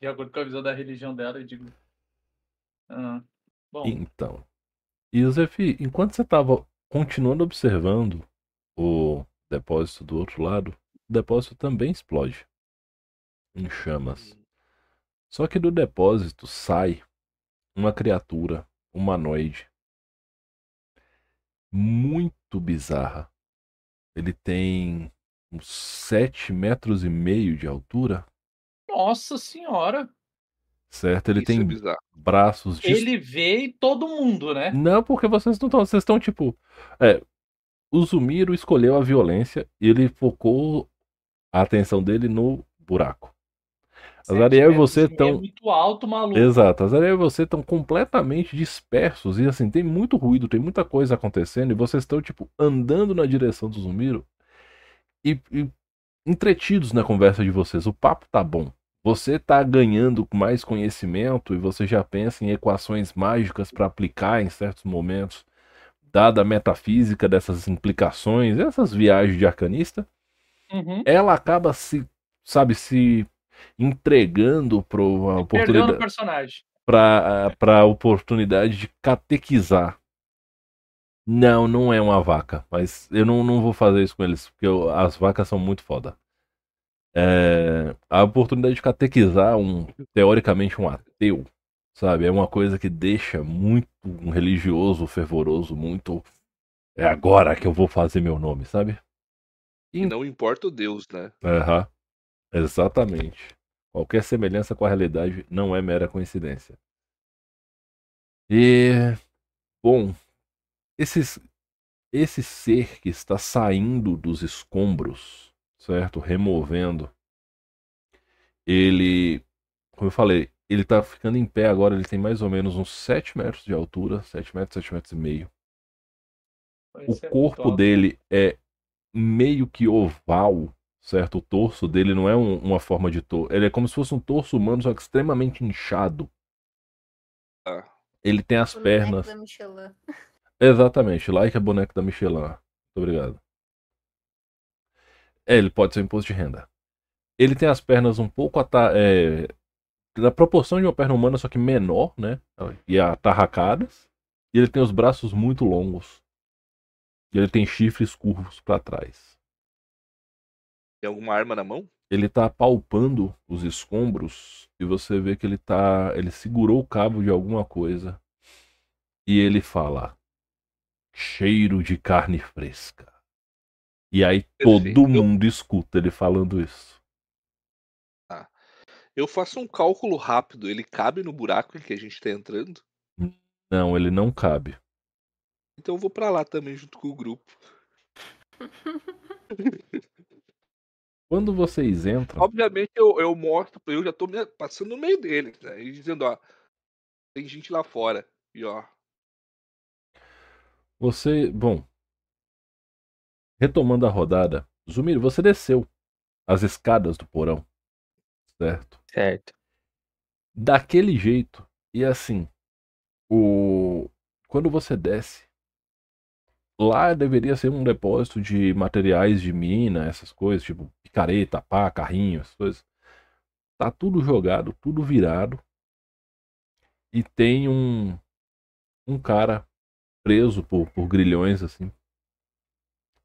Speaker 3: De acordo com a visão da religião dela, eu digo. ah, bom,
Speaker 1: Então. E Zefi, enquanto você estava continuando observando o depósito do outro lado, o depósito também explode em chamas. Só que do depósito sai uma criatura humanoide muito bizarra. Ele tem uns 7 metros e meio de altura,
Speaker 3: Nossa senhora.
Speaker 1: certo? Ele
Speaker 2: Isso é
Speaker 1: tem
Speaker 2: bizarro.
Speaker 1: braços de
Speaker 3: Ele vê todo mundo, né?
Speaker 1: Não, porque vocês não estão. Vocês estão tipo. É. O Zumiro escolheu a violência e ele focou a atenção dele no buraco. Azariel e você
Speaker 3: e
Speaker 1: estão.
Speaker 3: É muito alto, maluco.
Speaker 1: Exato, Azariel e você estão completamente dispersos e assim, tem muito ruído, tem muita coisa acontecendo e vocês estão, tipo, andando na direção do Zumiro e, e entretidos na conversa de vocês. O papo tá bom. Você tá ganhando mais conhecimento e você já pensa em equações mágicas para aplicar em certos momentos, dada a metafísica dessas implicações, essas viagens de arcanista
Speaker 3: Uhum.
Speaker 1: ela acaba se, sabe, se entregando para a oportunidade,
Speaker 3: personagem.
Speaker 1: pra, pra oportunidade de catequizar. Não, não é uma vaca, mas eu não, não vou fazer isso com eles, porque eu- as vacas são muito foda. É, a oportunidade de catequizar um, teoricamente, um ateu, sabe, é uma coisa que deixa muito um religioso fervoroso, muito. É agora que eu vou fazer meu nome, sabe?
Speaker 2: E não importa o Deus, né?
Speaker 1: Aham. Exatamente. Qualquer semelhança com a realidade não é mera coincidência. E, bom, esses, esse ser que está saindo dos escombros, certo? Removendo, ele, como eu falei, ele está ficando em pé agora, ele tem mais ou menos uns 7 metros de altura, 7 metros, 7 metros e meio. O corpo dele é meio que oval, certo? O torso dele não é um- uma forma de torso. Ele é como se fosse um torso humano, só que extremamente inchado.
Speaker 2: Ah,
Speaker 1: Ele tem as pernas.
Speaker 4: da Michelin.
Speaker 1: Exatamente, like é boneco da Michelin. Muito obrigado. É, ele pode ser um imposto de renda. Ele tem as pernas um pouco ata é, da proporção de uma perna humana, só que menor, né? E atarracadas. E ele tem os braços muito longos. E ele tem chifres curvos para trás.
Speaker 2: Tem alguma arma na mão?
Speaker 1: ele tá palpando os escombros e você vê que ele tá, ele segurou o cabo de alguma coisa e ele fala cheiro de carne fresca. E aí todo
Speaker 2: Perfeito.
Speaker 1: mundo escuta ele falando isso.
Speaker 2: Eu faço um cálculo rápido. Ele cabe no buraco em que a gente tá entrando?
Speaker 1: Não, ele não cabe.
Speaker 2: Então eu vou pra lá também junto com o grupo.
Speaker 1: Quando vocês entram,
Speaker 2: Obviamente eu, eu mostro, eu já tô me- passando no meio deles, né? E dizendo, ó, tem gente lá fora. E ó,
Speaker 1: você, bom, retomando a rodada, Zumir, você desceu as escadas do porão, certo?
Speaker 5: Certo.
Speaker 1: daquele jeito. E assim, o quando você desce, lá deveria ser um depósito de materiais de mina, essas coisas, tipo picareta, pá, carrinho, essas coisas. Tá tudo jogado, tudo virado. E tem um um cara preso por, por grilhões assim.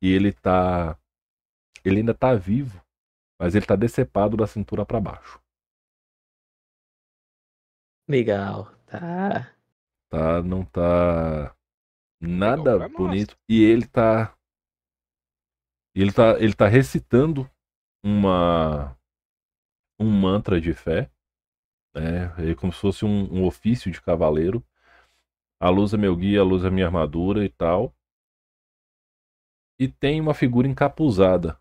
Speaker 1: E ele tá ele ainda tá vivo, mas ele tá decepado da cintura para baixo.
Speaker 5: Legal. Tá.
Speaker 1: tá? Não tá nada
Speaker 2: nós.
Speaker 1: bonito. E ele tá. Ele tá, ele tá recitando uma. Um mantra de fé. Né? É como se fosse um, um ofício de cavaleiro. A luz é meu guia, a luz é minha armadura e tal. E tem uma figura encapuzada.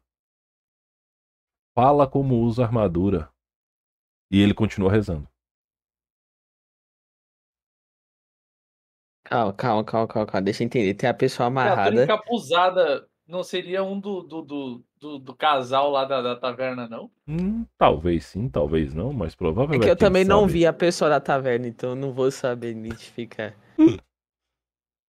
Speaker 1: Fala como usa a armadura. E ele continua rezando.
Speaker 5: Calma, calma, calma, calma, calma. Deixa eu entender. Tem a pessoa
Speaker 3: Criatura
Speaker 5: amarrada.
Speaker 3: encapuzada não seria um do, do, do, do, do casal lá da, da taverna, não?
Speaker 1: Hum, talvez sim, talvez não, mas
Speaker 5: É
Speaker 1: provavelmente.
Speaker 5: que eu também não
Speaker 1: sabe.
Speaker 5: vi a pessoa da taverna, então eu não vou saber identificar.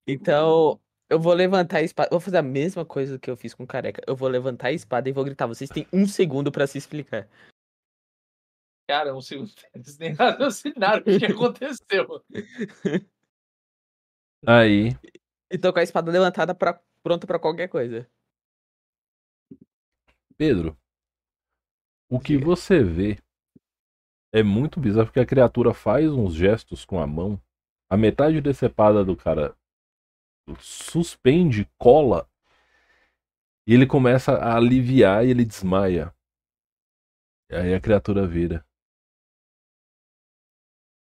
Speaker 5: Então, eu vou levantar a espada. Vou fazer a mesma coisa que eu fiz com o careca. Eu vou levantar a espada e vou gritar. Vocês têm um segundo pra se explicar.
Speaker 3: Cara, um segundo. Eles nem raciocinaram o que, que aconteceu.
Speaker 1: Aí,
Speaker 5: E tô com a espada levantada pra, pronta pra qualquer coisa.
Speaker 1: Pedro, o que você vê é muito bizarro porque a criatura faz uns gestos com a mão, a metade decepada do cara suspende, cola E ele começa a aliviar e ele desmaia. E aí a criatura vira.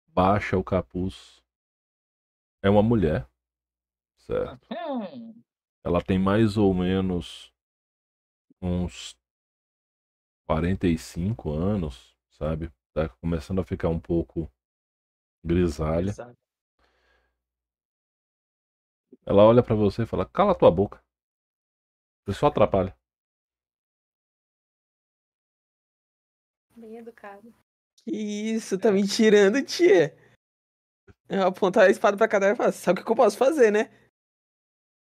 Speaker 1: Baixa o capuz. É uma mulher. Certo.
Speaker 3: Hum,
Speaker 1: Ela tem mais ou menos uns 45 anos, sabe? Tá começando a ficar um pouco grisalha.
Speaker 3: exato.
Speaker 1: Ela olha pra você e fala: Cala tua boca. Você só atrapalha.
Speaker 4: Bem educado.
Speaker 5: Que isso, tá me tirando, tia. Eu apontar a espada pra cada e falar, sabe o que eu posso fazer, né?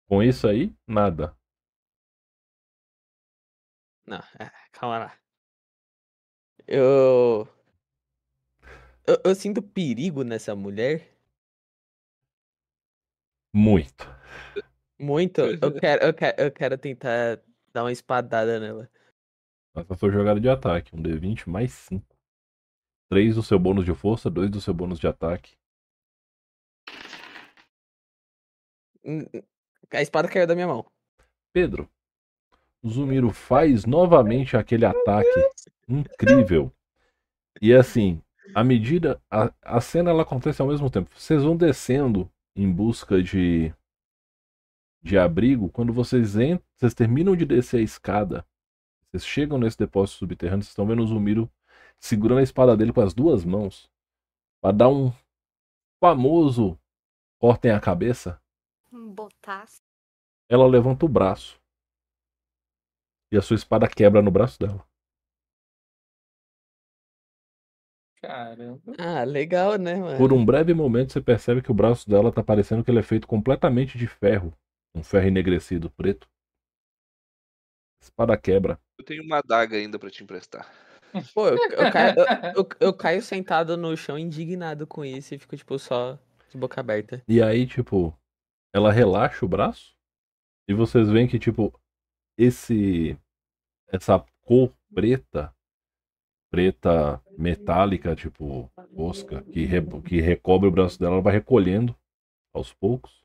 Speaker 1: Com isso aí, nada.
Speaker 5: Não, é, calma lá. Eu... eu. Eu sinto perigo nessa mulher.
Speaker 1: Muito.
Speaker 5: Muito. Eu quero, eu quero, eu quero tentar dar uma espadada nela.
Speaker 1: Faça sua jogada de ataque. Um D20 mais 5. 3 do seu bônus de força, 2 do seu bônus de ataque.
Speaker 5: Hum, hum, A espada caiu da minha mão.
Speaker 1: Pedro, o Zumiro faz novamente aquele ataque incrível. E assim, à medida. A, a cena ela acontece ao mesmo tempo. Vocês vão descendo em busca de. de abrigo. Quando vocês entram, vocês terminam de descer a escada. Vocês chegam nesse depósito subterrâneo. Vocês estão vendo o Zumiro segurando a espada dele com as duas mãos. Pra dar um famoso cortem a cabeça.
Speaker 4: Botaço.
Speaker 1: Ela levanta o braço. E a sua espada quebra no braço dela.
Speaker 3: Caramba.
Speaker 5: Ah, legal, né, mano?
Speaker 1: Por um breve momento você percebe que o braço dela tá parecendo que ele é feito completamente de ferro. Um ferro enegrecido, preto. Espada quebra.
Speaker 2: Eu tenho uma adaga ainda pra te emprestar.
Speaker 5: Pô, eu, eu caio, eu- eu- eu caio sentado no chão indignado com isso e fico, tipo, só de boca aberta.
Speaker 1: E aí, tipo, ela relaxa o braço. E vocês veem que, tipo, esse. Essa cor preta. Preta metálica, tipo, osca, que, re- que recobre o braço dela, ela vai recolhendo aos poucos.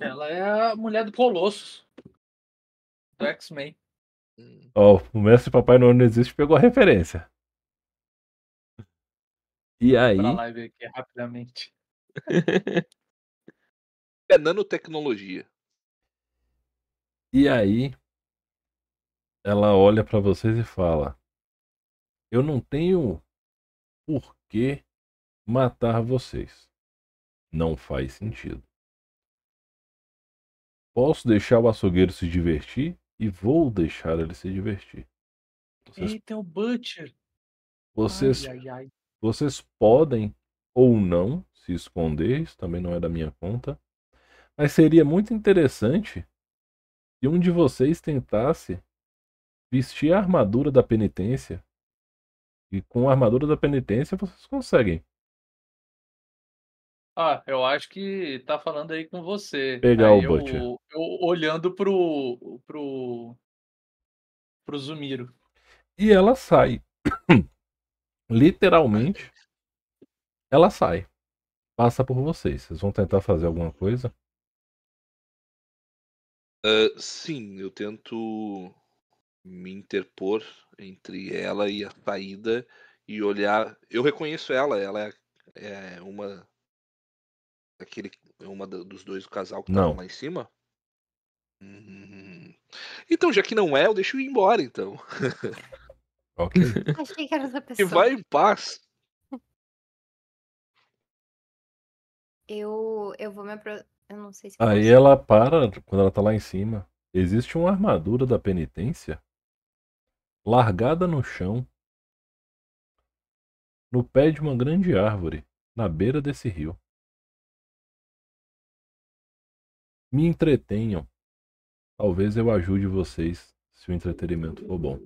Speaker 3: Ela é a mulher do Colossus. Do X-Men.
Speaker 1: Ó, o mestre Papai Noel não existe pegou a referência. E aí,
Speaker 3: Pra live aqui rapidamente.
Speaker 2: É nanotecnologia.
Speaker 1: E aí, ela olha pra vocês e fala: Eu não tenho por que matar vocês. Não faz sentido. Posso deixar o açougueiro se divertir e vou deixar ele se divertir. Vocês,
Speaker 3: Eita, é o Butcher.
Speaker 1: vocês
Speaker 3: Ai, ai, ai.
Speaker 1: Vocês podem ou não se esconder, isso também não é da minha conta. Mas seria muito interessante se um de vocês tentasse vestir a armadura da penitência. E com a armadura da penitência vocês conseguem
Speaker 3: Ah, eu acho que tá falando aí com você.
Speaker 1: O
Speaker 3: eu,
Speaker 1: Butcher.
Speaker 3: eu olhando pro, pro, pro Zumiro.
Speaker 1: E ela sai. Literalmente, ela sai. Passa por vocês. Vocês vão tentar fazer alguma coisa?
Speaker 2: Ah, sim, eu tento me interpor entre ela e a saída e olhar. Eu reconheço ela, ela é, é uma. Aquele, uma da- dos dois do casal que
Speaker 1: Não.
Speaker 2: estavam lá em cima? Hum. Então, já que não é, eu deixo ir embora, então.
Speaker 1: Ok.
Speaker 4: Achei que era outra
Speaker 2: E
Speaker 4: pessoa.
Speaker 2: vai em paz.
Speaker 4: Eu, eu vou me apro... Eu não sei se
Speaker 1: Aí
Speaker 4: posso.
Speaker 1: ela para quando ela tá lá em cima. Existe uma armadura da penitência largada no chão, no pé de uma grande árvore, na beira desse rio. Me entretenham. Talvez eu ajude vocês se o entretenimento for bom.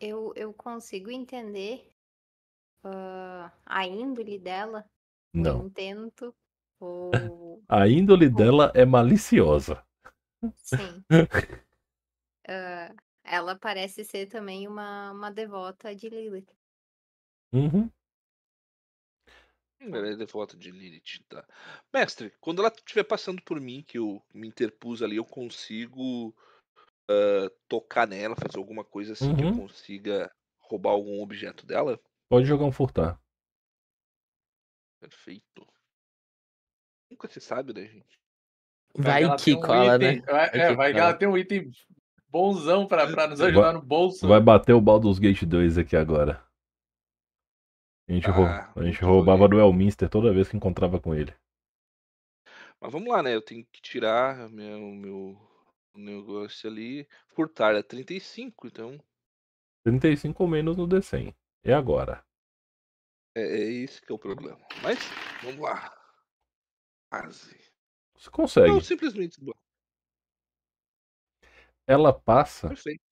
Speaker 4: Eu, eu consigo entender ah, a índole dela,
Speaker 1: Não.
Speaker 4: intento, ou
Speaker 1: A índole dela é maliciosa.
Speaker 4: sim. Ah, ela parece ser também uma, uma devota de Lilith.
Speaker 1: Uhum.
Speaker 2: Hum, Ela é devota de Lilith, tá. Mestre, quando ela estiver passando por mim, que eu me interpus ali, eu consigo ah, tocar nela, fazer alguma coisa assim que eu
Speaker 1: Uhum.
Speaker 2: consiga roubar algum objeto dela?
Speaker 1: Pode jogar um furtar.
Speaker 2: Perfeito. Nunca se sabe, né, gente?
Speaker 5: Vai
Speaker 3: ela
Speaker 5: que
Speaker 3: tem um
Speaker 5: cola, né?
Speaker 3: item- Vai,
Speaker 5: Vai
Speaker 3: é,
Speaker 5: que
Speaker 3: vai que ela tem um item bonzão pra, pra nos
Speaker 1: Vai-
Speaker 3: ajudar no bolso.
Speaker 1: Vai bater o Baldur's Gate 2 aqui agora. A gente, rou-
Speaker 2: Ah,
Speaker 1: a gente roubava do Elminster toda vez que encontrava com ele.
Speaker 2: Mas vamos lá, né? Eu tenho que tirar meu, meu negócio ali. Furtar é 35, então
Speaker 1: 35 ou menos no D100. E agora?
Speaker 2: É, é esse que é o problema. Mas, vamos lá. Quase.
Speaker 1: Você consegue.
Speaker 2: Não, simplesmente.
Speaker 1: Ela passa,
Speaker 2: Perfeito.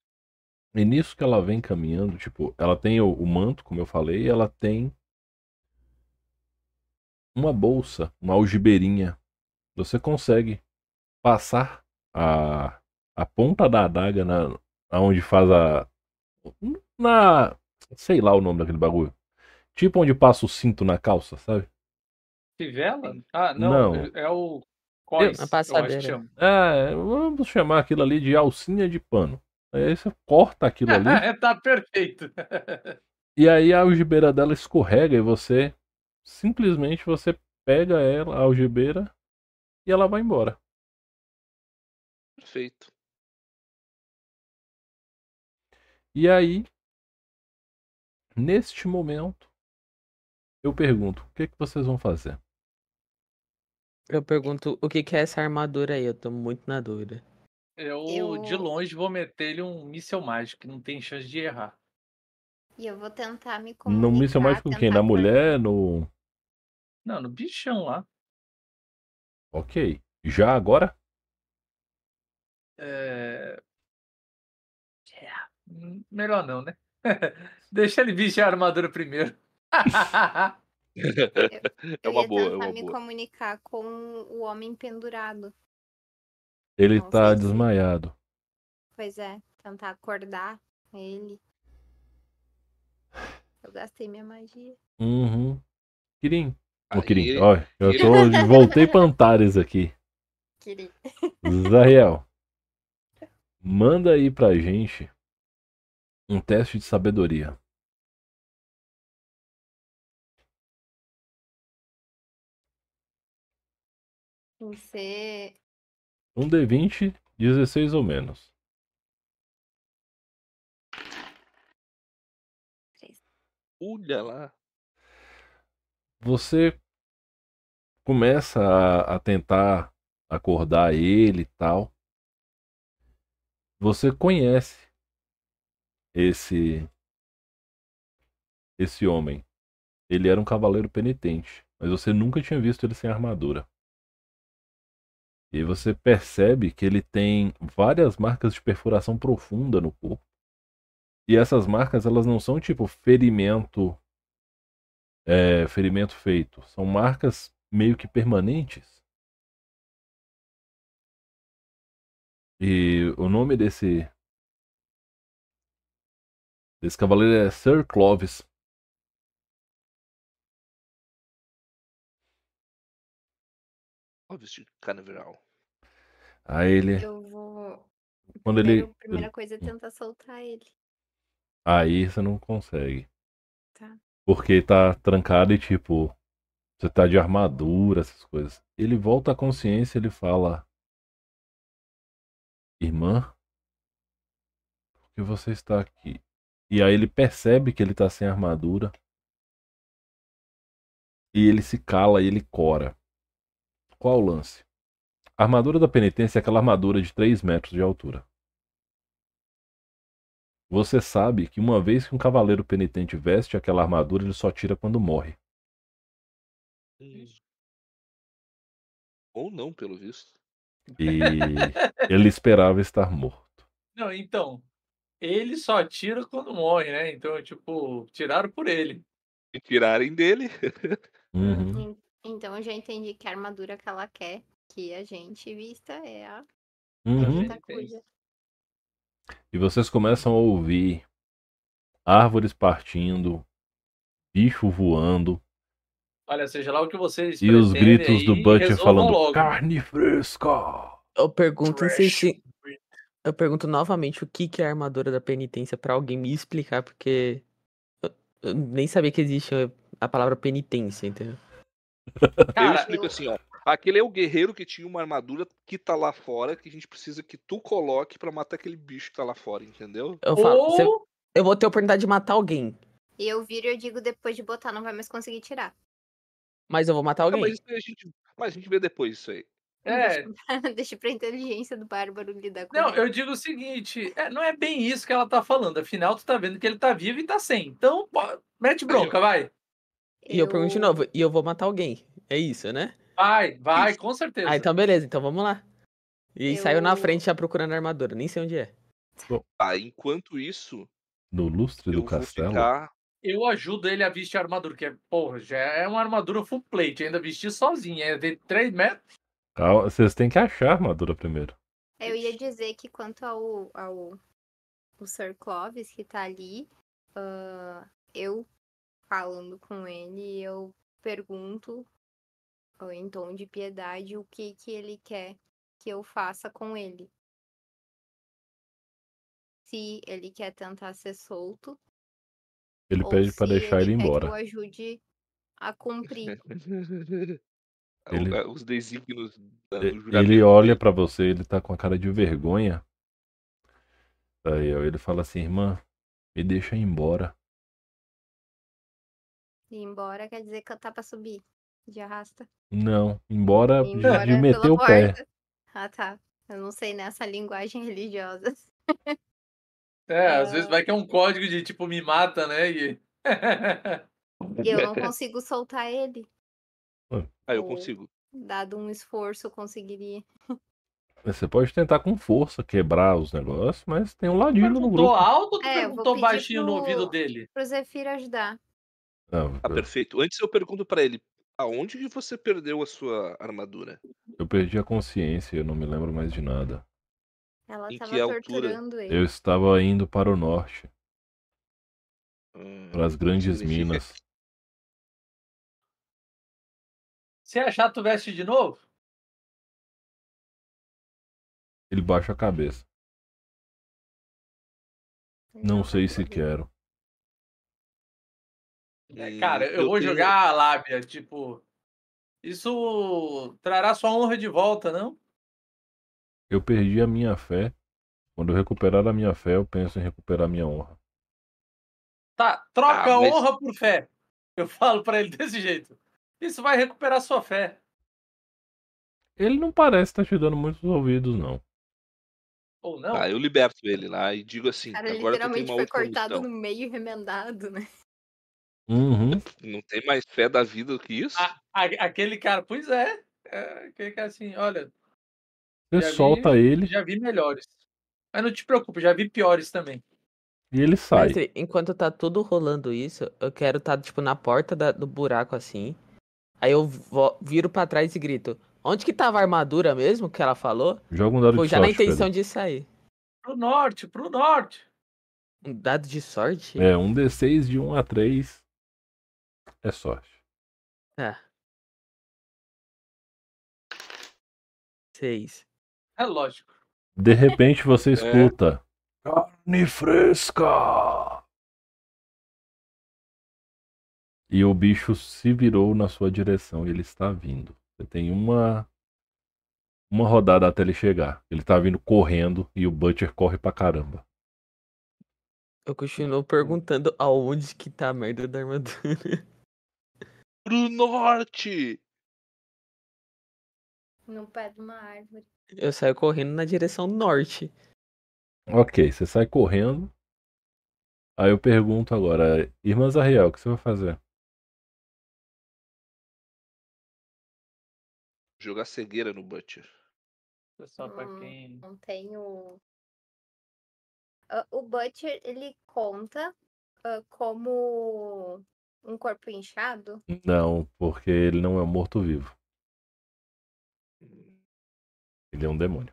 Speaker 1: e nisso que ela vem caminhando, tipo, ela tem o, o manto, como eu falei, e ela tem uma bolsa, uma algibeirinha. Você consegue passar a, a ponta da adaga na aonde faz a na sei lá o nome daquele bagulho. Tipo onde passa o cinto na calça, sabe?
Speaker 3: Fivela? Ah, não.
Speaker 1: Não.
Speaker 3: É o Cois.
Speaker 5: Uma
Speaker 3: eu
Speaker 5: passadeira.
Speaker 3: acho que chama.
Speaker 1: É, vamos chamar aquilo ali de alcinha de pano. Aí você corta aquilo ali
Speaker 3: É, tá perfeito.
Speaker 1: e aí a algibeira dela escorrega e você simplesmente você pega ela, a algibeira e ela vai embora.
Speaker 2: Perfeito.
Speaker 1: E aí, neste momento, eu pergunto, o que, que vocês vão fazer?
Speaker 5: Eu pergunto o que que é essa armadura aí, eu tô muito na dúvida.
Speaker 3: Eu,
Speaker 4: Eu-
Speaker 3: de longe, vou meter ele um míssel mágico, que não tem chance de errar.
Speaker 4: E eu vou tentar me comunicar.
Speaker 1: No míssil mágico quem? Na mulher? No.
Speaker 3: Não, no bichão lá.
Speaker 1: Ok. Já agora?
Speaker 3: É... é, hum, Melhor não, né? Deixa ele vestir a armadura primeiro.
Speaker 2: É
Speaker 4: Eu
Speaker 2: uma boa, é
Speaker 4: tentar
Speaker 2: uma
Speaker 4: me
Speaker 2: boa.
Speaker 4: comunicar com o homem pendurado.
Speaker 1: Ele
Speaker 4: Não
Speaker 1: tá
Speaker 4: sei se-
Speaker 1: desmaiado.
Speaker 4: Pois é, tentar acordar ele. Eu gastei minha magia.
Speaker 1: Uhum. Kirin. Ô,
Speaker 2: Aí
Speaker 1: Kirin, ó, eu
Speaker 2: ele-
Speaker 1: tô, voltei pra Antares aqui.
Speaker 4: Queria.
Speaker 1: Zariel, manda aí pra gente um teste de sabedoria.
Speaker 4: Ser.
Speaker 1: Um D20, 16 ou menos.
Speaker 2: Olha lá.
Speaker 1: Você começa a, a tentar acordar ele e tal. Você conhece esse esse homem. Ele era um cavaleiro penitente, mas você nunca tinha visto ele sem armadura. E você percebe que ele tem várias marcas de perfuração profunda no corpo. E essas marcas, elas não são tipo ferimento é, ferimento feito. São marcas meio que permanentes. E o nome desse desse cavaleiro é Sir Clovis.
Speaker 2: Óbvio de canaveral.
Speaker 1: Aí ele,
Speaker 4: Eu vou.
Speaker 1: quando ele,
Speaker 4: Primeiro, primeira coisa é tentar soltar ele.
Speaker 1: aí você não consegue.
Speaker 4: Tá.
Speaker 1: Porque tá trancado e tipo, você tá de armadura, essas coisas. Ele volta à consciência, ele fala: "Irmã, por que você está aqui?" E aí ele percebe que ele tá sem armadura. E ele se cala e ele cora. Qual o lance? A armadura da penitência é aquela armadura de 3 metros de altura. Você sabe que uma vez que um cavaleiro penitente veste aquela armadura, ele só tira quando morre.
Speaker 2: Ou não, pelo visto.
Speaker 1: E ele esperava estar morto.
Speaker 3: Não, então. Ele só tira quando morre, né? Então, tipo, tiraram por ele.
Speaker 2: E tirarem dele.
Speaker 1: Uhum.
Speaker 4: En- Então eu já entendi que a armadura que ela quer que a gente vista é a
Speaker 1: Uhum.
Speaker 4: da cuja.
Speaker 1: E vocês começam a ouvir árvores partindo, bicho voando.
Speaker 3: Olha, seja lá o que vocês
Speaker 1: E os gritos do
Speaker 3: aí,
Speaker 1: Butcher
Speaker 3: resolvam
Speaker 1: falando
Speaker 3: logo.
Speaker 1: carne fresca.
Speaker 5: Eu pergunto insisti- Eu pergunto novamente o que, que é a armadura da penitência pra alguém me explicar, porque eu, eu nem sabia que existe a palavra penitência, entendeu?
Speaker 2: Eu
Speaker 3: Cara,
Speaker 2: explico
Speaker 4: eu-
Speaker 2: assim, ó. Aquele é o guerreiro que tinha uma armadura que tá lá fora, que a gente precisa que tu coloque pra matar aquele bicho que tá lá fora, entendeu?
Speaker 5: Eu falo, "Você-
Speaker 3: ou
Speaker 5: eu vou ter a oportunidade de matar alguém,
Speaker 4: E eu viro e eu digo depois de botar, não vai mais conseguir tirar.
Speaker 5: mas eu vou matar
Speaker 2: Ah,
Speaker 5: alguém.
Speaker 2: mas, a gente, mas a gente vê depois isso aí.
Speaker 3: é,
Speaker 4: Deixa pra inteligência do bárbaro lidar com
Speaker 3: Não,
Speaker 4: ele.
Speaker 3: eu digo o seguinte, é, não é bem isso que ela tá falando. Afinal, tu tá vendo que ele tá vivo e tá sem. Então, pô, mete bronca, vai.
Speaker 5: E eu pergunto de novo, e eu vou matar alguém. É isso, né?
Speaker 3: Vai, vai,
Speaker 2: Isso.
Speaker 3: com certeza.
Speaker 5: Ah, então beleza, então vamos lá. E saiu na
Speaker 4: Eu-
Speaker 5: frente já procurando a armadura, nem sei onde é.
Speaker 2: Tá, enquanto isso,
Speaker 1: No lustre
Speaker 2: eu
Speaker 1: do
Speaker 2: vou
Speaker 1: castelo.
Speaker 2: ficar.
Speaker 3: Eu ajudo ele a vestir a armadura, que é, porra, já é uma armadura full plate, ainda vestir sozinho, é de 3 metros.
Speaker 1: Calma, vocês têm que achar a armadura primeiro.
Speaker 4: Eu ia dizer que quanto ao, ao o Sir Clovis que tá ali, ah, eu falando com ele, eu pergunto em tom de piedade o que que ele quer que eu faça com ele. Se ele quer tentar ser solto
Speaker 1: Ele pede pra
Speaker 4: se
Speaker 1: deixar ele,
Speaker 4: quer que
Speaker 1: embora.
Speaker 4: eu ajude a cumprir.
Speaker 1: Ele-
Speaker 2: O- Os desígnios
Speaker 1: Ele olha pra você, ele tá com a cara de vergonha. Aí ele fala assim, irmã, me deixa ir embora.
Speaker 4: Ir embora quer dizer que tá pra subir. De arrasta.
Speaker 1: Não, embora,
Speaker 4: embora
Speaker 1: de meter
Speaker 4: pela
Speaker 1: o pé.
Speaker 4: Ah, tá. Eu não sei nessa linguagem religiosa.
Speaker 3: É, às
Speaker 4: Ah.
Speaker 3: vezes vai que é um código de tipo, me mata, né? E...
Speaker 4: E eu não consigo soltar ele.
Speaker 2: Ah, eu
Speaker 4: Ou-
Speaker 2: consigo.
Speaker 4: Dado um esforço, eu conseguiria.
Speaker 1: Você pode tentar com força quebrar os negócios, mas tem um ladinho no
Speaker 3: perguntou
Speaker 1: grupo.
Speaker 3: alto ou
Speaker 4: É, eu pedir
Speaker 3: baixinho no
Speaker 4: pro-
Speaker 3: ouvido dele?
Speaker 4: Pro Zefiro ajudar.
Speaker 1: Não,
Speaker 2: Ah, perfeito. Antes eu pergunto pra ele, aonde que você perdeu a sua armadura?
Speaker 1: eu perdi a consciência, eu não me lembro mais de nada.
Speaker 4: Ela
Speaker 2: Em
Speaker 4: tava
Speaker 2: que altura?
Speaker 4: torturando ele.
Speaker 1: Eu estava indo para o norte,
Speaker 2: Hum,
Speaker 1: para as grandes minas.
Speaker 3: Se achar, tu veste de novo?
Speaker 1: Ele baixa a cabeça. Não sei se quero.
Speaker 3: É, cara, eu,
Speaker 2: eu
Speaker 3: vou
Speaker 2: tenho-
Speaker 3: jogar a lábia, tipo. Isso trará sua honra de volta, não?
Speaker 1: Eu perdi a minha fé. Quando eu recuperar a minha fé, eu penso em recuperar a minha honra.
Speaker 3: Tá, troca
Speaker 2: Ah, mas-
Speaker 3: honra por fé. Eu falo pra ele desse jeito. Isso vai recuperar sua fé.
Speaker 1: Ele não parece estar te dando muitos ouvidos, não.
Speaker 3: Ou não?
Speaker 2: Ah, eu liberto ele lá e digo assim,
Speaker 4: cara
Speaker 2: agora
Speaker 4: literalmente
Speaker 2: uma
Speaker 4: foi cortado
Speaker 2: missão.
Speaker 4: no meio e remendado, né?
Speaker 1: Uhum.
Speaker 2: Não tem mais fé da vida do que isso?
Speaker 3: A- a- aquele cara, pois é. é. Aquele cara assim, olha,
Speaker 1: Você
Speaker 3: Já vi-
Speaker 1: solta ele
Speaker 3: já vi melhores. Mas não te preocupe, já vi piores também.
Speaker 1: e ele sai.
Speaker 5: Mestre, enquanto tá tudo rolando isso, eu quero estar, tipo, na porta da- do buraco assim. Aí eu vo- viro pra trás e grito: Onde que tava a armadura mesmo que ela falou?
Speaker 1: Joga um dado
Speaker 5: Ou
Speaker 1: de
Speaker 5: já na
Speaker 1: sorte,
Speaker 5: intenção
Speaker 1: Pedro.
Speaker 5: de sair.
Speaker 3: Pro norte, pro norte.
Speaker 5: Um dado de sorte?
Speaker 1: É, um D6 de 1 a 3 é sorte.
Speaker 5: Seis.
Speaker 3: É lógico.
Speaker 1: De repente você escuta. Carne fresca! E o bicho se virou na sua direção e ele está vindo. Você tem uma. Uma rodada até ele chegar. Ele tá vindo correndo e o Butcher corre pra caramba.
Speaker 5: Eu continuo perguntando aonde que tá a merda da armadura.
Speaker 2: Pro norte!
Speaker 4: No pé de uma árvore.
Speaker 5: Eu saio correndo na direção norte.
Speaker 1: Ok, você sai correndo. Aí eu pergunto agora, Irmã Zariel, o que você vai fazer?
Speaker 2: Jogar cegueira no Butcher.
Speaker 3: Só pra
Speaker 4: Hum.
Speaker 3: quem.
Speaker 4: Não tenho. Ah, o Butcher, ele conta ah, como um corpo inchado.
Speaker 1: Não, porque ele não é um morto-vivo. Ele é um demônio.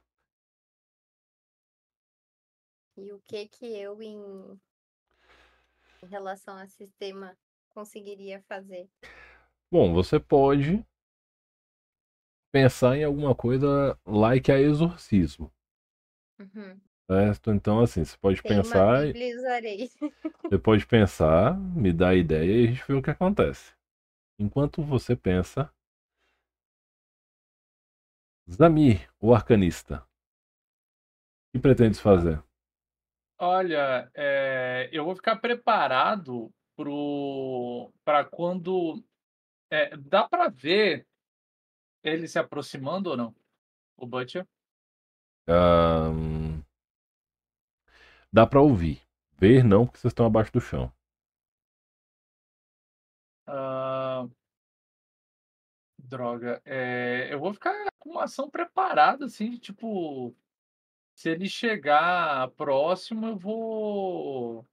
Speaker 4: E o que que eu, em, em relação a sistema, conseguiria fazer?
Speaker 1: Bom, você pode pensar em alguma coisa like a exorcismo,
Speaker 4: Uhum.
Speaker 1: Certo? Então, assim, você pode
Speaker 4: Tem
Speaker 1: pensar, você pode pensar, me dá a ideia e a gente vê o que acontece. Enquanto você pensa, Zamir, o arcanista, o que pretendes fazer?
Speaker 3: Olha, é, eu vou ficar preparado pro para quando é, dá para ver ele se aproximando ou não? O Butcher?
Speaker 1: Ahn, Dá pra ouvir. Ver não, porque vocês estão abaixo do chão.
Speaker 3: Ah, droga. É, eu vou ficar com uma ação preparada, assim, de, tipo. Se ele chegar próximo, eu vou.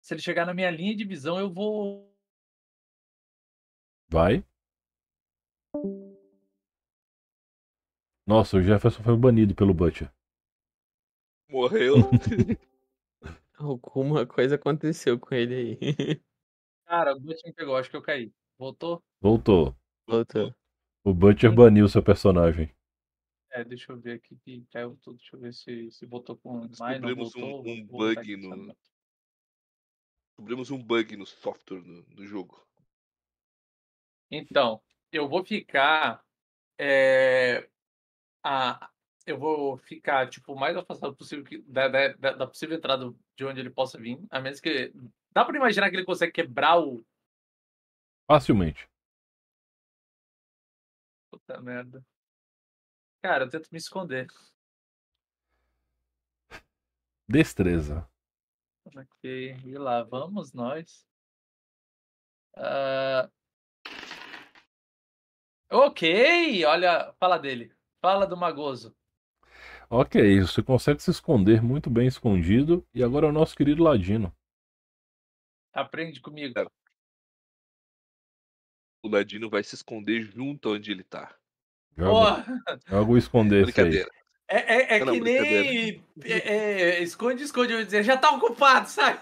Speaker 3: Se ele chegar na minha linha de visão, eu vou.
Speaker 1: Vai. Nossa, o Jefferson foi banido pelo Butcher.
Speaker 2: Morreu.
Speaker 5: Alguma coisa aconteceu com ele aí.
Speaker 3: Cara, o Butcher me pegou, acho que eu caí. Voltou?
Speaker 1: Voltou.
Speaker 5: Voltou.
Speaker 1: O Butcher baniu seu personagem.
Speaker 3: É, deixa eu ver aqui que caiu tudo. Deixa eu ver se, se voltou com mais, não
Speaker 2: Descobrimos um-
Speaker 3: voltou.
Speaker 2: um
Speaker 3: voltar
Speaker 2: bug no-? Descobrimos um bug no software do, do jogo.
Speaker 3: Então, eu vou ficar. é, a, eu vou ficar, tipo, o mais afastado possível que- da, da, da- possível entrada de onde ele possa vir. A menos que. Dá pra imaginar que ele consegue quebrar o.
Speaker 1: Facilmente.
Speaker 3: Puta merda. Cara, eu tento me esconder.
Speaker 1: Destreza.
Speaker 3: Ok, e lá vamos nós. Ah, Ok, olha, fala dele. Fala do Magoso.
Speaker 1: Ok, você consegue se esconder muito bem escondido. E agora é o nosso querido Ladino.
Speaker 3: Aprende comigo.
Speaker 2: O Ladino vai se esconder junto onde ele tá.
Speaker 1: Joga, joga o esconder aí.
Speaker 2: Brincadeira.
Speaker 3: é é, é
Speaker 2: Não,
Speaker 3: que nem. é- é, esconde, esconde. Eu ia dizer, já tá ocupado, sai.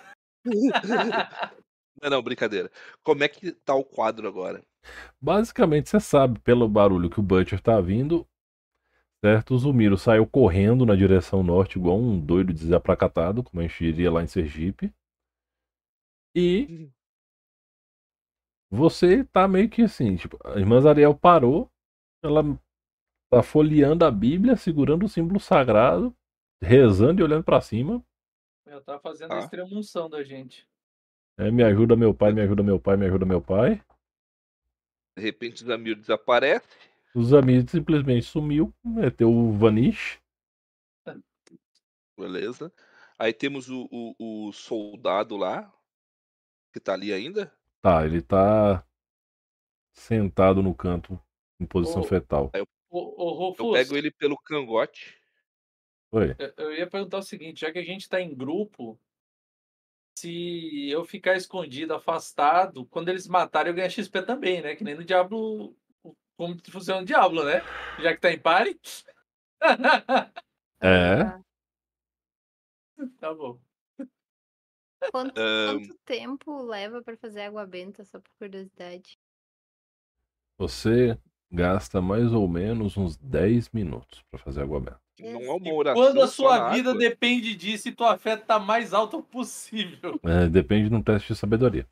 Speaker 2: Não, não, brincadeira. Como é que tá o quadro agora?
Speaker 1: Basicamente, você sabe pelo barulho que o Butcher tá vindo, certo? O Zumiro saiu correndo na direção norte, igual um doido desapracatado, como a gente diria lá em Sergipe. E você tá meio que assim, tipo, a irmã Zariel parou, ela tá folheando a Bíblia, segurando o símbolo sagrado, rezando e olhando pra cima.
Speaker 3: Eu tava fazendo a
Speaker 2: Ah.
Speaker 3: extremunção da gente.
Speaker 1: É, me ajuda meu pai, me ajuda meu pai, me ajuda meu pai.
Speaker 2: De repente o Zamir desaparece.
Speaker 1: O Zamir simplesmente sumiu, meteu o Vanish.
Speaker 2: Beleza. Aí temos o, o, o soldado lá. Que tá ali ainda.
Speaker 1: Tá, ele tá sentado no canto em posição
Speaker 3: Ô,
Speaker 1: fetal.
Speaker 3: Ô, ô
Speaker 2: Eu
Speaker 3: Rufus,
Speaker 2: pego ele pelo cangote.
Speaker 1: Oi.
Speaker 3: eu- eu ia perguntar o seguinte, já que a gente tá em grupo, se eu ficar escondido, afastado, quando eles matarem eu ganho XP também, né? Que nem no Diablo, como funciona o Diablo, né? Já que tá em pare.
Speaker 1: É.
Speaker 4: Ah,
Speaker 3: tá bom.
Speaker 4: Quanto,
Speaker 2: Ahn.
Speaker 4: quanto tempo leva pra fazer água benta, só por curiosidade?
Speaker 1: Você gasta mais ou menos uns 10 minutos pra fazer água benta.
Speaker 2: Não é uma oração.
Speaker 3: quando a sua vida
Speaker 2: água.
Speaker 3: depende disso e tua fé tá mais alta possível.
Speaker 1: É, depende de um teste de sabedoria.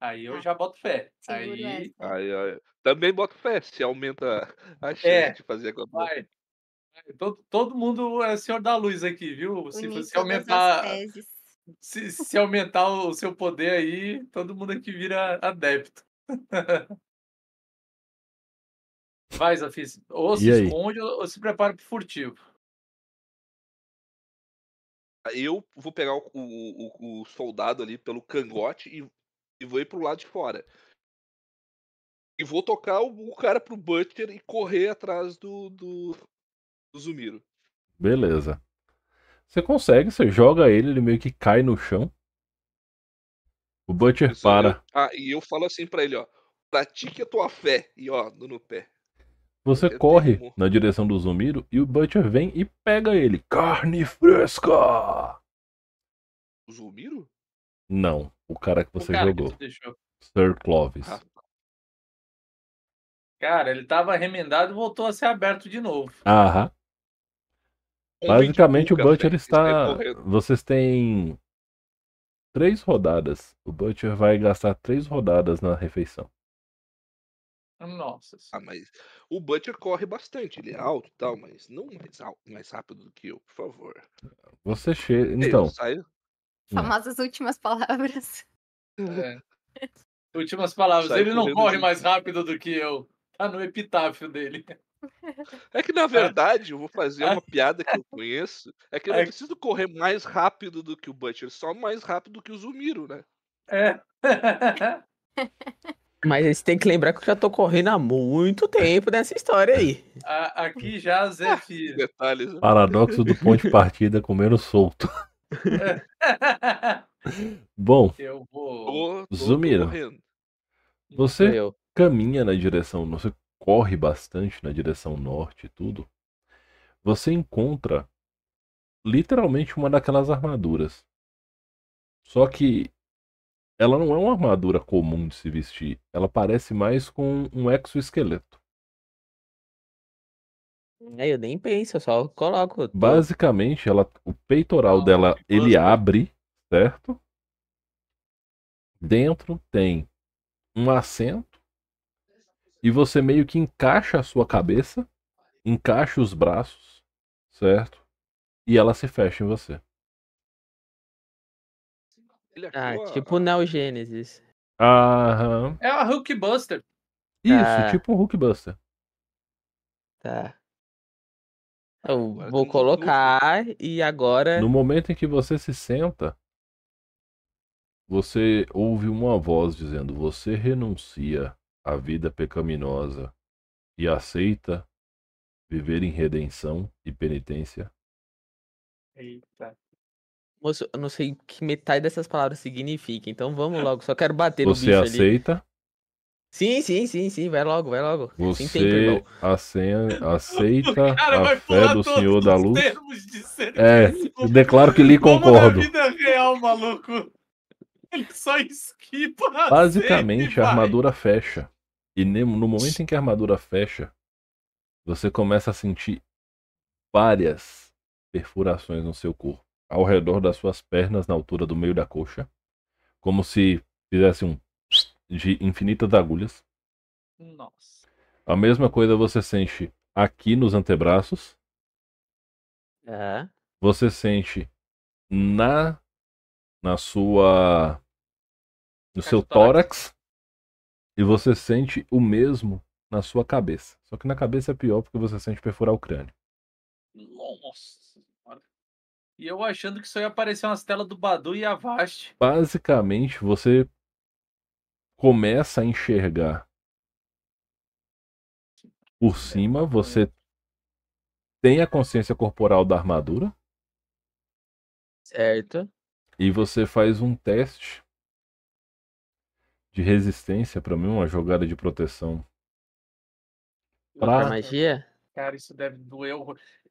Speaker 3: Aí eu
Speaker 4: Tá.
Speaker 3: já boto fé. Aí.
Speaker 2: Aí, aí, também boto fé, se aumenta a chance
Speaker 3: É,
Speaker 2: de fazer
Speaker 3: vai. Todo, todo mundo é senhor da luz aqui, viu? Se, se aumentar, se, se aumentar o seu poder aí, todo mundo aqui vira adepto. Vai, Zafis. Ou se
Speaker 1: aí?
Speaker 3: esconde ou, se prepara pro furtivo.
Speaker 2: Eu vou pegar o, o- o- o soldado ali pelo cangote e, e vou ir pro lado de fora. E vou tocar o, o cara pro Butcher e correr atrás do, do, do Zumiro.
Speaker 1: Beleza. Você consegue, você joga ele, ele meio que cai no chão. O Butcher
Speaker 2: Isso,
Speaker 1: para.
Speaker 2: eu- ah, e eu falo assim pra ele, ó. Pratique a tua fé. E ó, no, no pé.
Speaker 1: Você
Speaker 2: eu
Speaker 1: corre
Speaker 2: tenho-
Speaker 1: na direção do Zumiro e o Butcher vem e pega ele. Carne fresca!
Speaker 2: O Zumiro?
Speaker 1: Não, o cara que você
Speaker 3: cara
Speaker 1: jogou.
Speaker 3: que.
Speaker 1: Sir Clovis.
Speaker 2: Ah.
Speaker 3: Cara, ele tava remendado e voltou a ser aberto de novo.
Speaker 1: Aham. Basicamente o Butcher está. Vocês têm três rodadas. O Butcher vai gastar três rodadas na refeição.
Speaker 3: Nossa.
Speaker 2: Ah, mas o Butcher corre bastante, ele é alto e tal, mas não mais alto, mais rápido do que eu, por favor.
Speaker 1: Você chega.
Speaker 2: Eu
Speaker 1: Então,
Speaker 2: saio.
Speaker 1: Hum.
Speaker 4: Famosas últimas palavras.
Speaker 3: É. Últimas palavras.
Speaker 2: Sai
Speaker 3: Ele não corre mais rápido do que eu. Tá no epitáfio dele.
Speaker 2: É que na verdade eu vou fazer uma piada que eu conheço. É que eu não
Speaker 3: É.
Speaker 2: preciso correr mais rápido do que o Butcher, só mais rápido do que o Zumiro, né?
Speaker 3: É.
Speaker 5: Mas você tem que lembrar que eu já tô correndo há muito tempo nessa história aí.
Speaker 3: A- Aqui já, Zé Filho.
Speaker 2: Detalhes. né?
Speaker 1: paradoxo do ponto de partida comendo solto. Bom,
Speaker 3: Eu vou.
Speaker 2: Correndo.
Speaker 1: você
Speaker 5: Eu.
Speaker 1: caminha na direção, você corre bastante na direção norte e tudo, você encontra literalmente uma daquelas armaduras. Só que ela não é uma armadura comum de se vestir, ela parece mais com um exoesqueleto.
Speaker 5: Aí eu nem penso, eu só coloco. tô-
Speaker 1: Basicamente, ela, o peitoral
Speaker 3: Ah,
Speaker 1: dela, ele
Speaker 3: gosto.
Speaker 1: abre, certo? Dentro tem um assento e você meio que encaixa a sua cabeça, encaixa os braços, certo? E ela se fecha em você.
Speaker 2: Ele
Speaker 5: Ah, tipo Neo Gênesis.
Speaker 1: Aham.
Speaker 3: É a Hulkbuster.
Speaker 1: Isso,
Speaker 5: Ah.
Speaker 1: tipo um Hulkbuster.
Speaker 5: Tá. Eu
Speaker 2: Agora
Speaker 5: vou colocar e agora.
Speaker 1: No momento em que você se senta, você ouve uma voz dizendo: Você renuncia à vida pecaminosa e aceita viver em redenção e penitência.
Speaker 3: Eita.
Speaker 5: Moço, eu não sei o que metade dessas palavras significa, então vamos logo. Só quero bater no
Speaker 1: Você
Speaker 5: bicho ali.
Speaker 1: aceita,
Speaker 5: Sim, sim, sim, sim. Vai logo, vai logo. Tempo,
Speaker 1: você ace- aceita a fé do Senhor da Luz. É, eu declaro que lhe
Speaker 3: Como
Speaker 1: concordo.
Speaker 3: na vida real, maluco. Ele só esquipa.
Speaker 1: Basicamente,
Speaker 3: sempre,
Speaker 1: a
Speaker 3: vai.
Speaker 1: armadura fecha. E no momento em que a armadura fecha, você começa a sentir várias perfurações no seu corpo, ao redor das suas pernas, na altura do meio da coxa, como se fizesse um de infinitas agulhas.
Speaker 3: Nossa.
Speaker 1: A mesma coisa você sente aqui nos antebraços,
Speaker 5: Tá.
Speaker 1: você sente na na sua no seu
Speaker 3: tórax.
Speaker 1: tórax e você sente o mesmo na sua cabeça. Só que na cabeça é pior porque você sente perfurar o crânio.
Speaker 3: Nossa. senhora. E eu achando que isso ia aparecer umas telas do Badu e Avast.
Speaker 1: Basicamente, você começa a enxergar por cima, você tem a consciência corporal da armadura
Speaker 5: Certo.
Speaker 1: e você faz um teste de resistência para mim, uma jogada de proteção. Pra-
Speaker 5: Pra magia?
Speaker 3: Cara, isso deve doer.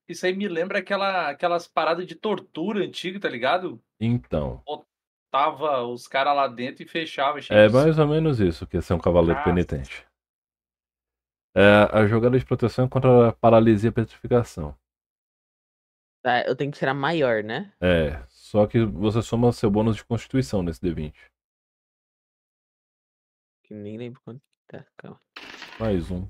Speaker 3: Isso aí me lembra aquela, aquelas paradas de tortura antiga, tá ligado?
Speaker 1: Então,
Speaker 3: Tava os caras lá dentro e fechava.
Speaker 1: é mais ou menos isso que é ser um cavaleiro
Speaker 3: Nossa.
Speaker 1: penitente. É, a jogada de proteção é contra a paralisia e petrificação.
Speaker 5: Tá, eu tenho que tirar maior, né?
Speaker 1: É, só que você soma seu bônus de constituição nesse D20.
Speaker 5: Que nem lembro quanto. Tá, calma.
Speaker 1: Mais um.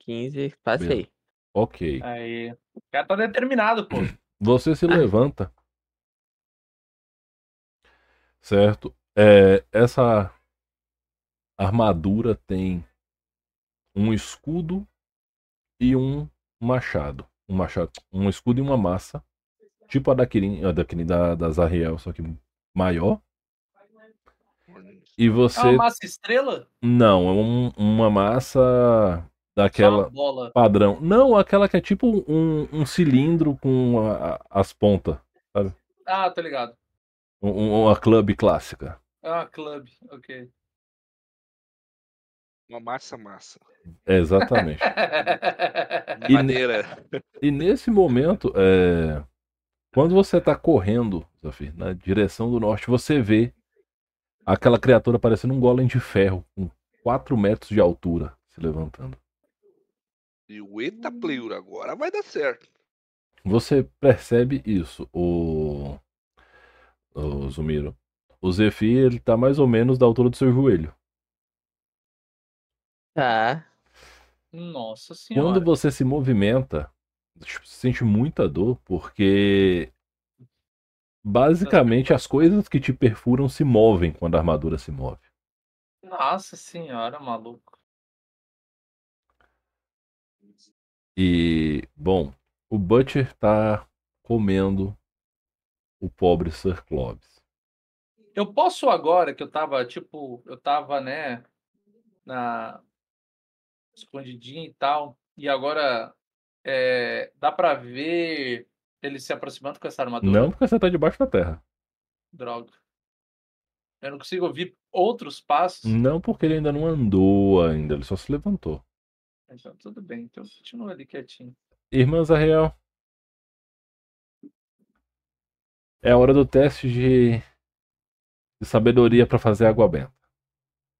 Speaker 5: 15, passei.
Speaker 1: Ok.
Speaker 3: Aí. O cara tá determinado, pô.
Speaker 1: Você se levanta. Certo? É, essa armadura tem um escudo e um machado. Um machado, um escudo e uma massa. Tipo a da Kirin, a da, Kirin, da, da Zariel, só que maior. E
Speaker 3: É
Speaker 1: você.
Speaker 3: uma massa estrela?
Speaker 1: Não, é um- uma massa
Speaker 3: uma
Speaker 1: daquela
Speaker 3: bola.
Speaker 1: padrão. Não, aquela que é tipo um, um cilindro com a- a- as pontas.
Speaker 3: Ah, tô ligado.
Speaker 1: Um- um- uma clube clássica.
Speaker 3: Ah, club. Ok.
Speaker 2: Uma massa massa.
Speaker 1: É, exatamente. E-
Speaker 2: Maneira.
Speaker 1: E nesse momento, é, quando você tá correndo, Zafir, na direção do norte, você vê aquela criatura parecendo um golem de ferro, com 4 metros de altura, se levantando.
Speaker 2: E o Eta Pleura agora vai dar certo.
Speaker 1: Você percebe isso, o, o Zumiro. O Zephyr, ele tá mais ou menos da altura do seu joelho.
Speaker 5: Tá.
Speaker 3: Nossa senhora.
Speaker 1: Quando você se movimenta, tipo, você sente muita dor, porque basicamente as coisas que te perfuram se movem quando a armadura se move.
Speaker 3: Nossa senhora, maluco.
Speaker 1: E, bom, o Butcher tá comendo o pobre Sir Clovis.
Speaker 3: Eu posso agora que eu tava, tipo, eu tava, né, na escondidinho e tal, e agora é, dá pra ver ele se aproximando com essa armadura?
Speaker 1: Não porque você tá debaixo da terra.
Speaker 3: Droga. Eu não consigo ouvir outros passos.
Speaker 1: Não porque ele ainda não andou ainda, ele só se levantou.
Speaker 3: Então, tudo bem. Então, continua ali quietinho.
Speaker 1: Irmã Zahriel. É a hora do teste de, de sabedoria pra fazer água benta.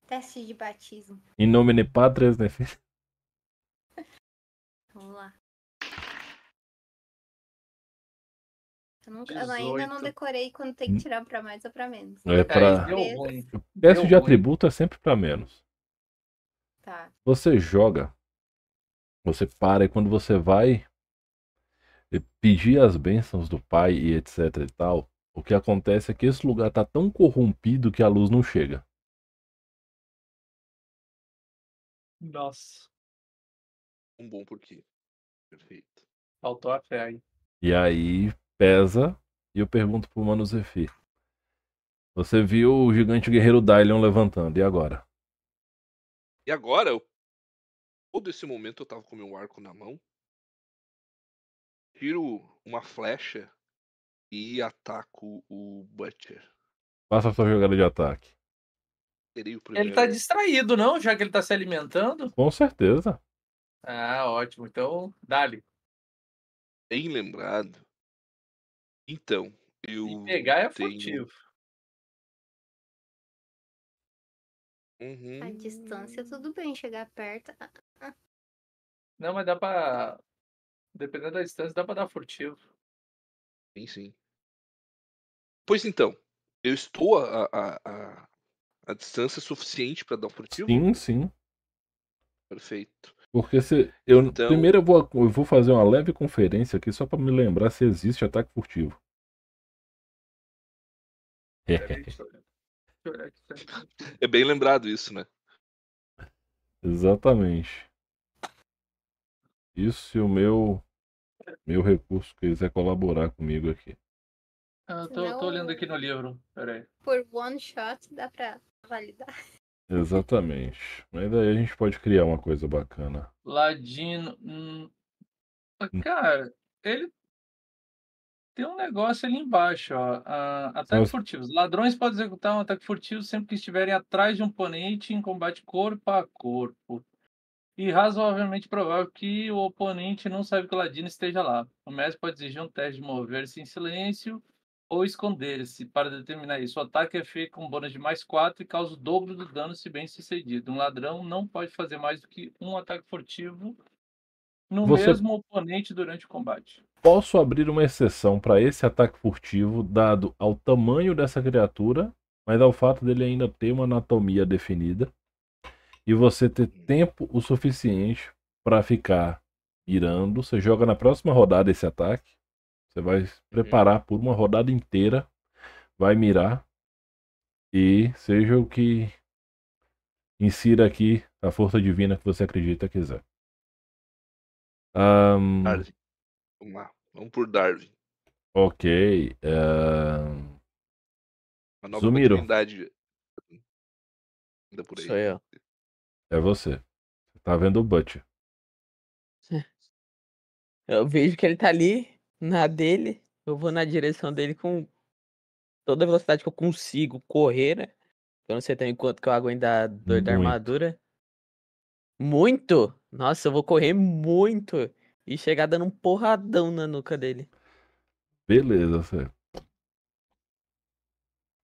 Speaker 4: Teste de batismo.
Speaker 1: Em nome de Patres, né, filho?
Speaker 4: Vamos lá. Eu, nunca- eu ainda não
Speaker 3: 18.
Speaker 4: decorei quando tem que tirar pra mais ou pra menos.
Speaker 1: É pra... Teste de atributo é sempre pra menos.
Speaker 4: Tá.
Speaker 1: Você joga, você para e quando você vai pedir as bênçãos do pai e etc e tal, o que acontece é que esse lugar tá tão corrompido que a luz não chega.
Speaker 3: Nossa.
Speaker 2: Um bom porquê. Perfeito.
Speaker 3: Faltou a fé aí.
Speaker 1: E aí pesa e eu pergunto pro Mano Zephyr. Você viu o gigante guerreiro Dylion levantando, e agora?
Speaker 2: E agora, eu... todo esse momento eu tava com meu arco na mão. Tiro uma flecha e ataco o Butcher.
Speaker 1: Faça a sua jogada de ataque.
Speaker 3: Ele tá distraído, não? Já que ele tá se alimentando?
Speaker 1: Com certeza.
Speaker 3: Ah, ótimo. Então, dale.
Speaker 2: Bem lembrado. Então, eu.
Speaker 3: E pegar é
Speaker 2: tenho-
Speaker 3: furtivo.
Speaker 2: Uhum.
Speaker 4: A distância, tudo bem. Chegar perto. ah,
Speaker 3: Não, mas dá pra. Dependendo da distância, dá pra dar furtivo.
Speaker 2: Sim, sim. Pois então, eu estou a, a, a, a distância suficiente para dar um furtivo?
Speaker 1: Sim, sim.
Speaker 2: Perfeito.
Speaker 1: Porque se eu
Speaker 2: Então-
Speaker 1: primeiro eu vou, eu vou fazer uma leve conferência aqui só pra me lembrar se existe ataque furtivo.
Speaker 3: Também.
Speaker 2: É bem lembrado isso, né?
Speaker 1: Exatamente. Isso se o meu meu recurso quiser colaborar comigo aqui.
Speaker 3: Ah, eu tô, tô olhando aqui no livro. Peraí.
Speaker 4: Por one shot dá pra validar.
Speaker 1: Exatamente. Mas daí a gente pode criar uma coisa bacana.
Speaker 3: Ladino. hum, ah,
Speaker 1: Hum.
Speaker 3: Cara, ele tem um negócio ali embaixo, ó. Ah, ataque
Speaker 1: Mas-
Speaker 3: furtivo. Os ladrões podem executar um ataque furtivo sempre que estiverem atrás de um oponente em combate corpo a corpo. E razoavelmente provável que o oponente não saiba que o ladino esteja lá. O mestre pode exigir um teste de mover-se em silêncio ou esconder-se. Para determinar isso, o ataque é feito com bônus de mais 4 e causa o dobro do dano se bem sucedido. Um ladrão não pode fazer mais do que um ataque furtivo no
Speaker 1: Você-
Speaker 3: mesmo oponente durante o combate.
Speaker 1: Posso abrir uma exceção para esse ataque furtivo, dado ao tamanho dessa criatura, mas ao fato dele ainda ter uma anatomia definida e você ter tempo o suficiente para ficar mirando. Você joga na próxima rodada esse ataque. Você vai se preparar por uma rodada inteira, vai mirar e seja o que insira aqui a força divina que você acredita quiser. Ahn,
Speaker 2: Darwin. Vamos lá. Vamos por Darwin.
Speaker 1: Ok. ahn,
Speaker 2: Uma nova
Speaker 1: Zumiro.
Speaker 2: Ainda por aí.
Speaker 5: Sou eu.
Speaker 1: É você. Você tá vendo o Butcher.
Speaker 5: Eu vejo que ele tá ali, na dele. Eu vou na direção dele com toda a velocidade que eu consigo correr, né? Eu não sei também quanto que eu aguento da dor da
Speaker 1: Muito.
Speaker 5: armadura. Muito! Nossa, eu vou correr muito e chegar dando um porradão na nuca dele.
Speaker 1: Beleza, você.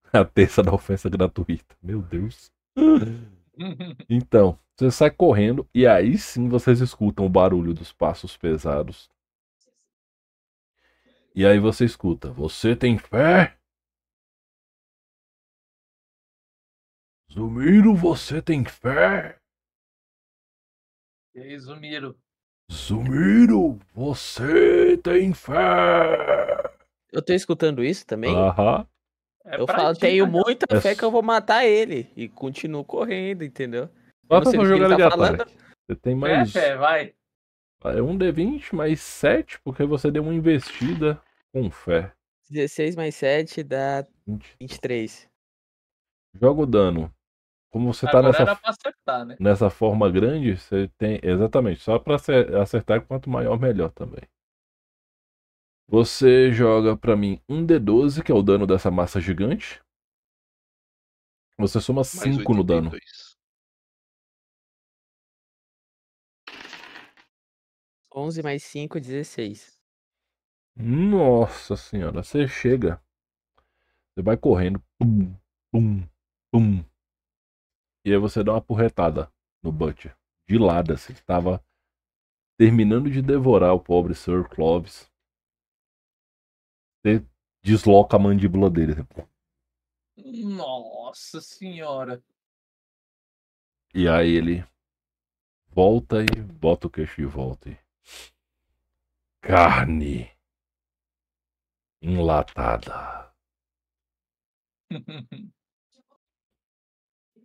Speaker 1: A terça da ofensa gratuita. Meu Deus. Então, você sai correndo e aí sim vocês escutam o barulho dos passos pesados. E aí você escuta: Você tem fé? Zumiro, você tem fé?
Speaker 3: E aí, Zumiro?
Speaker 1: Zumiro, você tem fé?
Speaker 5: Eu tô escutando isso também?
Speaker 1: Aham.
Speaker 3: É
Speaker 5: eu falo,
Speaker 3: ti,
Speaker 5: tenho muita
Speaker 1: É
Speaker 5: fé que eu vou matar ele. E continuo correndo, entendeu? Eu
Speaker 1: Bota pra jogar
Speaker 5: ele tá falando.
Speaker 1: Você tem
Speaker 3: Fé,
Speaker 1: mais.
Speaker 3: fé, vai.
Speaker 1: É um D20 mais 7, porque você deu uma investida com fé.
Speaker 5: 16 mais 7 dá
Speaker 1: 20.
Speaker 5: 23.
Speaker 1: Joga o dano. Como você tá
Speaker 3: Agora
Speaker 1: nessa,
Speaker 3: era pra acertar, né?
Speaker 1: nessa forma grande, você tem. Exatamente, só pra acer- acertar, quanto maior, melhor também. Você joga pra mim um D12, que é o dano dessa massa gigante. Você soma
Speaker 2: Mais
Speaker 1: 5 no dano.
Speaker 2: 82.
Speaker 5: 11 mais 5, 16.
Speaker 1: Nossa senhora, você chega. Você vai correndo. Pum, pum, pum. E aí você dá uma porretada no Butcher. De lado, assim. Tava terminando de devorar o pobre Sir Clovis. Você desloca a mandíbula dele.
Speaker 3: Nossa senhora.
Speaker 1: E aí ele volta e bota o queixo de volta. E... Carne enlatada.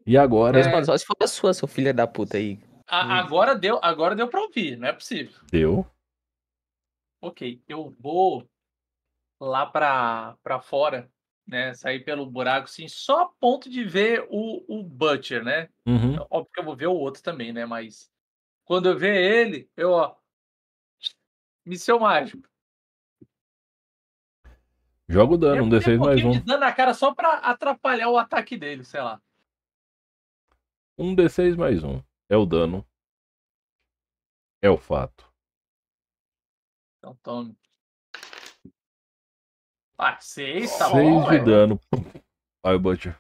Speaker 1: E agora
Speaker 3: É.
Speaker 5: Mas só se for a sua, seu filho da puta aí.
Speaker 3: A- agora, deu, agora deu pra ouvir, não é possível.
Speaker 1: deu.
Speaker 3: Ok, eu vou lá pra, pra fora, né? Sair pelo buraco, assim, só a ponto de ver o, o Butcher, né?
Speaker 1: Uhum.
Speaker 3: Óbvio que eu vou ver o outro também, né? Mas quando eu ver ele, eu, ó. Missão mágico.
Speaker 1: Joga o dano,
Speaker 3: Eu
Speaker 1: um
Speaker 3: dei
Speaker 1: D6 mais um.
Speaker 3: de dano na cara só pra atrapalhar o ataque dele, sei lá.
Speaker 1: Um D6 mais um. É o dano. É o fato.
Speaker 3: Então tome. Ah, seis, tá
Speaker 1: Seis
Speaker 3: bom,
Speaker 1: de
Speaker 3: ué.
Speaker 1: dano. Aí o Butcher.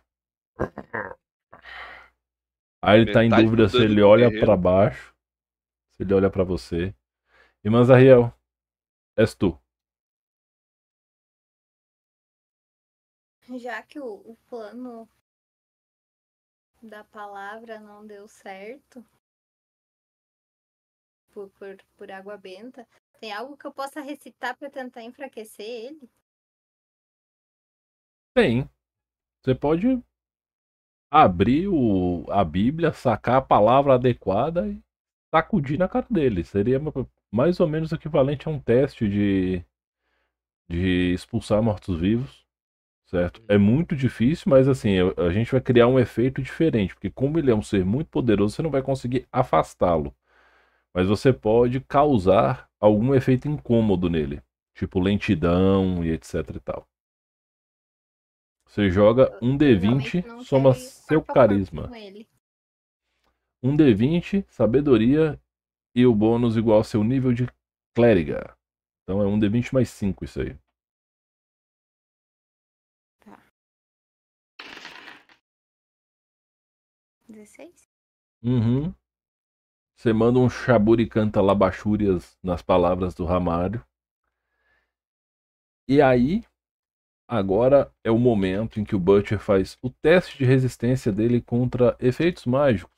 Speaker 1: Aí ele tá em dúvida se ele olha pra baixo, se ele olha pra você. E Manzariel, és tu.
Speaker 4: Já que o, o plano da palavra não deu certo por, por, por água benta, tem algo que eu possa recitar para tentar enfraquecer ele?
Speaker 1: Tem. Você pode abrir o, a Bíblia, sacar a palavra adequada e sacudir na cara dele. Seria ma- mais ou menos equivalente a um teste de, de expulsar mortos-vivos. Certo? É muito difícil, mas assim, a gente vai criar um efeito diferente, porque como ele é um ser muito poderoso, você não vai conseguir afastá-lo. Mas você pode causar algum efeito incômodo nele, tipo lentidão e etc e tal. Você joga um
Speaker 4: Realmente
Speaker 1: D20,
Speaker 4: não
Speaker 1: soma seu carisma. Um D20, sabedoria e o bônus igual ao seu nível de clériga. Então é um D20 mais 5 isso aí.
Speaker 4: 16?
Speaker 1: Uhum. Você manda um chaburi canta labachúrias nas palavras do Ramário. E aí, agora é o momento em que o Butcher faz o teste de resistência dele contra efeitos mágicos.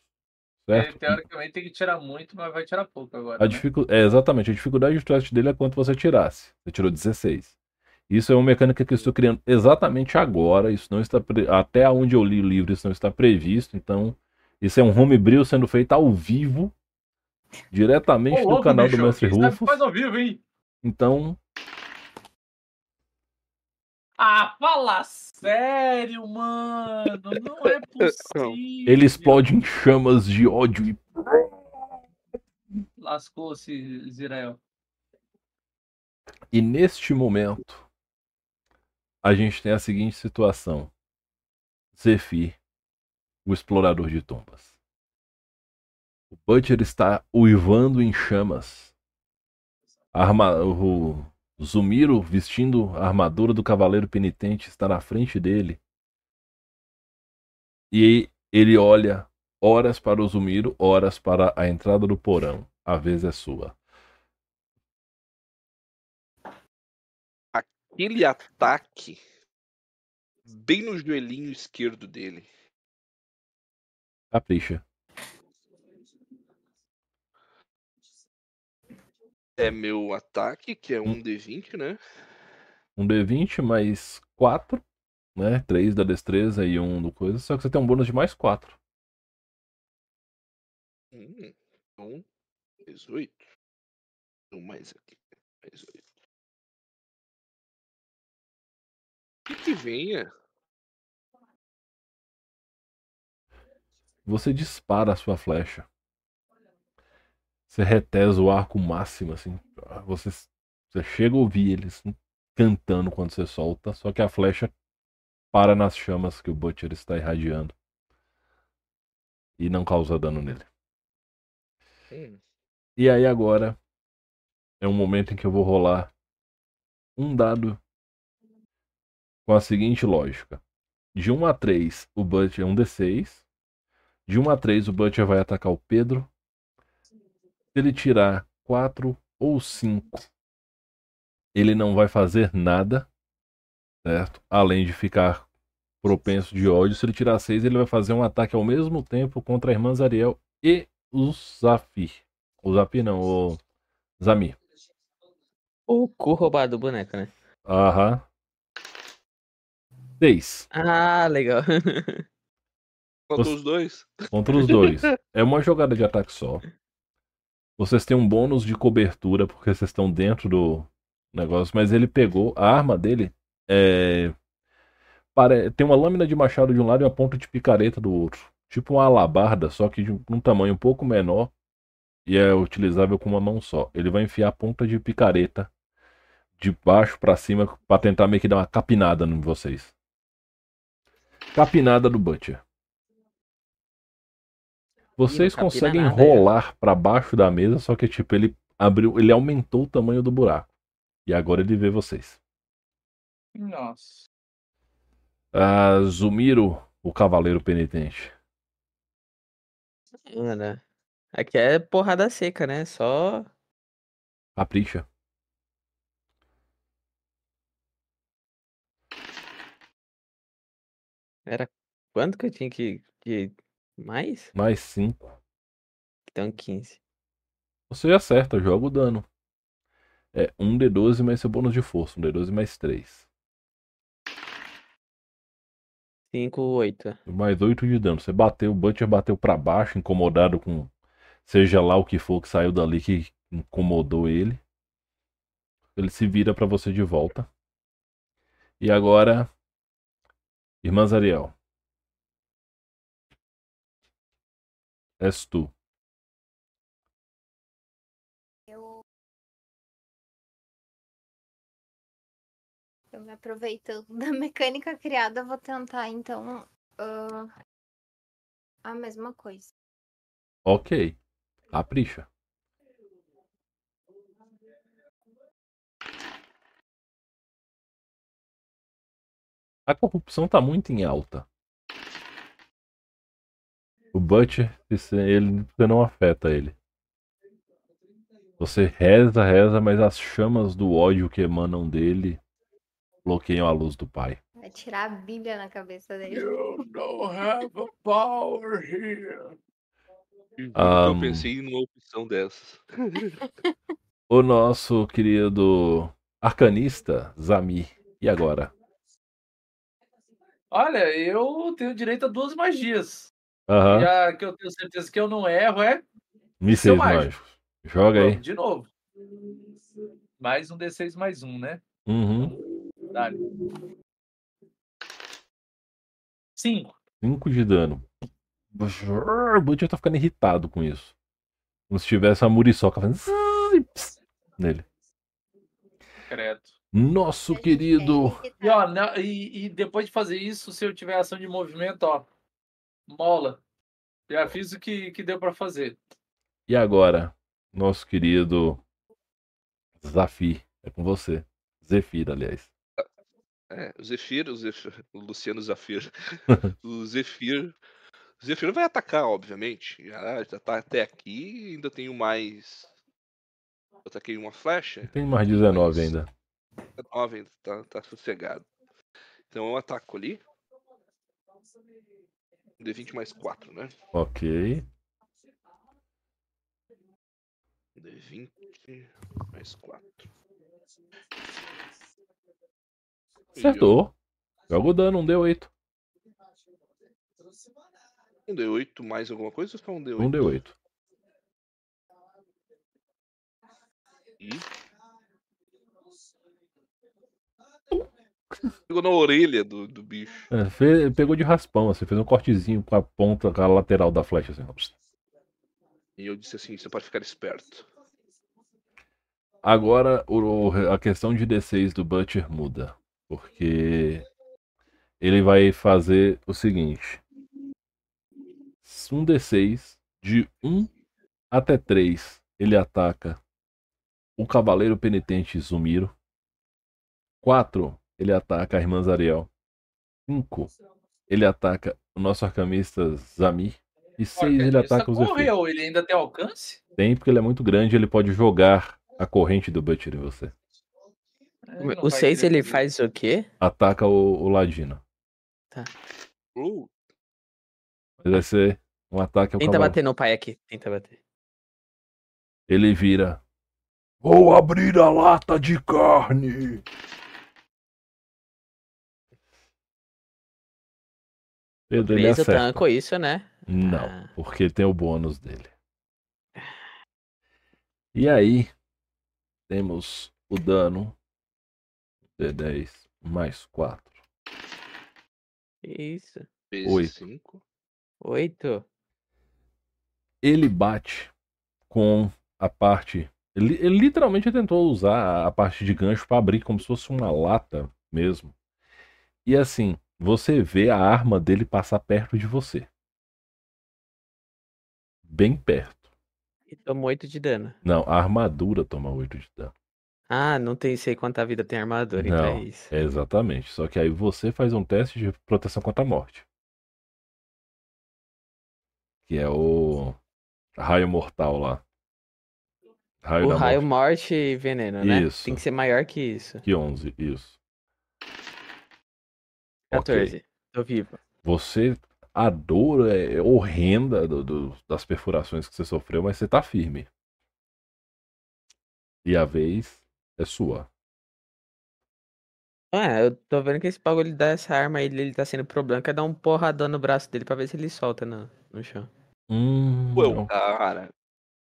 Speaker 3: Ele,
Speaker 1: Certo?
Speaker 3: teoricamente tem que tirar muito, mas vai tirar pouco agora.
Speaker 1: A
Speaker 3: né?
Speaker 1: dificu... É, exatamente, a dificuldade do teste dele é quanto você tirasse. Você tirou 16. Isso é uma mecânica que eu estou criando exatamente agora. Isso não está pre... até onde eu li o livro, isso não está previsto. Então, isso é um homebrew sendo feito ao vivo, diretamente
Speaker 3: Ô,
Speaker 1: do canal
Speaker 3: bicho,
Speaker 1: do Mestre
Speaker 3: sabe
Speaker 1: Rufus.
Speaker 3: Faz ao vivo, hein?
Speaker 1: Então,
Speaker 3: Ah, fala sério, mano. Não é possível.
Speaker 1: ele explode em chamas de ódio e
Speaker 3: Lascou-se, Zirael.
Speaker 1: E neste momento, a gente tem a seguinte situação: Zephyr, o explorador de tumbas. O Butcher está uivando em chamas. A arma... O Zumiro, vestindo a armadura do cavaleiro penitente, está na frente dele. E ele olha horas para o Zumiro, horas para a entrada do porão. A vez é sua.
Speaker 2: Aquele ataque bem no joelhinho esquerdo dele.
Speaker 1: Capricha.
Speaker 2: É meu ataque, que é um D20, né?
Speaker 1: Um D20 mais 4, né? 3 da destreza e 1 do coisa. Só que você tem um bônus de mais 4.
Speaker 2: Hum, então, 18. Um mais aqui. Mais 8. Que que venha?
Speaker 1: Você dispara a sua flecha. Você retesa o arco máximo, assim. Você, você chega a ouvir eles cantando quando você solta, só que a flecha para nas chamas que o Butcher está irradiando. E não causa dano nele.
Speaker 2: Hum,
Speaker 1: E aí agora é um momento em que eu vou rolar um dado com a seguinte lógica. De 1 a 3, o Butcher é um D6. De 1 a 3, o Butcher vai atacar o Pedro. Se ele tirar 4 ou 5, ele não vai fazer nada, certo? Além de ficar propenso de ódio. Se ele tirar 6, ele vai fazer um ataque ao mesmo tempo contra a irmã Zariel e o Zafir. O Zafir não, o Zamir.
Speaker 5: O cu roubado do boneco, né?
Speaker 1: Aham. 6
Speaker 5: Ah, legal.
Speaker 2: Contra os dois?
Speaker 1: contra os dois. É uma jogada de ataque só. Vocês têm um bônus de cobertura porque vocês estão dentro do negócio, mas ele pegou a arma dele. É, pare- Tem uma lâmina de machado de um lado e uma ponta de picareta do outro. Tipo uma alabarda, só que de um tamanho um pouco menor e é utilizável com uma mão só. Ele vai enfiar a ponta de picareta de baixo pra cima pra tentar meio que dar uma capinada em vocês. Capinada do Butcher. Vocês conseguem
Speaker 5: nada, é.
Speaker 1: rolar pra baixo da mesa, só que tipo ele abriu, ele aumentou o tamanho do buraco. E agora ele vê vocês.
Speaker 3: Nossa.
Speaker 1: Ah, Zumiro, o cavaleiro penitente.
Speaker 5: Mano, aqui é porrada seca, né? Só.
Speaker 1: Capricha.
Speaker 5: Era quanto que eu tinha que. que... Mais?
Speaker 1: Mais 5.
Speaker 5: Então 15.
Speaker 1: Você acerta, joga o dano. É 1 D12 mais seu bônus de força. 1 D12 mais 3.
Speaker 5: 5, 8.
Speaker 1: Mais 8 de dano. Você bateu, o Butcher bateu pra baixo, incomodado com seja lá o que for que saiu dali que incomodou ele. Ele se vira pra você de volta. E agora, Irmã Zariel. És tu.
Speaker 4: Eu. Eu me aproveitando da mecânica criada, vou tentar então. ah, a mesma coisa.
Speaker 1: Ok. Capricha. A corrupção tá muito em alta. O Butcher, ele, você não afeta ele. Você reza, reza, mas as chamas do ódio que emanam dele bloqueiam a luz do pai.
Speaker 4: Vai tirar a Bíblia na cabeça dele.
Speaker 3: You don't have a power here.
Speaker 1: Ah,
Speaker 2: eu pensei numa opção dessas.
Speaker 1: O nosso querido arcanista, Zamir. E agora?
Speaker 3: Olha, eu tenho direito a duas magias. Já que eu tenho certeza que eu não erro, é.
Speaker 1: Mísseis
Speaker 3: mágico.
Speaker 1: mágicos. Joga aí.
Speaker 3: De novo. Mais um D6 mais um, né?
Speaker 1: Uhum.
Speaker 3: Dale. Cinco.
Speaker 1: 5 de dano. O Butcher tá ficando irritado com isso. Como se tivesse uma muriçoca fazendo zzz, nele.
Speaker 3: Credo.
Speaker 1: Nosso querido.
Speaker 3: E, ó, e, e depois de fazer isso, se eu tiver ação de movimento, ó, mola. Já fiz o que, que deu pra fazer.
Speaker 1: E agora? Nosso querido Zafir. É com você. Zefir, aliás.
Speaker 2: É, o Zephyr, o, Zephyr, o Luciano Zafir. o Zephyr. O Zephyr vai atacar, obviamente. Já, já tá até aqui, ainda tenho mais. Eu ataquei uma flecha.
Speaker 1: Tem mais 19
Speaker 2: Mas-
Speaker 1: ainda.
Speaker 2: 9 ainda, tá, tá sossegado. Então eu ataco ali. D20 mais 4, né?
Speaker 1: Ok.
Speaker 2: D20 mais 4.
Speaker 1: Acertou. Joga o dano, um D8.
Speaker 2: Um D8 mais alguma coisa ou só um D8?
Speaker 1: Um D8.
Speaker 2: E. Pegou na orelha do, do bicho.
Speaker 1: É, fe- pegou de raspão, assim, fez um cortezinho com a ponta, com a lateral da flecha, assim.
Speaker 2: E eu disse assim: você pode ficar esperto.
Speaker 1: Agora o- a questão de D6 do Butcher muda. Porque ele vai fazer o seguinte: um D6 de 1 até 3 ele ataca o Cavaleiro Penitente Zumiro. 4 ele ataca a Irmã Zariel. 5 ele ataca o nosso arcamista Zamir. E 6 ele ataca os
Speaker 3: correu, ele ainda tem alcance?
Speaker 1: Tem, porque ele é muito grande, ele pode jogar a corrente do Butcher em você.
Speaker 3: É,
Speaker 5: O
Speaker 3: vai
Speaker 5: 6
Speaker 3: querer
Speaker 5: ele faz o quê?
Speaker 1: Ataca o, o Ladino.
Speaker 2: Uh,
Speaker 1: Mas vai ser um ataque ao
Speaker 5: Tenta
Speaker 1: cavalo.
Speaker 5: bater no pai aqui. Tenta bater.
Speaker 1: Ele vira. Vou abrir a lata de carne. Pedro, ele acerta.
Speaker 5: tanco isso, né?
Speaker 1: Não,
Speaker 5: Ah.
Speaker 1: porque tem o bônus dele. E aí, temos o dano. D10 mais 4.
Speaker 5: Isso.
Speaker 2: vezes
Speaker 1: Oito.
Speaker 2: 5.
Speaker 5: Oito.
Speaker 1: ele bate com a parte. Ele, ele literalmente tentou usar a parte de gancho para abrir como se fosse uma lata mesmo. E assim, você vê a arma dele passar perto de você. Bem perto.
Speaker 5: E toma oito de dano.
Speaker 1: Não, a armadura toma 8 de dano.
Speaker 5: Ah, não tem sei quanta vida tem armadura, então
Speaker 1: Não,
Speaker 5: é isso.
Speaker 1: É exatamente. Só que aí você faz um teste de proteção contra a morte. Que é o raio mortal lá. Raio
Speaker 5: o raio,
Speaker 1: morte.
Speaker 5: morte e veneno, né?
Speaker 1: Isso.
Speaker 5: Tem que ser maior que isso.
Speaker 1: Que 11, isso. Ok.
Speaker 5: 14. Tô vivo.
Speaker 1: Você, a dor é horrenda do- do- das perfurações que você sofreu, mas você tá firme. E a vez é sua.
Speaker 5: Ah, eu tô vendo que esse bagulho dessa arma aí, ele tá sendo problema. Quer dar um porradão no braço dele pra ver se ele solta no, no chão.
Speaker 1: Hum,
Speaker 2: Ué,
Speaker 1: não.
Speaker 2: cara.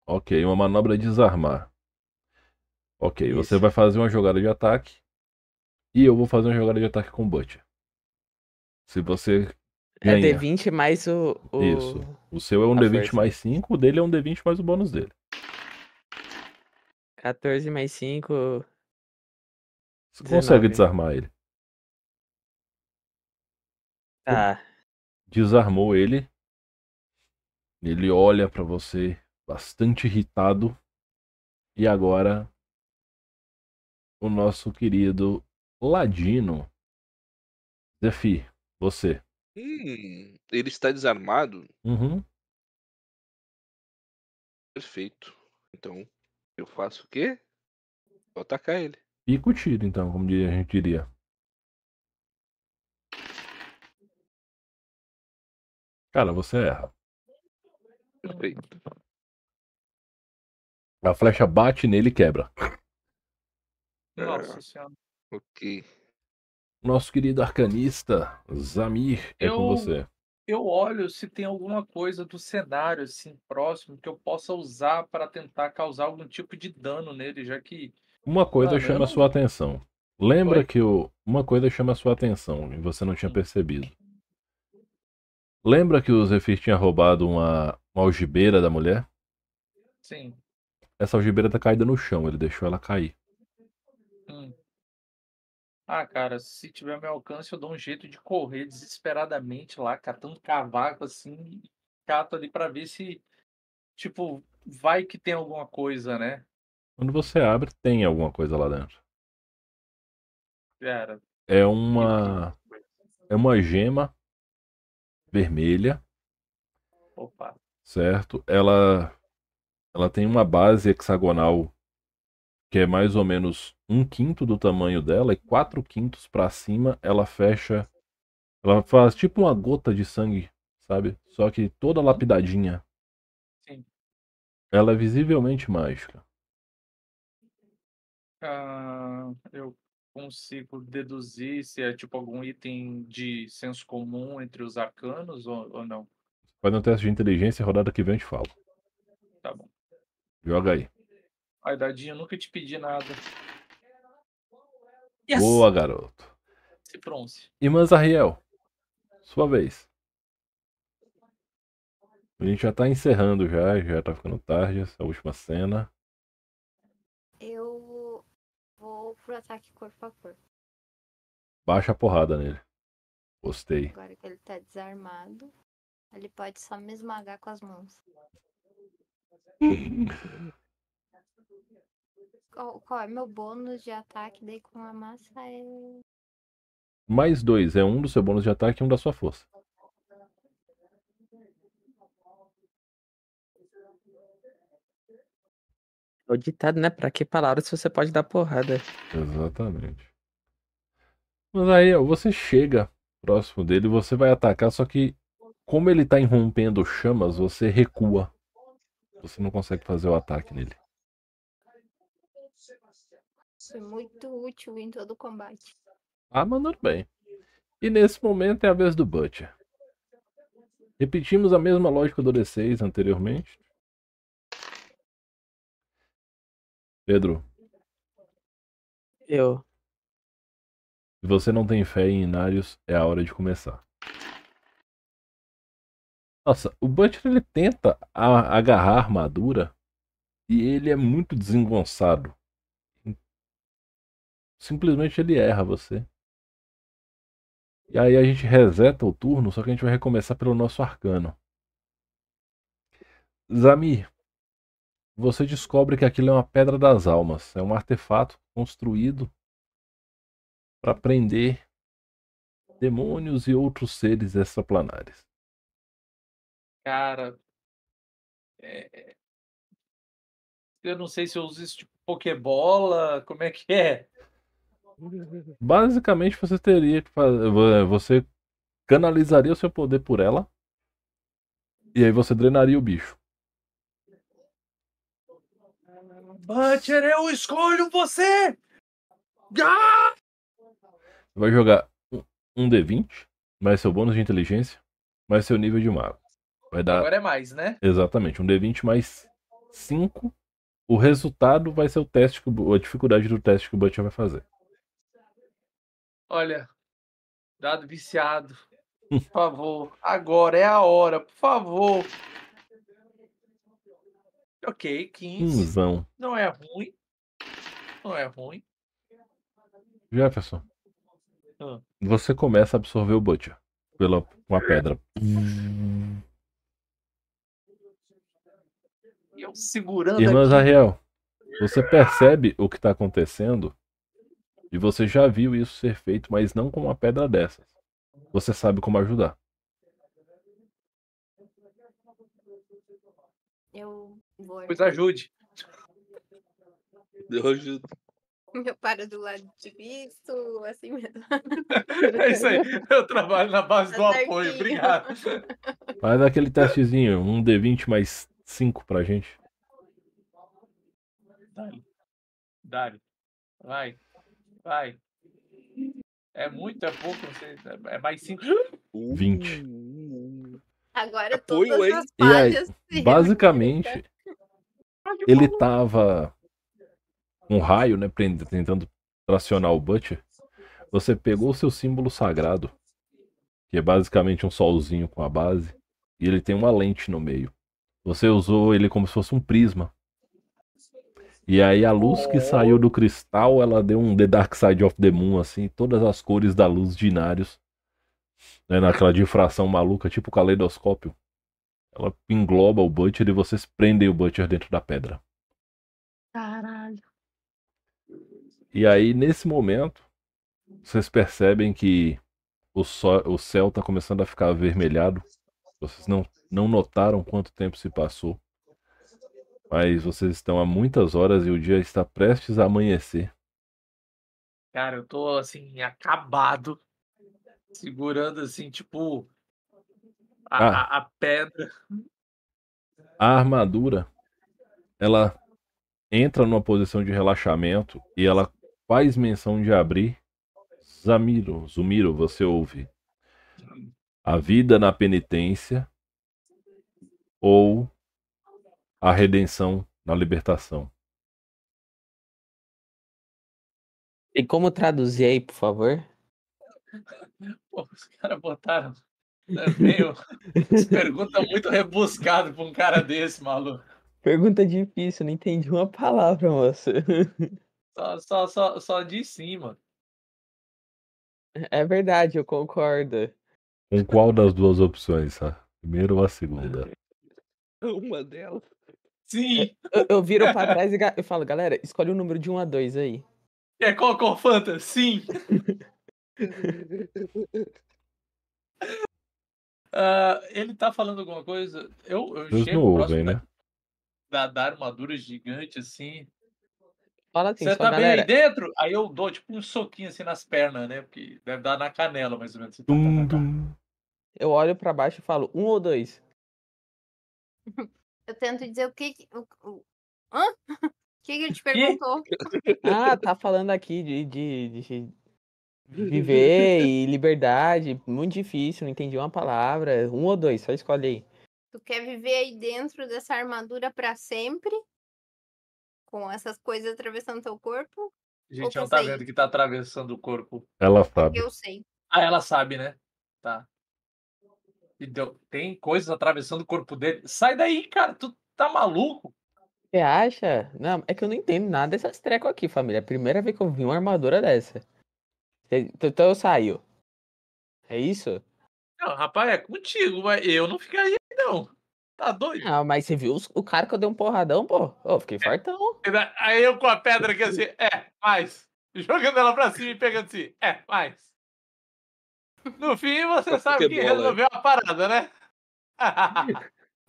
Speaker 1: Ok, uma manobra de desarmar. Ok, você
Speaker 5: Isso.
Speaker 1: vai fazer uma jogada de ataque. E eu vou fazer uma jogada de ataque com o Butcher. Se você
Speaker 5: É
Speaker 1: ganha.
Speaker 5: D20 mais o. o...
Speaker 1: Isso. O seu é um
Speaker 5: A
Speaker 1: D20
Speaker 5: força.
Speaker 1: mais 5, o dele é um D20 mais o bônus dele.
Speaker 5: 14 mais 5.
Speaker 1: Você consegue
Speaker 5: 19.
Speaker 1: desarmar ele.
Speaker 5: Tá.
Speaker 1: desarmou ele. Ele olha pra você bastante irritado. E agora o nosso querido Ladino. Zefi, você.
Speaker 2: Hum, ele está desarmado?
Speaker 1: Uhum.
Speaker 2: Perfeito. Então, eu faço o quê? Vou atacar ele.
Speaker 1: Pica o tiro, então, como a gente diria. Cara, você erra.
Speaker 2: Perfeito.
Speaker 1: A flecha bate nele e quebra.
Speaker 3: Nossa senhora.
Speaker 2: Ok.
Speaker 1: Nosso querido arcanista, Zamir, é com
Speaker 3: Eu-
Speaker 1: você.
Speaker 3: Eu olho se tem alguma coisa do cenário assim próximo que eu possa usar para tentar causar algum tipo de dano nele, já que
Speaker 1: Uma coisa
Speaker 3: eu
Speaker 1: chama
Speaker 3: não-
Speaker 1: a sua atenção. Lembra
Speaker 3: Oi?
Speaker 1: que o... uma coisa chama a sua atenção e você não tinha percebido. Lembra que o Zephyr tinha roubado uma, uma algibeira da mulher?
Speaker 3: sim.
Speaker 1: Essa algibeira tá caída no chão, ele deixou ela cair.
Speaker 3: Ah, cara, se tiver meu alcance, eu dou um jeito de correr desesperadamente lá, catando cavaco assim, e cato ali para ver se tipo vai que tem alguma coisa, né?
Speaker 1: Quando você abre, tem alguma coisa lá dentro.
Speaker 3: Cara,
Speaker 1: é uma é uma gema vermelha,
Speaker 3: Opa.
Speaker 1: certo? Ela ela tem uma base hexagonal que é mais ou menos um quinto do tamanho dela e quatro quintos pra cima ela fecha. Ela faz tipo uma gota de sangue, sabe? Só que toda lapidadinha.
Speaker 3: Sim.
Speaker 1: Ela é visivelmente mágica.
Speaker 3: Ah, eu consigo deduzir se é tipo algum item de senso comum entre os arcanos ou, ou não.
Speaker 1: Faz um teste de inteligência, rodada que vem eu te falo.
Speaker 3: Tá bom.
Speaker 1: Joga aí.
Speaker 3: Ai, Dadinho, eu nunca te pedi nada. Yes!
Speaker 1: Boa, garoto.
Speaker 3: Se pronuncie.
Speaker 1: Irmã Zariel, sua vez. A gente já tá encerrando já, já tá ficando tarde essa última cena.
Speaker 4: Eu vou pro ataque corpo a corpo.
Speaker 1: Baixa a porrada nele. Gostei.
Speaker 4: Agora que ele tá desarmado, ele pode só me esmagar com as mãos. Qual, qual é meu bônus de ataque daí com a massa? É...
Speaker 1: Mais dois é um do seu bônus de ataque e um da sua força.
Speaker 5: O ditado, né? Pra que palavras se você pode dar porrada?
Speaker 1: Exatamente. Mas aí, ó, você chega próximo dele, você vai atacar, só que como ele tá irrompendo chamas, você recua. Você não consegue fazer o ataque nele.
Speaker 4: Foi muito útil em todo o combate.
Speaker 1: Ah, mandando bem. E nesse momento é a vez do Butcher. Repetimos a mesma lógica do D6 anteriormente. Pedro,
Speaker 5: Eu.
Speaker 1: se você não tem fé em Inarius, é a hora de começar. Nossa, o Butcher ele tenta agarrar a armadura e ele é muito desengonçado. Simplesmente ele erra você. E aí a gente reseta o turno, só que a gente vai recomeçar pelo nosso arcano. Zamir, você descobre que aquilo é uma pedra das almas. É um artefato construído para prender demônios e outros seres extraplanares.
Speaker 3: Cara. é- Eu não sei se eu uso isso tipo Pokébola. Como é que é?
Speaker 1: Basicamente você teria que fazer. Você canalizaria o seu poder por ela. E aí você drenaria o bicho.
Speaker 3: Butcher, eu escolho você! Ah!
Speaker 1: Vai jogar um, um D20, mais seu bônus de inteligência, mais seu nível de mago. Vai dar
Speaker 3: Agora é mais, né?
Speaker 1: exatamente um D20 mais 5. O resultado vai ser o teste, que a dificuldade do teste que o Butcher vai fazer.
Speaker 3: Olha, dado viciado. Por favor, agora é a hora, por favor. Ok, 15.
Speaker 1: Quinzão.
Speaker 3: Não é ruim. Não é ruim.
Speaker 1: Jefferson,
Speaker 3: Ah.
Speaker 1: você começa a absorver o Butcher pela, com a pedra.
Speaker 3: E eu segurando
Speaker 1: Irmã. Zariel, você percebe o que está acontecendo e você já viu isso ser feito, mas não com uma pedra dessas. Você sabe como ajudar.
Speaker 4: Eu vou.
Speaker 3: Pois ajude.
Speaker 2: Deu ajuda.
Speaker 4: Eu paro do lado de visto, assim mesmo.
Speaker 3: É isso aí. Eu trabalho na base do
Speaker 4: Tá
Speaker 3: apoio.
Speaker 4: certinho.
Speaker 3: Obrigado.
Speaker 1: Faz aquele testezinho, um D20 mais 5 pra gente.
Speaker 3: Dale. Dale. Vai. Vai. É muito, é pouco, não sei. É mais cinco.
Speaker 1: 20.
Speaker 4: Agora
Speaker 2: Apoio,
Speaker 4: todas as
Speaker 1: E aí,
Speaker 4: se
Speaker 1: Basicamente, ele tava com um raio, né, tentando tracionar o Butcher. Você pegou o seu símbolo sagrado, que é basicamente um solzinho com a base, e ele tem uma lente no meio. Você usou ele como se fosse um prisma. E aí a luz que saiu do cristal, ela deu um The Dark Side of the Moon, assim, todas as cores da luz de. Né, naquela difração maluca, tipo caleidoscópio. Ela engloba o Butcher e vocês prendem o Butcher dentro da pedra.
Speaker 3: Caralho.
Speaker 1: E aí, nesse momento, vocês percebem que o, sol, o céu está começando a ficar avermelhado. Vocês não, não notaram quanto tempo se passou. Mas vocês estão há muitas horas e o dia está prestes a amanhecer.
Speaker 3: Cara, eu tô assim, acabado. Segurando assim, tipo. A,
Speaker 1: Ah.
Speaker 3: a- a pedra.
Speaker 1: A armadura, ela entra numa posição de relaxamento e ela faz menção de abrir. Zamiro, Zumiro, você ouve. A vida na penitência ou a redenção na libertação.
Speaker 5: Tem como traduzir aí, por favor?
Speaker 3: Pô, os caras botaram. Também o- as perguntas muito rebuscadas pra um cara desse, maluco.
Speaker 5: Pergunta difícil, não entendi uma palavra, moça.
Speaker 3: Só, só, só, só de cima.
Speaker 5: É verdade, eu concordo.
Speaker 1: Com qual das duas opções, tá? Primeira ou a segunda?
Speaker 2: Uma delas.
Speaker 3: Sim!
Speaker 5: Eu, eu viro pra trás e eu falo, galera, escolhe o número de 1 a 2 aí.
Speaker 3: É qual qual Fanta? Sim! Ah, ele tá falando alguma coisa? Eu, eu chego
Speaker 1: não
Speaker 3: próximo
Speaker 1: ouvem,
Speaker 3: da,
Speaker 1: né?
Speaker 3: da, da armadura gigante assim.
Speaker 5: Fala assim,
Speaker 3: Você tá bem
Speaker 5: galera.
Speaker 3: aí dentro? Aí eu dou tipo um soquinho assim nas pernas, né? Porque deve dar na canela mais ou menos. Assim, tá, tá, tá, tá.
Speaker 5: Eu olho pra baixo e falo, um ou dois?
Speaker 4: Eu tento dizer o que. O, o... Hã? O que, que ele te perguntou?
Speaker 5: Ah, tá falando aqui de, de, de viver e liberdade. Muito difícil, não entendi uma palavra. Um ou dois, só escolhe aí.
Speaker 4: Tu quer viver aí dentro dessa armadura pra sempre? Com essas coisas atravessando teu corpo?
Speaker 3: A gente não tá
Speaker 4: sei.
Speaker 3: vendo que tá atravessando o corpo.
Speaker 1: Ela sabe.
Speaker 4: Eu sei.
Speaker 3: Ah, ela sabe, né? Tá. Então, tem coisas atravessando o corpo dele. Sai daí, cara. Tu tá maluco?
Speaker 5: Você acha? Não, é que eu não entendo nada dessas trecos aqui, família. É a primeira vez que eu vi uma armadura dessa. Cê- Então eu saio. É isso?
Speaker 3: Não, rapaz, é contigo, mas eu não ficaria, não. Tá doido?
Speaker 5: Ah, mas você viu o cara que eu dei um porradão, pô? Ô, fiquei fartão.
Speaker 3: Aí eu com a pedra aqui assim, é, mais. Jogando ela pra cima e pegando assim, é, mais. No fim, você sabe que resolveu a parada, né?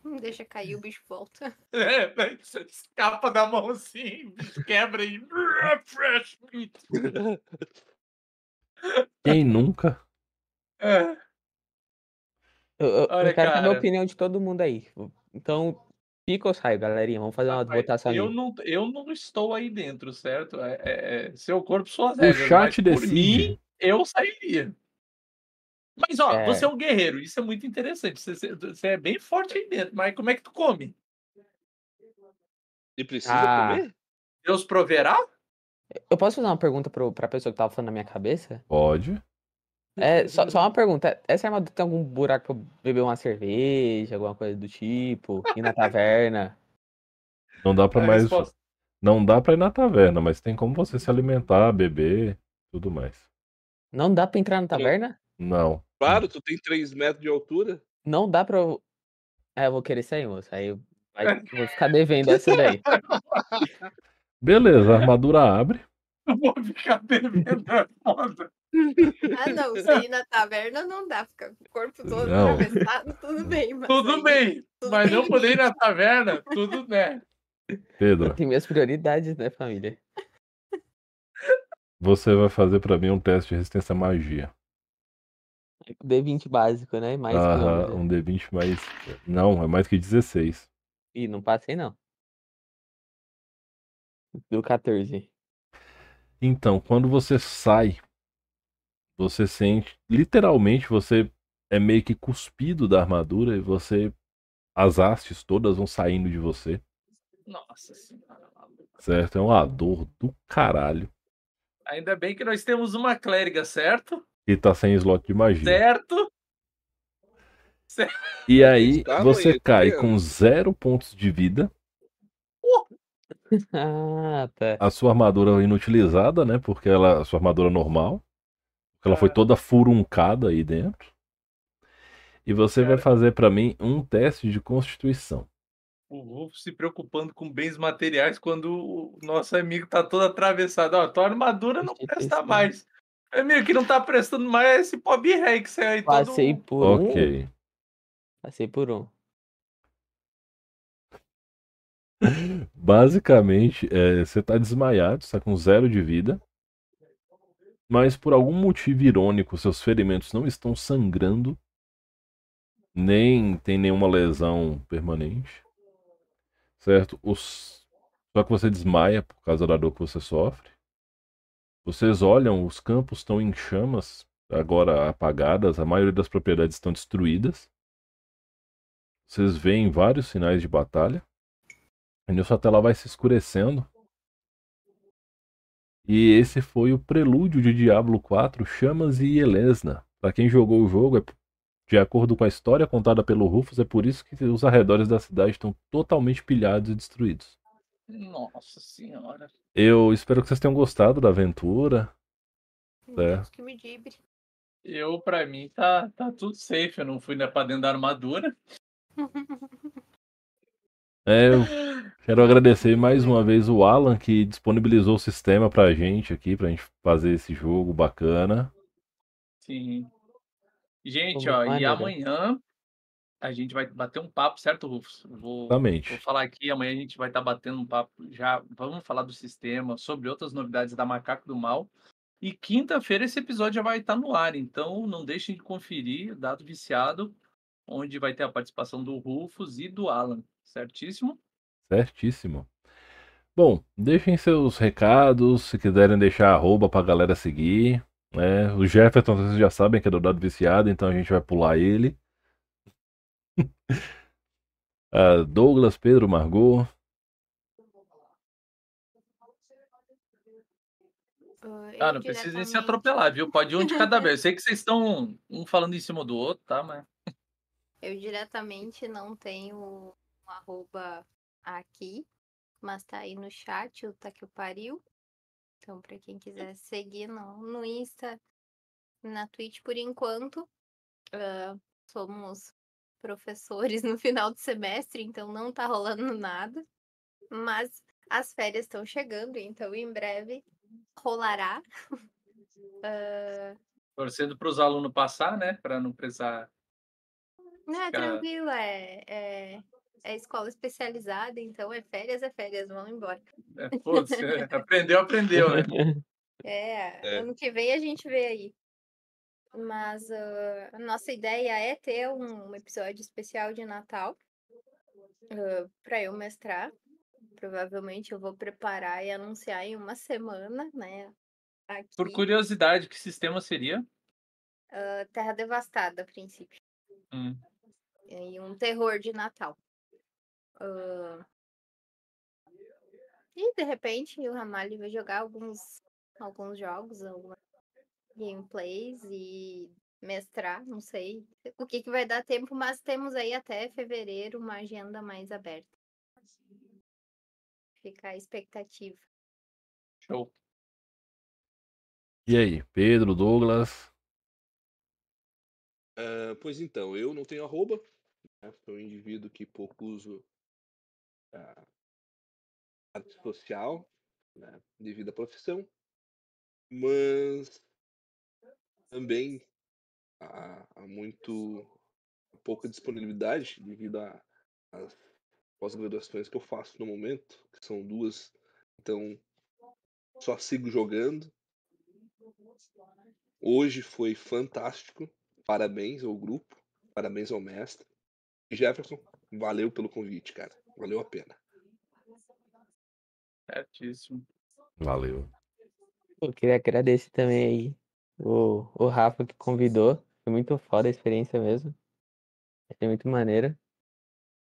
Speaker 4: Hum, Deixa cair, o bicho volta.
Speaker 3: É, escapa da mão assim, o bicho quebra e. Fresh meat.
Speaker 1: Quem nunca?
Speaker 3: É.
Speaker 5: Eu, eu- eu
Speaker 3: Olha,
Speaker 5: quero saber a
Speaker 3: cara.
Speaker 5: opinião de todo mundo aí. Então, fica ou saio, galerinha? Vamos fazer uma
Speaker 3: Rapaz,
Speaker 5: votação
Speaker 3: eu
Speaker 5: ali.
Speaker 3: não, eu não estou aí dentro, certo? É, é- é seu corpo, suas
Speaker 1: O
Speaker 3: regras.
Speaker 1: chat
Speaker 3: mas por
Speaker 1: decide.
Speaker 3: mim, eu sairia. Mas, ó,
Speaker 5: É.
Speaker 3: você é um guerreiro, isso é muito interessante. Você, você- é bem forte aí dentro, mas como é que tu come?
Speaker 2: E precisa
Speaker 5: Ah.
Speaker 2: comer?
Speaker 3: Deus proverá?
Speaker 5: Eu posso fazer uma pergunta pro, pra pessoa que tava falando na minha cabeça?
Speaker 1: Pode.
Speaker 5: É, só, só uma pergunta. Essa armadura tem algum buraco pra eu beber uma cerveja, alguma coisa do tipo? Ir na taverna?
Speaker 1: Não dá pra
Speaker 3: A
Speaker 1: mais.
Speaker 3: resposta-
Speaker 1: Não dá pra ir na taverna, mas tem como você se alimentar, beber, tudo mais.
Speaker 5: Não dá pra entrar na taverna?
Speaker 1: Não.
Speaker 2: Claro, tu tem 3 metros de altura.
Speaker 5: Não dá pra eu... É, eu vou querer sair, moço. Aí eu vai- vou ficar devendo essa daí.
Speaker 1: Beleza, a armadura abre.
Speaker 3: Eu vou ficar bebendo, é foda.
Speaker 4: Ah, não. Se ir na taverna não dá. Fica com o corpo todo
Speaker 1: Não.
Speaker 4: atravessado, tudo bem. Mas
Speaker 3: Tudo
Speaker 4: aí-
Speaker 3: bem,
Speaker 4: tudo
Speaker 3: mas
Speaker 4: bem.
Speaker 3: não poder ir na taverna, tudo né.
Speaker 1: Pedro,
Speaker 5: Tem minhas prioridades, né, família?
Speaker 1: você vai fazer pra mim um teste de resistência à magia.
Speaker 5: D20 básico, né? Mais
Speaker 1: Aham, um D20 mais. Não, é mais que 16.
Speaker 5: Ih, não passei, não. Do 14.
Speaker 1: Então, quando você sai, você sente. Literalmente, você é meio que cuspido da armadura e você. As hastes todas vão saindo de você,
Speaker 3: Nossa senhora.
Speaker 1: certo? É uma dor do caralho.
Speaker 3: Ainda bem que nós temos uma clériga, certo?
Speaker 1: E tá sem slot de magia.
Speaker 3: Certo?
Speaker 1: E aí,
Speaker 2: Estava
Speaker 1: você
Speaker 2: aí,
Speaker 1: cai
Speaker 2: tá
Speaker 1: com zero pontos de vida.
Speaker 5: Ah, tá.
Speaker 1: A sua armadura inutilizada, né? Porque ela, a sua armadura normal. Ela foi
Speaker 3: É.
Speaker 1: toda furuncada aí dentro. E você vai
Speaker 3: Cara.
Speaker 1: fazer pra mim um teste de constituição.
Speaker 3: O Wolf se preocupando com bens materiais quando o nosso amigo tá todo atravessado. Ó, tua armadura não presta mais. É meio que não tá prestando mais esse Pop Rex aí. todo-
Speaker 5: Passei por um.
Speaker 1: Ok.
Speaker 5: Passei por um.
Speaker 1: Basicamente, é, você tá desmaiado, você tá com zero de vida. Mas por algum motivo irônico, seus ferimentos não estão sangrando. Nem tem nenhuma lesão permanente. Certo? Os... Só que você desmaia por causa da dor que você sofre. Vocês olham, os campos estão em chamas, agora apagadas, a maioria das propriedades estão destruídas. Vocês veem vários sinais de batalha. E nisso a tela vai se escurecendo. E esse foi o prelúdio de Diablo 4, Chamas e Elesna. Para quem jogou o jogo, é de acordo com a história contada pelo Rufus, é por isso que os arredores da cidade estão totalmente pilhados e destruídos.
Speaker 3: Nossa senhora.
Speaker 1: Eu espero que vocês tenham gostado da aventura. É.
Speaker 4: Que me dibre.
Speaker 3: Eu, pra mim, tá, tá tudo safe. Eu não fui né, pra dentro da armadura.
Speaker 1: É, eu quero agradecer mais uma vez o Alan que disponibilizou o sistema pra gente aqui, pra gente fazer esse jogo bacana.
Speaker 3: Sim. Gente,
Speaker 5: Como
Speaker 3: ó, e amanhã a gente vai bater um papo, certo, Rufus? Vou, vou
Speaker 1: Exatamente.
Speaker 3: falar aqui, amanhã a gente vai estar batendo um papo já. Vamos falar do sistema, sobre outras novidades da Macaco do Mal. E quinta-feira esse episódio já vai estar no ar, então não deixem de conferir o Dado Viciado, onde vai ter a participação do Rufus e do Alan, certíssimo?
Speaker 1: Certíssimo. Bom, deixem seus recados, se quiserem deixar arroba pra galera seguir. Né? O Jefferson, vocês já sabem que é do Dado Viciado, então a gente vai pular ele. Ah, Douglas, Pedro, Margot.
Speaker 4: Ah, eu
Speaker 3: não precisa nem se
Speaker 4: diretamente-
Speaker 3: atropelar, viu? Pode ir um de cada vez. Eu sei que vocês estão um falando em cima do outro, tá? Mas
Speaker 4: Eu diretamente não tenho um arroba aqui, mas tá aí no chat, o Tá Que o Pariu. Então, pra quem quiser seguir no, no Insta, na Twitch por enquanto. ah, somos professores no final do semestre, então não tá rolando nada. Mas as férias estão chegando, então em breve rolará. Ah,
Speaker 3: torcendo para os alunos passar, né? Para não precisar.
Speaker 4: Não, é
Speaker 3: Fica-
Speaker 4: tranquilo, é, é, é escola especializada, então é férias, é férias, vão embora.
Speaker 3: É, foda-se, é, aprendeu, aprendeu, né?
Speaker 4: É,
Speaker 2: É.
Speaker 4: ano que vem a gente vê aí. Mas ah, a nossa ideia é ter um, um episódio especial de Natal para eu mestrar. Provavelmente eu vou preparar e anunciar em uma semana, né? Aqui,
Speaker 3: Por curiosidade, que sistema seria?
Speaker 4: ah, Terra Devastada, a princípio.
Speaker 3: Hum,
Speaker 4: e um terror de Natal. Ah, E de repente o Ramalho vai jogar alguns, alguns jogos, algumas gameplays e mestrar, não sei o que, que vai dar tempo, mas temos aí até fevereiro uma agenda mais aberta. Fica a expectativa.
Speaker 3: show.
Speaker 1: E aí, Pedro, Douglas?
Speaker 2: Ah, pois então, eu não tenho arroba. Né? Sou um indivíduo que pouco uso a arte social né? devido à profissão. Mas também há, há muito pouca disponibilidade devido a- às pós-graduações que eu faço no momento, que são duas. Então, só sigo jogando. Hoje foi fantástico. Parabéns ao grupo, parabéns ao mestre. E Jefferson, valeu pelo convite, cara. Valeu a pena.
Speaker 3: Certíssimo.
Speaker 1: Valeu.
Speaker 5: Eu queria agradecer também aí o, o Rafa que convidou. Foi muito foda a experiência mesmo. Achei muito maneira.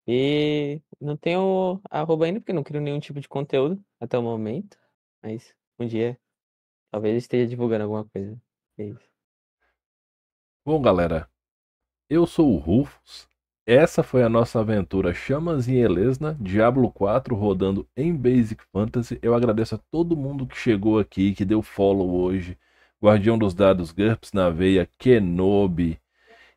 Speaker 5: E não tenho arroba ainda, porque não crio nenhum tipo de conteúdo até o momento. Mas um dia talvez esteja divulgando alguma coisa. É isso.
Speaker 1: Bom, galera, eu sou o Rufus. Essa foi a nossa aventura Chamas em Elesna, Diablo 4 rodando em Basic Fantasy. Eu agradeço a todo mundo que chegou aqui, que deu follow hoje. Guardião dos Dados, GURPS na veia, Kenobi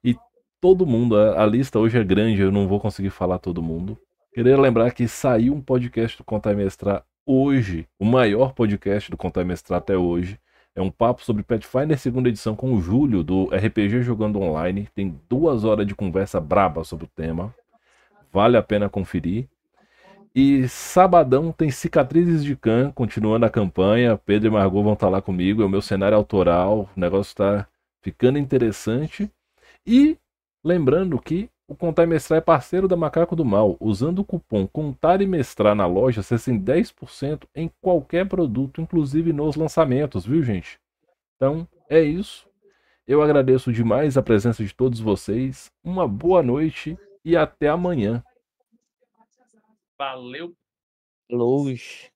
Speaker 1: e todo mundo. A, lista hoje é grande, eu não vou conseguir falar todo mundo. Queria lembrar que saiu um podcast do Contar e Mestrar hoje, o maior podcast do Contar e Mestrar até hoje. É um papo sobre Pathfinder segunda edição com o Júlio do RPG Jogando Online. Tem duas horas de conversa braba sobre o tema. Vale a pena conferir. E sabadão tem Cicatrizes de Khan, continuando a campanha. Pedro e Margot vão estar lá comigo. É o meu cenário autoral. O negócio está ficando interessante. E lembrando que o Contar e Mestrar é parceiro da Macaco do Mal. Usando o cupom Contar e Mestrar na loja, você tem 10% em qualquer produto, inclusive nos lançamentos, viu, gente? Então, é isso. Eu agradeço demais a presença de todos vocês. Uma boa noite e até amanhã.
Speaker 3: Valeu.
Speaker 5: Luz.